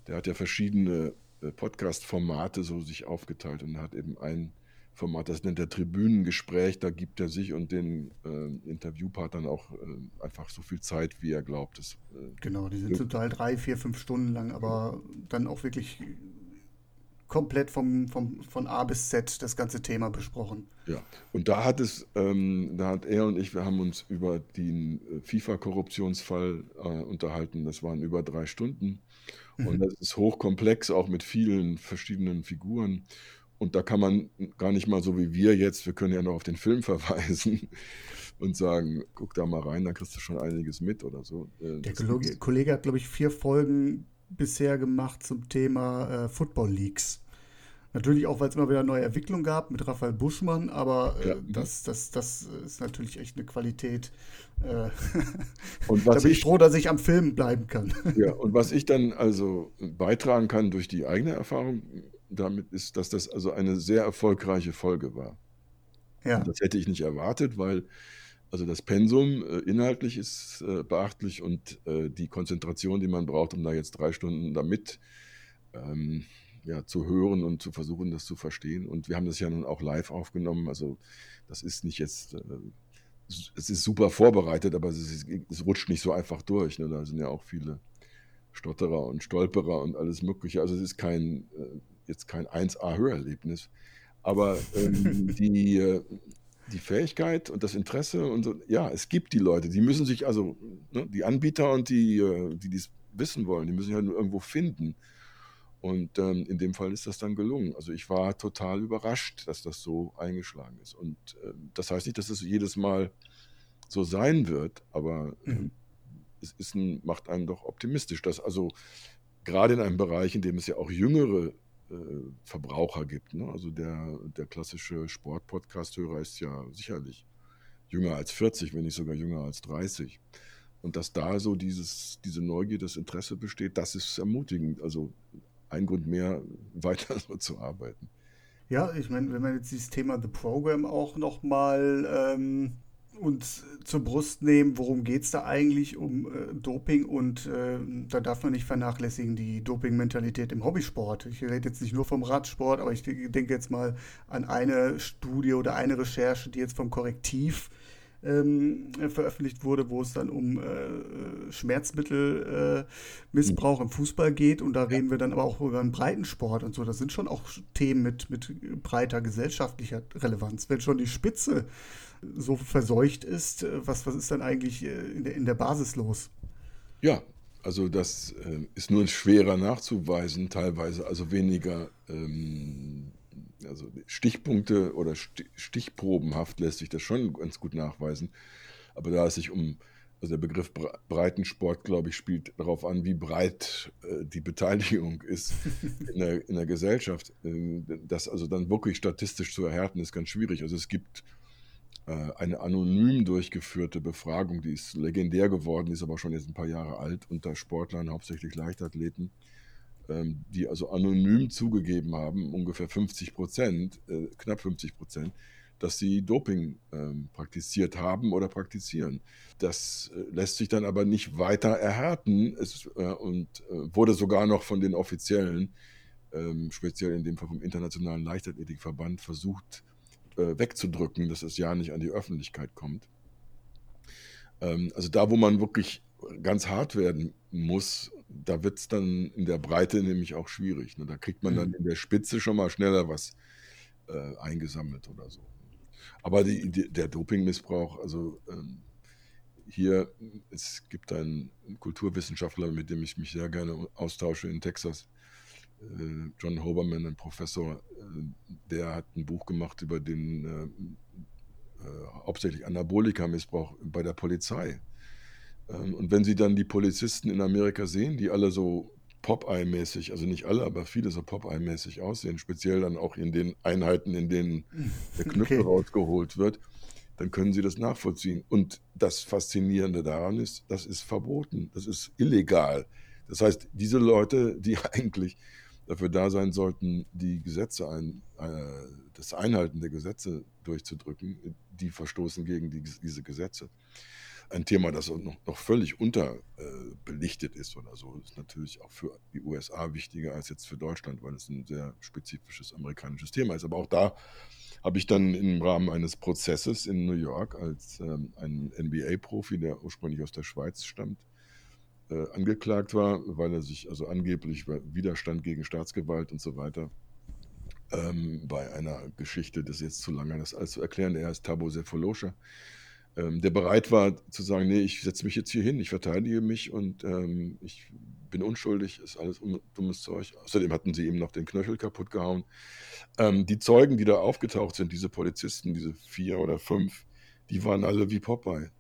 der hat ja verschiedene äh, Podcast-Formate so sich aufgeteilt und hat eben ein Format, das nennt er Tribünengespräch, da gibt er sich und den äh, Interviewpartnern auch äh, einfach so viel Zeit, wie er glaubt. Das, äh, genau, die sind zum Teil drei, vier, fünf Stunden lang, aber dann auch wirklich komplett vom, vom, von A bis Z das ganze Thema besprochen. Ja, und da hat es, ähm, da hat er und ich, wir haben uns über den äh, FIFA-Korruptionsfall äh, unterhalten. Das waren über drei Stunden. Mhm. Und das ist hochkomplex, auch mit vielen verschiedenen Figuren. Und da kann man gar nicht mal so wie wir jetzt, wir können ja noch auf den Film (laughs) verweisen und sagen, guck da mal rein, da kriegst du schon einiges mit oder so. Äh, Der Kollege, Kollege hat, glaube ich, vier Folgen bisher gemacht zum Thema äh, Football Leagues. Natürlich auch, weil es immer wieder neue Entwicklungen gab mit Raphael Buschmann, aber äh, ja. das, das, das ist natürlich echt eine Qualität. Äh, (laughs) und was da bin ich froh, dass ich am Film bleiben kann. Ja, (laughs) und was ich dann also beitragen kann durch die eigene Erfahrung damit ist, dass das also eine sehr erfolgreiche Folge war. Ja. Und das hätte ich nicht erwartet, weil also das Pensum äh, inhaltlich ist äh, beachtlich und äh, die Konzentration, die man braucht, um da jetzt drei Stunden damit ähm, ja, zu hören und zu versuchen, das zu verstehen. Und wir haben das ja nun auch live aufgenommen. Also das ist nicht jetzt, äh, es ist super vorbereitet, aber es, ist, es rutscht nicht so einfach durch. Ne? Da sind ja auch viele Stotterer und Stolperer und alles Mögliche. Also es ist kein, äh, jetzt kein 1A-Hörerlebnis. Aber ähm, (laughs) die, äh, die Fähigkeit und das Interesse und so, ja, es gibt die Leute, die müssen sich also, ne, die Anbieter und die, äh, die dies wissen wollen, die müssen sich halt nur irgendwo finden. Und ähm, in dem Fall ist das dann gelungen. Also ich war total überrascht, dass das so eingeschlagen ist. Und äh, das heißt nicht, dass es jedes Mal so sein wird, aber äh, mhm. es ist ein, macht einen doch optimistisch, dass also gerade in einem Bereich, in dem es ja auch jüngere Verbraucher gibt, ne? also der, der klassische Sport-Podcast-Hörer ist ja sicherlich jünger als 40, wenn nicht sogar jünger als 30. Und dass da so dieses, diese Neugier, das Interesse besteht, das ist ermutigend. Also ein Grund mehr, (laughs) weiter so zu arbeiten. Ja, ich meine, wenn man jetzt dieses Thema The Program auch nochmal ähm, uns zur Brust nehmen, worum geht es da eigentlich um äh, Doping und äh, da darf man nicht vernachlässigen die Doping-Mentalität im Hobbysport. Ich rede jetzt nicht nur vom Radsport, aber ich denke jetzt mal an eine Studie oder eine Recherche, die jetzt vom Korrektiv ähm, veröffentlicht wurde, wo es dann um äh, Schmerzmittelmissbrauch äh, im Fußball geht. Und da reden wir dann aber auch über einen Breitensport und so. Das sind schon auch Themen mit, mit breiter gesellschaftlicher Relevanz. Wenn schon die Spitze so verseucht ist, äh, was, was ist dann eigentlich äh, in der, in der Basis los? Ja, also das äh, ist nur schwerer nachzuweisen, teilweise, also weniger ähm, also Stichpunkte oder stichprobenhaft lässt sich das schon ganz gut nachweisen. Aber da es sich um, also der Begriff Breitensport, glaube ich, spielt darauf an, wie breit äh, die Beteiligung ist (laughs) in der, in der Gesellschaft. Äh, das also dann wirklich statistisch zu erhärten, ist ganz schwierig. Also es gibt eine anonym durchgeführte Befragung, die ist legendär geworden, ist aber schon jetzt ein paar Jahre alt, unter Sportlern, hauptsächlich Leichtathleten ähm, die also anonym zugegeben haben, ungefähr 50 Prozent, äh, knapp 50 Prozent, dass sie Doping ähm, praktiziert haben oder praktizieren. Das äh, lässt sich dann aber nicht weiter erhärten es, äh, und äh, wurde sogar noch von den Offiziellen, ähm, speziell in dem Fall vom Internationalen Leichtathletikverband, versucht äh, wegzudrücken, dass es ja nicht an die Öffentlichkeit kommt. Ähm, also da, wo man wirklich ganz hart werden muss, da wird es dann in der Breite nämlich auch schwierig. Ne? Da kriegt man dann mhm. in der Spitze schon mal schneller was äh, eingesammelt oder so. Aber die, die, der Dopingmissbrauch, also ähm, hier, es gibt einen Kulturwissenschaftler, mit dem ich mich sehr gerne austausche in Texas, John Hoberman, ein Professor, äh, der hat ein Buch gemacht über den äh, äh, hauptsächlich Anabolika-Missbrauch bei der Polizei. Ähm, und wenn Sie dann die Polizisten in Amerika sehen, die alle so Popeye-mäßig, also nicht alle, aber viele so Popeye-mäßig aussehen, speziell dann auch in den Einheiten, in denen der Knüppel okay. rausgeholt wird, dann können Sie das nachvollziehen. Und das Faszinierende daran ist, das ist verboten, das ist illegal. Das heißt, diese Leute, die (laughs) eigentlich dafür da sein sollten, die Gesetze ein, äh, das Einhalten der Gesetze durchzudrücken, die verstoßen gegen die, diese Gesetze. Ein Thema, das noch, noch völlig unterbelichtet äh, ist oder so, ist natürlich auch für die USA wichtiger als jetzt für Deutschland, weil es ein sehr spezifisches amerikanisches Thema ist. Aber auch da habe ich dann im Rahmen eines Prozesses in New York als ähm, ein NBA-Profi, der ursprünglich aus der Schweiz stammt, äh, angeklagt war, weil er sich also angeblich bei Widerstand gegen Staatsgewalt und so weiter ähm, bei einer Geschichte, das ist jetzt zu lange, das alles zu erklären, er ist Tabo Sefolosha, ähm, der bereit war zu sagen, nee, ich setze mich jetzt hier hin, ich verteidige mich und ähm, ich bin unschuldig, ist alles dummes Zeug. Außerdem hatten sie ihm noch den Knöchel kaputt gehauen. Ähm, die Zeugen, die da aufgetaucht sind, diese Polizisten, diese vier oder fünf, die waren alle wie Popeye.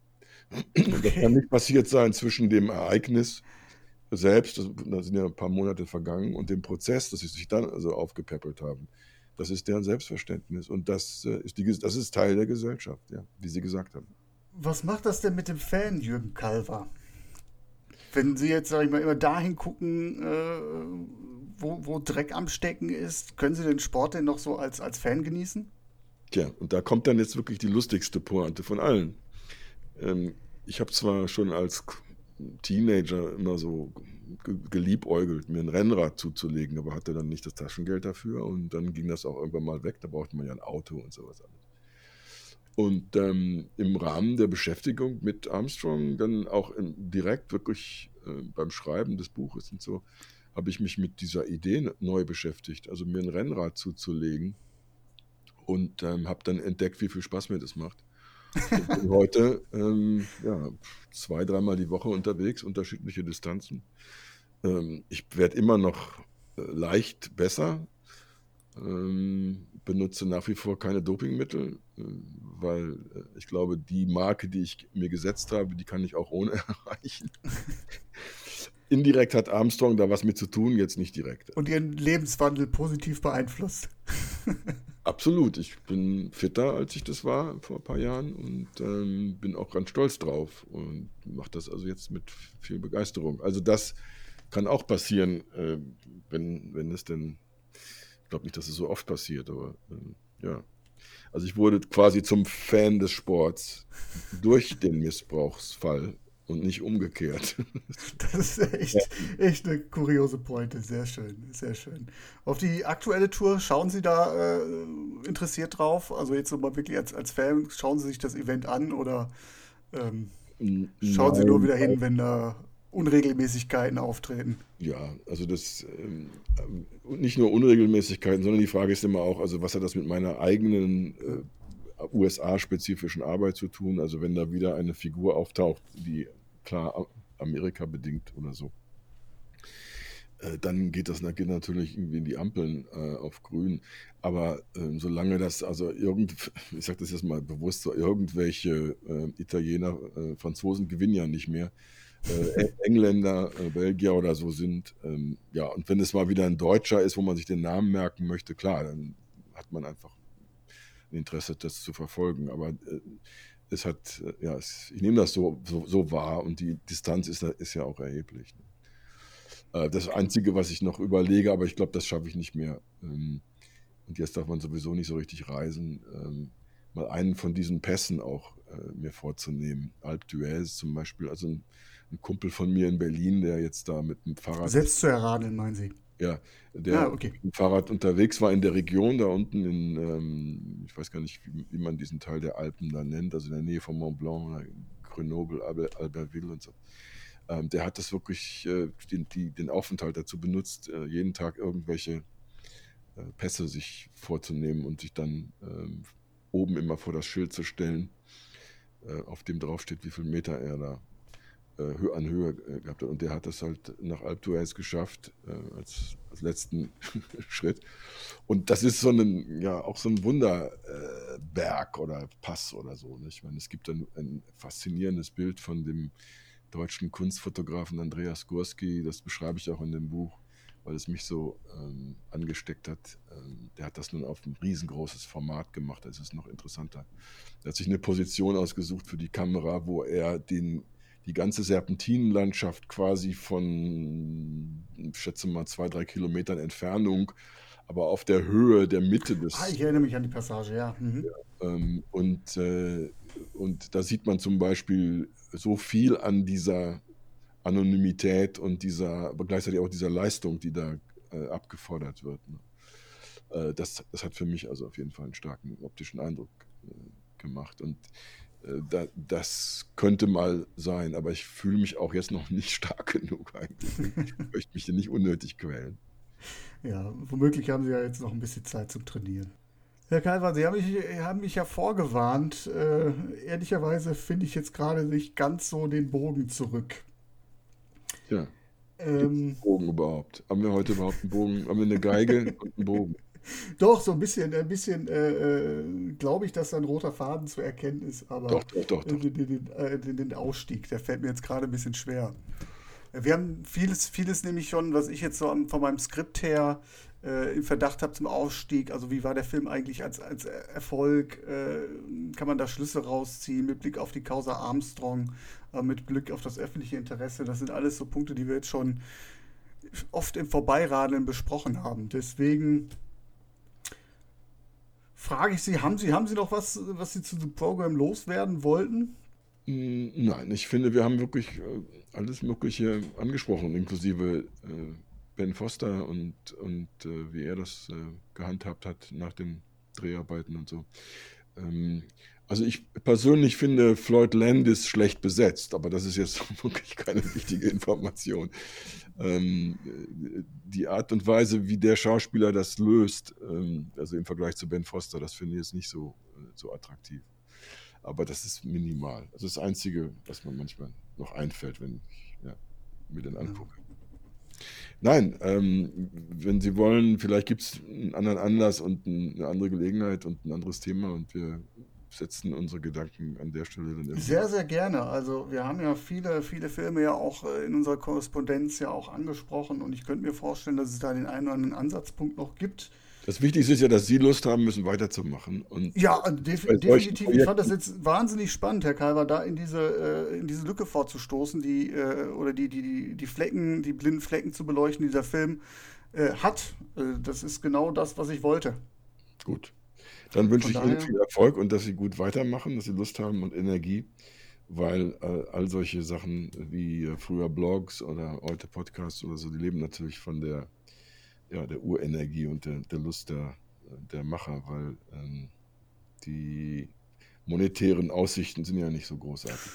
Okay. Das kann nicht passiert sein zwischen dem Ereignis selbst, da sind ja ein paar Monate vergangen, und dem Prozess, dass sie sich dann also aufgepäppelt haben. Das ist deren Selbstverständnis und das, äh, ist, die, das ist Teil der Gesellschaft, ja, wie Sie gesagt haben. Was macht das denn mit dem Fan Jürgen Kalver? Wenn Sie jetzt, sag ich mal, immer dahin gucken, äh, wo, wo Dreck am Stecken ist, können Sie den Sport denn noch so als, als Fan genießen? Tja, und da kommt dann jetzt wirklich die lustigste Pointe von allen. Ähm, ich habe zwar schon als Teenager immer so geliebäugelt, mir ein Rennrad zuzulegen, aber hatte dann nicht das Taschengeld dafür und dann ging das auch irgendwann mal weg. Da brauchte man ja ein Auto und sowas alles. Und ähm, im Rahmen der Beschäftigung mit Armstrong, dann auch in, direkt wirklich äh, beim Schreiben des Buches und so, habe ich mich mit dieser Idee neu beschäftigt, also mir ein Rennrad zuzulegen und ähm, habe dann entdeckt, wie viel Spaß mir das macht. Ich bin heute ähm, ja, zwei, dreimal die Woche unterwegs, unterschiedliche Distanzen. Ähm, ich werde immer noch äh, leicht besser, ähm, benutze nach wie vor keine Dopingmittel, äh, weil äh, ich glaube, die Marke, die ich mir gesetzt habe, die kann ich auch ohne (laughs) erreichen. Indirekt hat Armstrong da was mit zu tun, jetzt nicht direkt. Und ihren Lebenswandel positiv beeinflusst. (laughs) Absolut. Ich bin fitter, als ich das war vor ein paar Jahren und ähm, bin auch ganz stolz drauf und mache das also jetzt mit viel Begeisterung. Also das kann auch passieren, äh, wenn, wenn es denn, ich glaube nicht, dass es so oft passiert, aber äh, ja. Also ich wurde quasi zum Fan des Sports durch den Missbrauchsfall und nicht umgekehrt. (laughs) Das ist echt, echt eine kuriose Pointe. Sehr schön, sehr schön. Auf die aktuelle Tour schauen Sie da äh, interessiert drauf? Also jetzt so mal wirklich als, als Fan, schauen Sie sich das Event an oder ähm, schauen Nein, Sie nur wieder hin, wenn da Unregelmäßigkeiten auftreten? Ja, also das ähm, nicht nur Unregelmäßigkeiten, sondern die Frage ist immer auch, also was hat das mit meiner eigenen äh, USA-spezifischen Arbeit zu tun. Also wenn da wieder eine Figur auftaucht, die klar Amerika bedingt oder so, äh, dann geht das geht natürlich irgendwie in die Ampeln äh, auf grün. Aber äh, solange das, also irgend, (laughs) ich sage das jetzt mal bewusst, irgendwelche äh, Italiener, äh, Franzosen gewinnen ja nicht mehr. Engländer, Belgier oder so sind. Ähm, ja, und wenn es mal wieder ein Deutscher ist, wo man sich den Namen merken möchte, klar, dann hat man einfach Interesse, das zu verfolgen. Aber äh, es hat, ja, es, ich nehme das so, so, so, wahr und die Distanz ist, ist ja auch erheblich. Ne? Äh, das Einzige, was ich noch überlege, aber ich glaube, das schaffe ich nicht mehr. Ähm, und jetzt darf man sowieso nicht so richtig reisen. Ähm, mal einen von diesen Pässen auch äh, mir vorzunehmen. Alp d'Huez zum Beispiel, also ein, ein, Kumpel von mir in Berlin, der jetzt da mit dem Fahrrad. Selbst zu erradeln, meinen Sie? Ja, der ah, okay. mit dem Fahrrad unterwegs war in der Region da unten in, ähm, ich weiß gar nicht, wie, wie, man diesen Teil der Alpen da nennt, also in der Nähe von Mont Blanc, Grenoble, Albertville und so. Ähm, der hat das wirklich, äh, den, die, den Aufenthalt dazu benutzt, äh, jeden Tag irgendwelche äh, Pässe sich vorzunehmen und sich dann ähm, oben immer vor das Schild zu stellen, äh, auf dem draufsteht, wie viel Meter er da an Höhe äh, gehabt hat. Und der hat das halt nach Alp d'Huez geschafft, äh, als, als, letzten (laughs) Schritt. Und das ist so ein, ja, auch so ein Wunderberg oder Pass oder so. Ne? Ich meine, es gibt ein, ein faszinierendes Bild von dem deutschen Kunstfotografen Andreas Gorski, das beschreibe ich auch in dem Buch, weil es mich so ähm, angesteckt hat. Ähm, der hat das nun auf ein riesengroßes Format gemacht, das ist noch interessanter. Er hat sich eine Position ausgesucht für die Kamera, wo er den, die ganze Serpentinenlandschaft quasi von, ich schätze mal, zwei, drei Kilometern Entfernung, aber auf der Höhe der Mitte des. Ah, ich erinnere mich an die Passage, ja. Mhm. ja ähm, und, äh, und da sieht man zum Beispiel so viel an dieser Anonymität und dieser, aber gleichzeitig auch dieser Leistung, die da äh, abgefordert wird. Ne? Äh, das, das hat für mich also auf jeden Fall einen starken optischen Eindruck äh, gemacht. Und das könnte mal sein, aber ich fühle mich auch jetzt noch nicht (laughs) stark genug eigentlich. Ich möchte mich nicht unnötig quälen. Ja, womöglich haben Sie ja jetzt noch ein bisschen Zeit zum Trainieren. Herr Kalver, Sie haben mich, haben mich ja vorgewarnt. Äh, ehrlicherweise finde ich jetzt gerade nicht ganz so den Bogen zurück. Ja. Ähm, Bogen überhaupt? Haben wir heute überhaupt einen Bogen? Haben wir eine Geige und einen Bogen? (laughs) Doch, so ein bisschen, ein bisschen äh, äh, glaube ich, dass da ein roter Faden zu erkennen ist, aber doch, doch, doch, doch. Den, den, äh, den, Ausstieg, der fällt mir jetzt gerade ein bisschen schwer. Wir haben vieles, vieles nämlich schon, was ich jetzt so von meinem Skript her äh, im Verdacht habe zum Ausstieg. Also wie war der Film eigentlich als, als Erfolg? Äh, kann man da Schlüsse rausziehen mit Blick auf die Causa Armstrong, äh, mit Blick auf das öffentliche Interesse? Das sind alles so Punkte, die wir jetzt schon oft im Vorbeiradeln besprochen haben. Deswegen frage ich Sie, haben Sie, haben Sie noch was, was Sie zu dem Programm loswerden wollten? Hm, nein, ich finde, wir haben wirklich äh, alles Mögliche angesprochen, inklusive äh, Ben Foster und, und äh, wie er das gehandhabt hat nach den Dreharbeiten und so. Also ich persönlich finde Floyd Landis schlecht besetzt, aber das ist jetzt (laughs) wirklich keine wichtige Information. Ähm, die Art und Weise, wie der Schauspieler das löst, ähm, also im Vergleich zu Ben Foster, das finde ich jetzt nicht so, äh, so attraktiv. Aber das ist minimal. Das ist das Einzige, was mir manchmal noch einfällt, wenn ich ja, mir den angucke. Nein, ähm, wenn Sie wollen, vielleicht gibt es einen anderen Anlass und eine andere Gelegenheit und ein anderes Thema und wir setzen unsere Gedanken an der Stelle dann Sehr, sehr gerne. Also wir haben ja viele, viele Filme ja auch äh, in unserer Korrespondenz ja auch angesprochen und ich könnte mir vorstellen, dass es da den einen oder anderen Ansatzpunkt noch gibt, das Wichtigste ist ja, dass Sie Lust haben müssen, weiterzumachen. Und ja, def definitiv. Ich fand das jetzt wahnsinnig spannend, Herr Kalver, da in diese, äh, in diese Lücke vorzustoßen, die, äh, oder die, die, die Flecken, die blinden Flecken zu beleuchten, die dieser Film äh, hat. Äh, das ist genau das, was ich wollte. Gut. Dann wünsche ich Ihnen viel Erfolg und dass Sie gut weitermachen, dass Sie Lust haben und Energie, weil äh, all solche Sachen wie äh, früher Blogs oder heute Podcasts oder so, die leben natürlich von der ja, der Urenergie und der, der Lust der, der Macher, weil ähm, die monetären Aussichten sind ja nicht so großartig.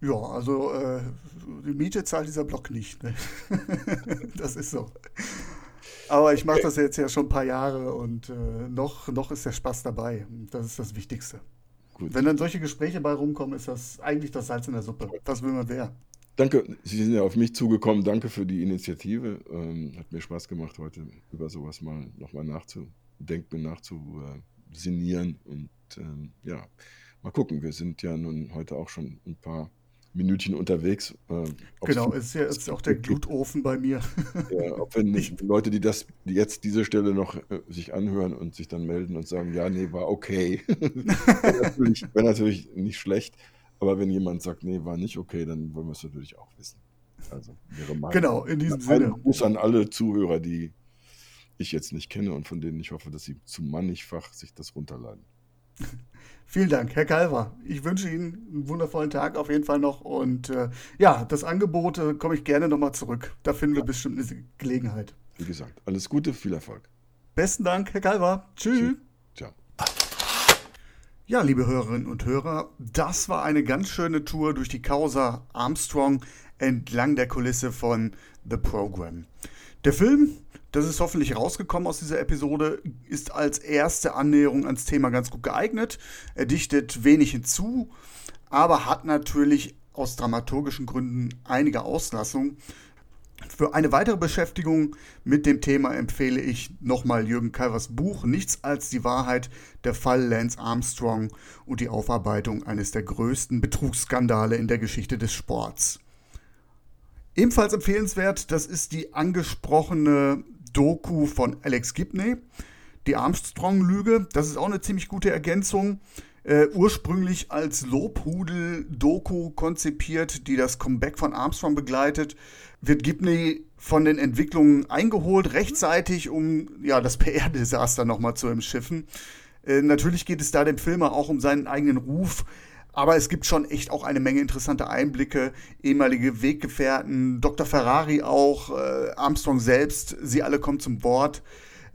Ja, also äh, die Miete zahlt dieser Block nicht. Ne? (laughs) das ist so. Aber ich mache das jetzt ja schon ein paar Jahre und äh, noch, noch ist der Spaß dabei. Das ist das Wichtigste. Gut. Wenn dann solche Gespräche bei rumkommen, ist das eigentlich das Salz in der Suppe. Was will man mehr? Danke, Sie sind ja auf mich zugekommen. Danke für die Initiative. Ähm, hat mir Spaß gemacht, heute über sowas mal nochmal nachzudenken, nachzusinieren. Und ähm, ja, mal gucken. Wir sind ja nun heute auch schon ein paar Minütchen unterwegs. Äh, genau, es ist ja ist auch der Glutofen bei mir. Ja, ob wenn nicht (laughs) Leute, die das die jetzt diese Stelle noch äh, sich anhören und sich dann melden und sagen, ja, nee, war okay. (laughs) Wäre natürlich, wär natürlich nicht schlecht. Aber wenn jemand sagt, nee, war nicht okay, dann wollen wir es natürlich auch wissen. Also wäre mein, genau, in diesem Sinne. Gruß an alle Zuhörer, die ich jetzt nicht kenne und von denen ich hoffe, dass sie zu mannigfach sich das runterladen. (laughs) Vielen Dank, Herr Kalver. Ich wünsche Ihnen einen wundervollen Tag auf jeden Fall noch. Und äh, ja, das Angebot äh, komme ich gerne nochmal zurück. Da finden ja. wir bestimmt eine Gelegenheit. Wie gesagt, alles Gute, viel Erfolg. Besten Dank, Herr Kalver. Tschüss. Tschüss. Ja, liebe Hörerinnen und Hörer, das war eine ganz schöne Tour durch die Causa Armstrong entlang der Kulisse von The Program. Der Film, das ist hoffentlich rausgekommen aus dieser Episode, ist als erste Annäherung ans Thema ganz gut geeignet. Er dichtet wenig hinzu, aber hat natürlich aus dramaturgischen Gründen einige Auslassungen. Für eine weitere Beschäftigung mit dem Thema empfehle ich nochmal Jürgen Kalvers Buch Nichts als die Wahrheit, der Fall Lance Armstrong und die Aufarbeitung eines der größten Betrugsskandale in der Geschichte des Sports. Ebenfalls empfehlenswert, das ist die angesprochene Doku von Alex Gibney. Die Armstrong-Lüge, das ist auch eine ziemlich gute Ergänzung. Äh, ursprünglich als Lobhudel-Doku konzipiert, die das Comeback von Armstrong begleitet, wird Gibney von den Entwicklungen eingeholt, rechtzeitig, um ja, das (laughs) PR-Desaster nochmal zu umschiffen. Äh, natürlich geht es da dem Filmer auch um seinen eigenen Ruf, aber es gibt schon echt auch eine Menge interessanter Einblicke. Ehemalige Weggefährten, Dr. Ferrari auch, äh, Armstrong selbst, sie alle kommen zum Wort.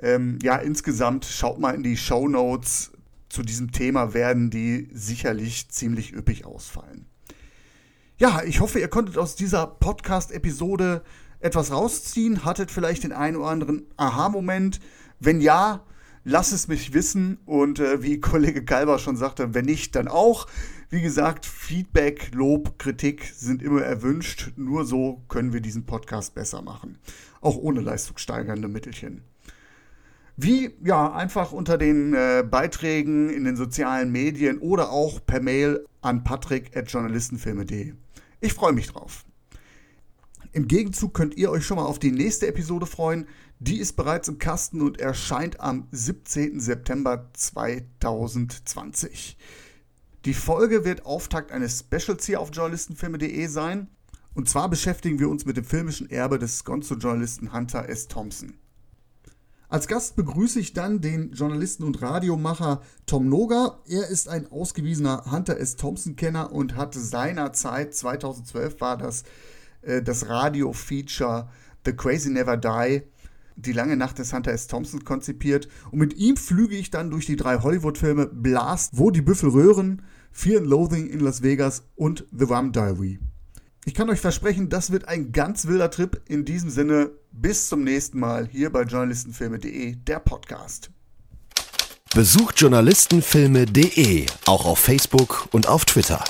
Ähm, ja, insgesamt schaut mal in die Show Notes. Zu diesem Thema werden die sicherlich ziemlich üppig ausfallen. Ja, ich hoffe, ihr konntet aus dieser Podcast-Episode etwas rausziehen, hattet vielleicht den einen oder anderen Aha-Moment. Wenn ja, lasst es mich wissen und äh, wie (laughs) Kollege Kalber schon sagte, wenn nicht, dann auch. Wie gesagt, Feedback, Lob, Kritik sind immer erwünscht. Nur so können wir diesen Podcast besser machen. Auch ohne leistungssteigernde Mittelchen. Wie, ja, einfach unter den äh, Beiträgen in den sozialen Medien oder auch per Mail an patrick.journalistenfilme.de. Ich freue mich drauf. Im Gegenzug könnt ihr euch schon mal auf die nächste Episode freuen. Die ist bereits im Kasten und erscheint am 17. September 2020. Die Folge wird Auftakt eines Specials hier auf journalistenfilme.de sein. Und zwar beschäftigen wir uns mit dem filmischen Erbe des Gonzo-Journalisten Hunter S. Thompson. Als Gast begrüße ich dann den Journalisten und Radiomacher Tom Noga. Er ist ein ausgewiesener Hunter S. Thompson-Kenner und hat seinerzeit, 2012 war das, äh, das Radio-Feature The Crazy Never Die, die lange Nacht des Hunter S. Thompson konzipiert. Und mit ihm flüge ich dann durch die drei Hollywood-Filme Blast, Wo die Büffel röhren, Fear and Loathing in Las Vegas und The Rum Diary. Ich kann euch versprechen, das wird ein ganz wilder Trip. In diesem Sinne, bis zum nächsten Mal hier bei journalistenfilme.de, der Podcast. Besucht journalistenfilme.de auch auf Facebook und auf Twitter.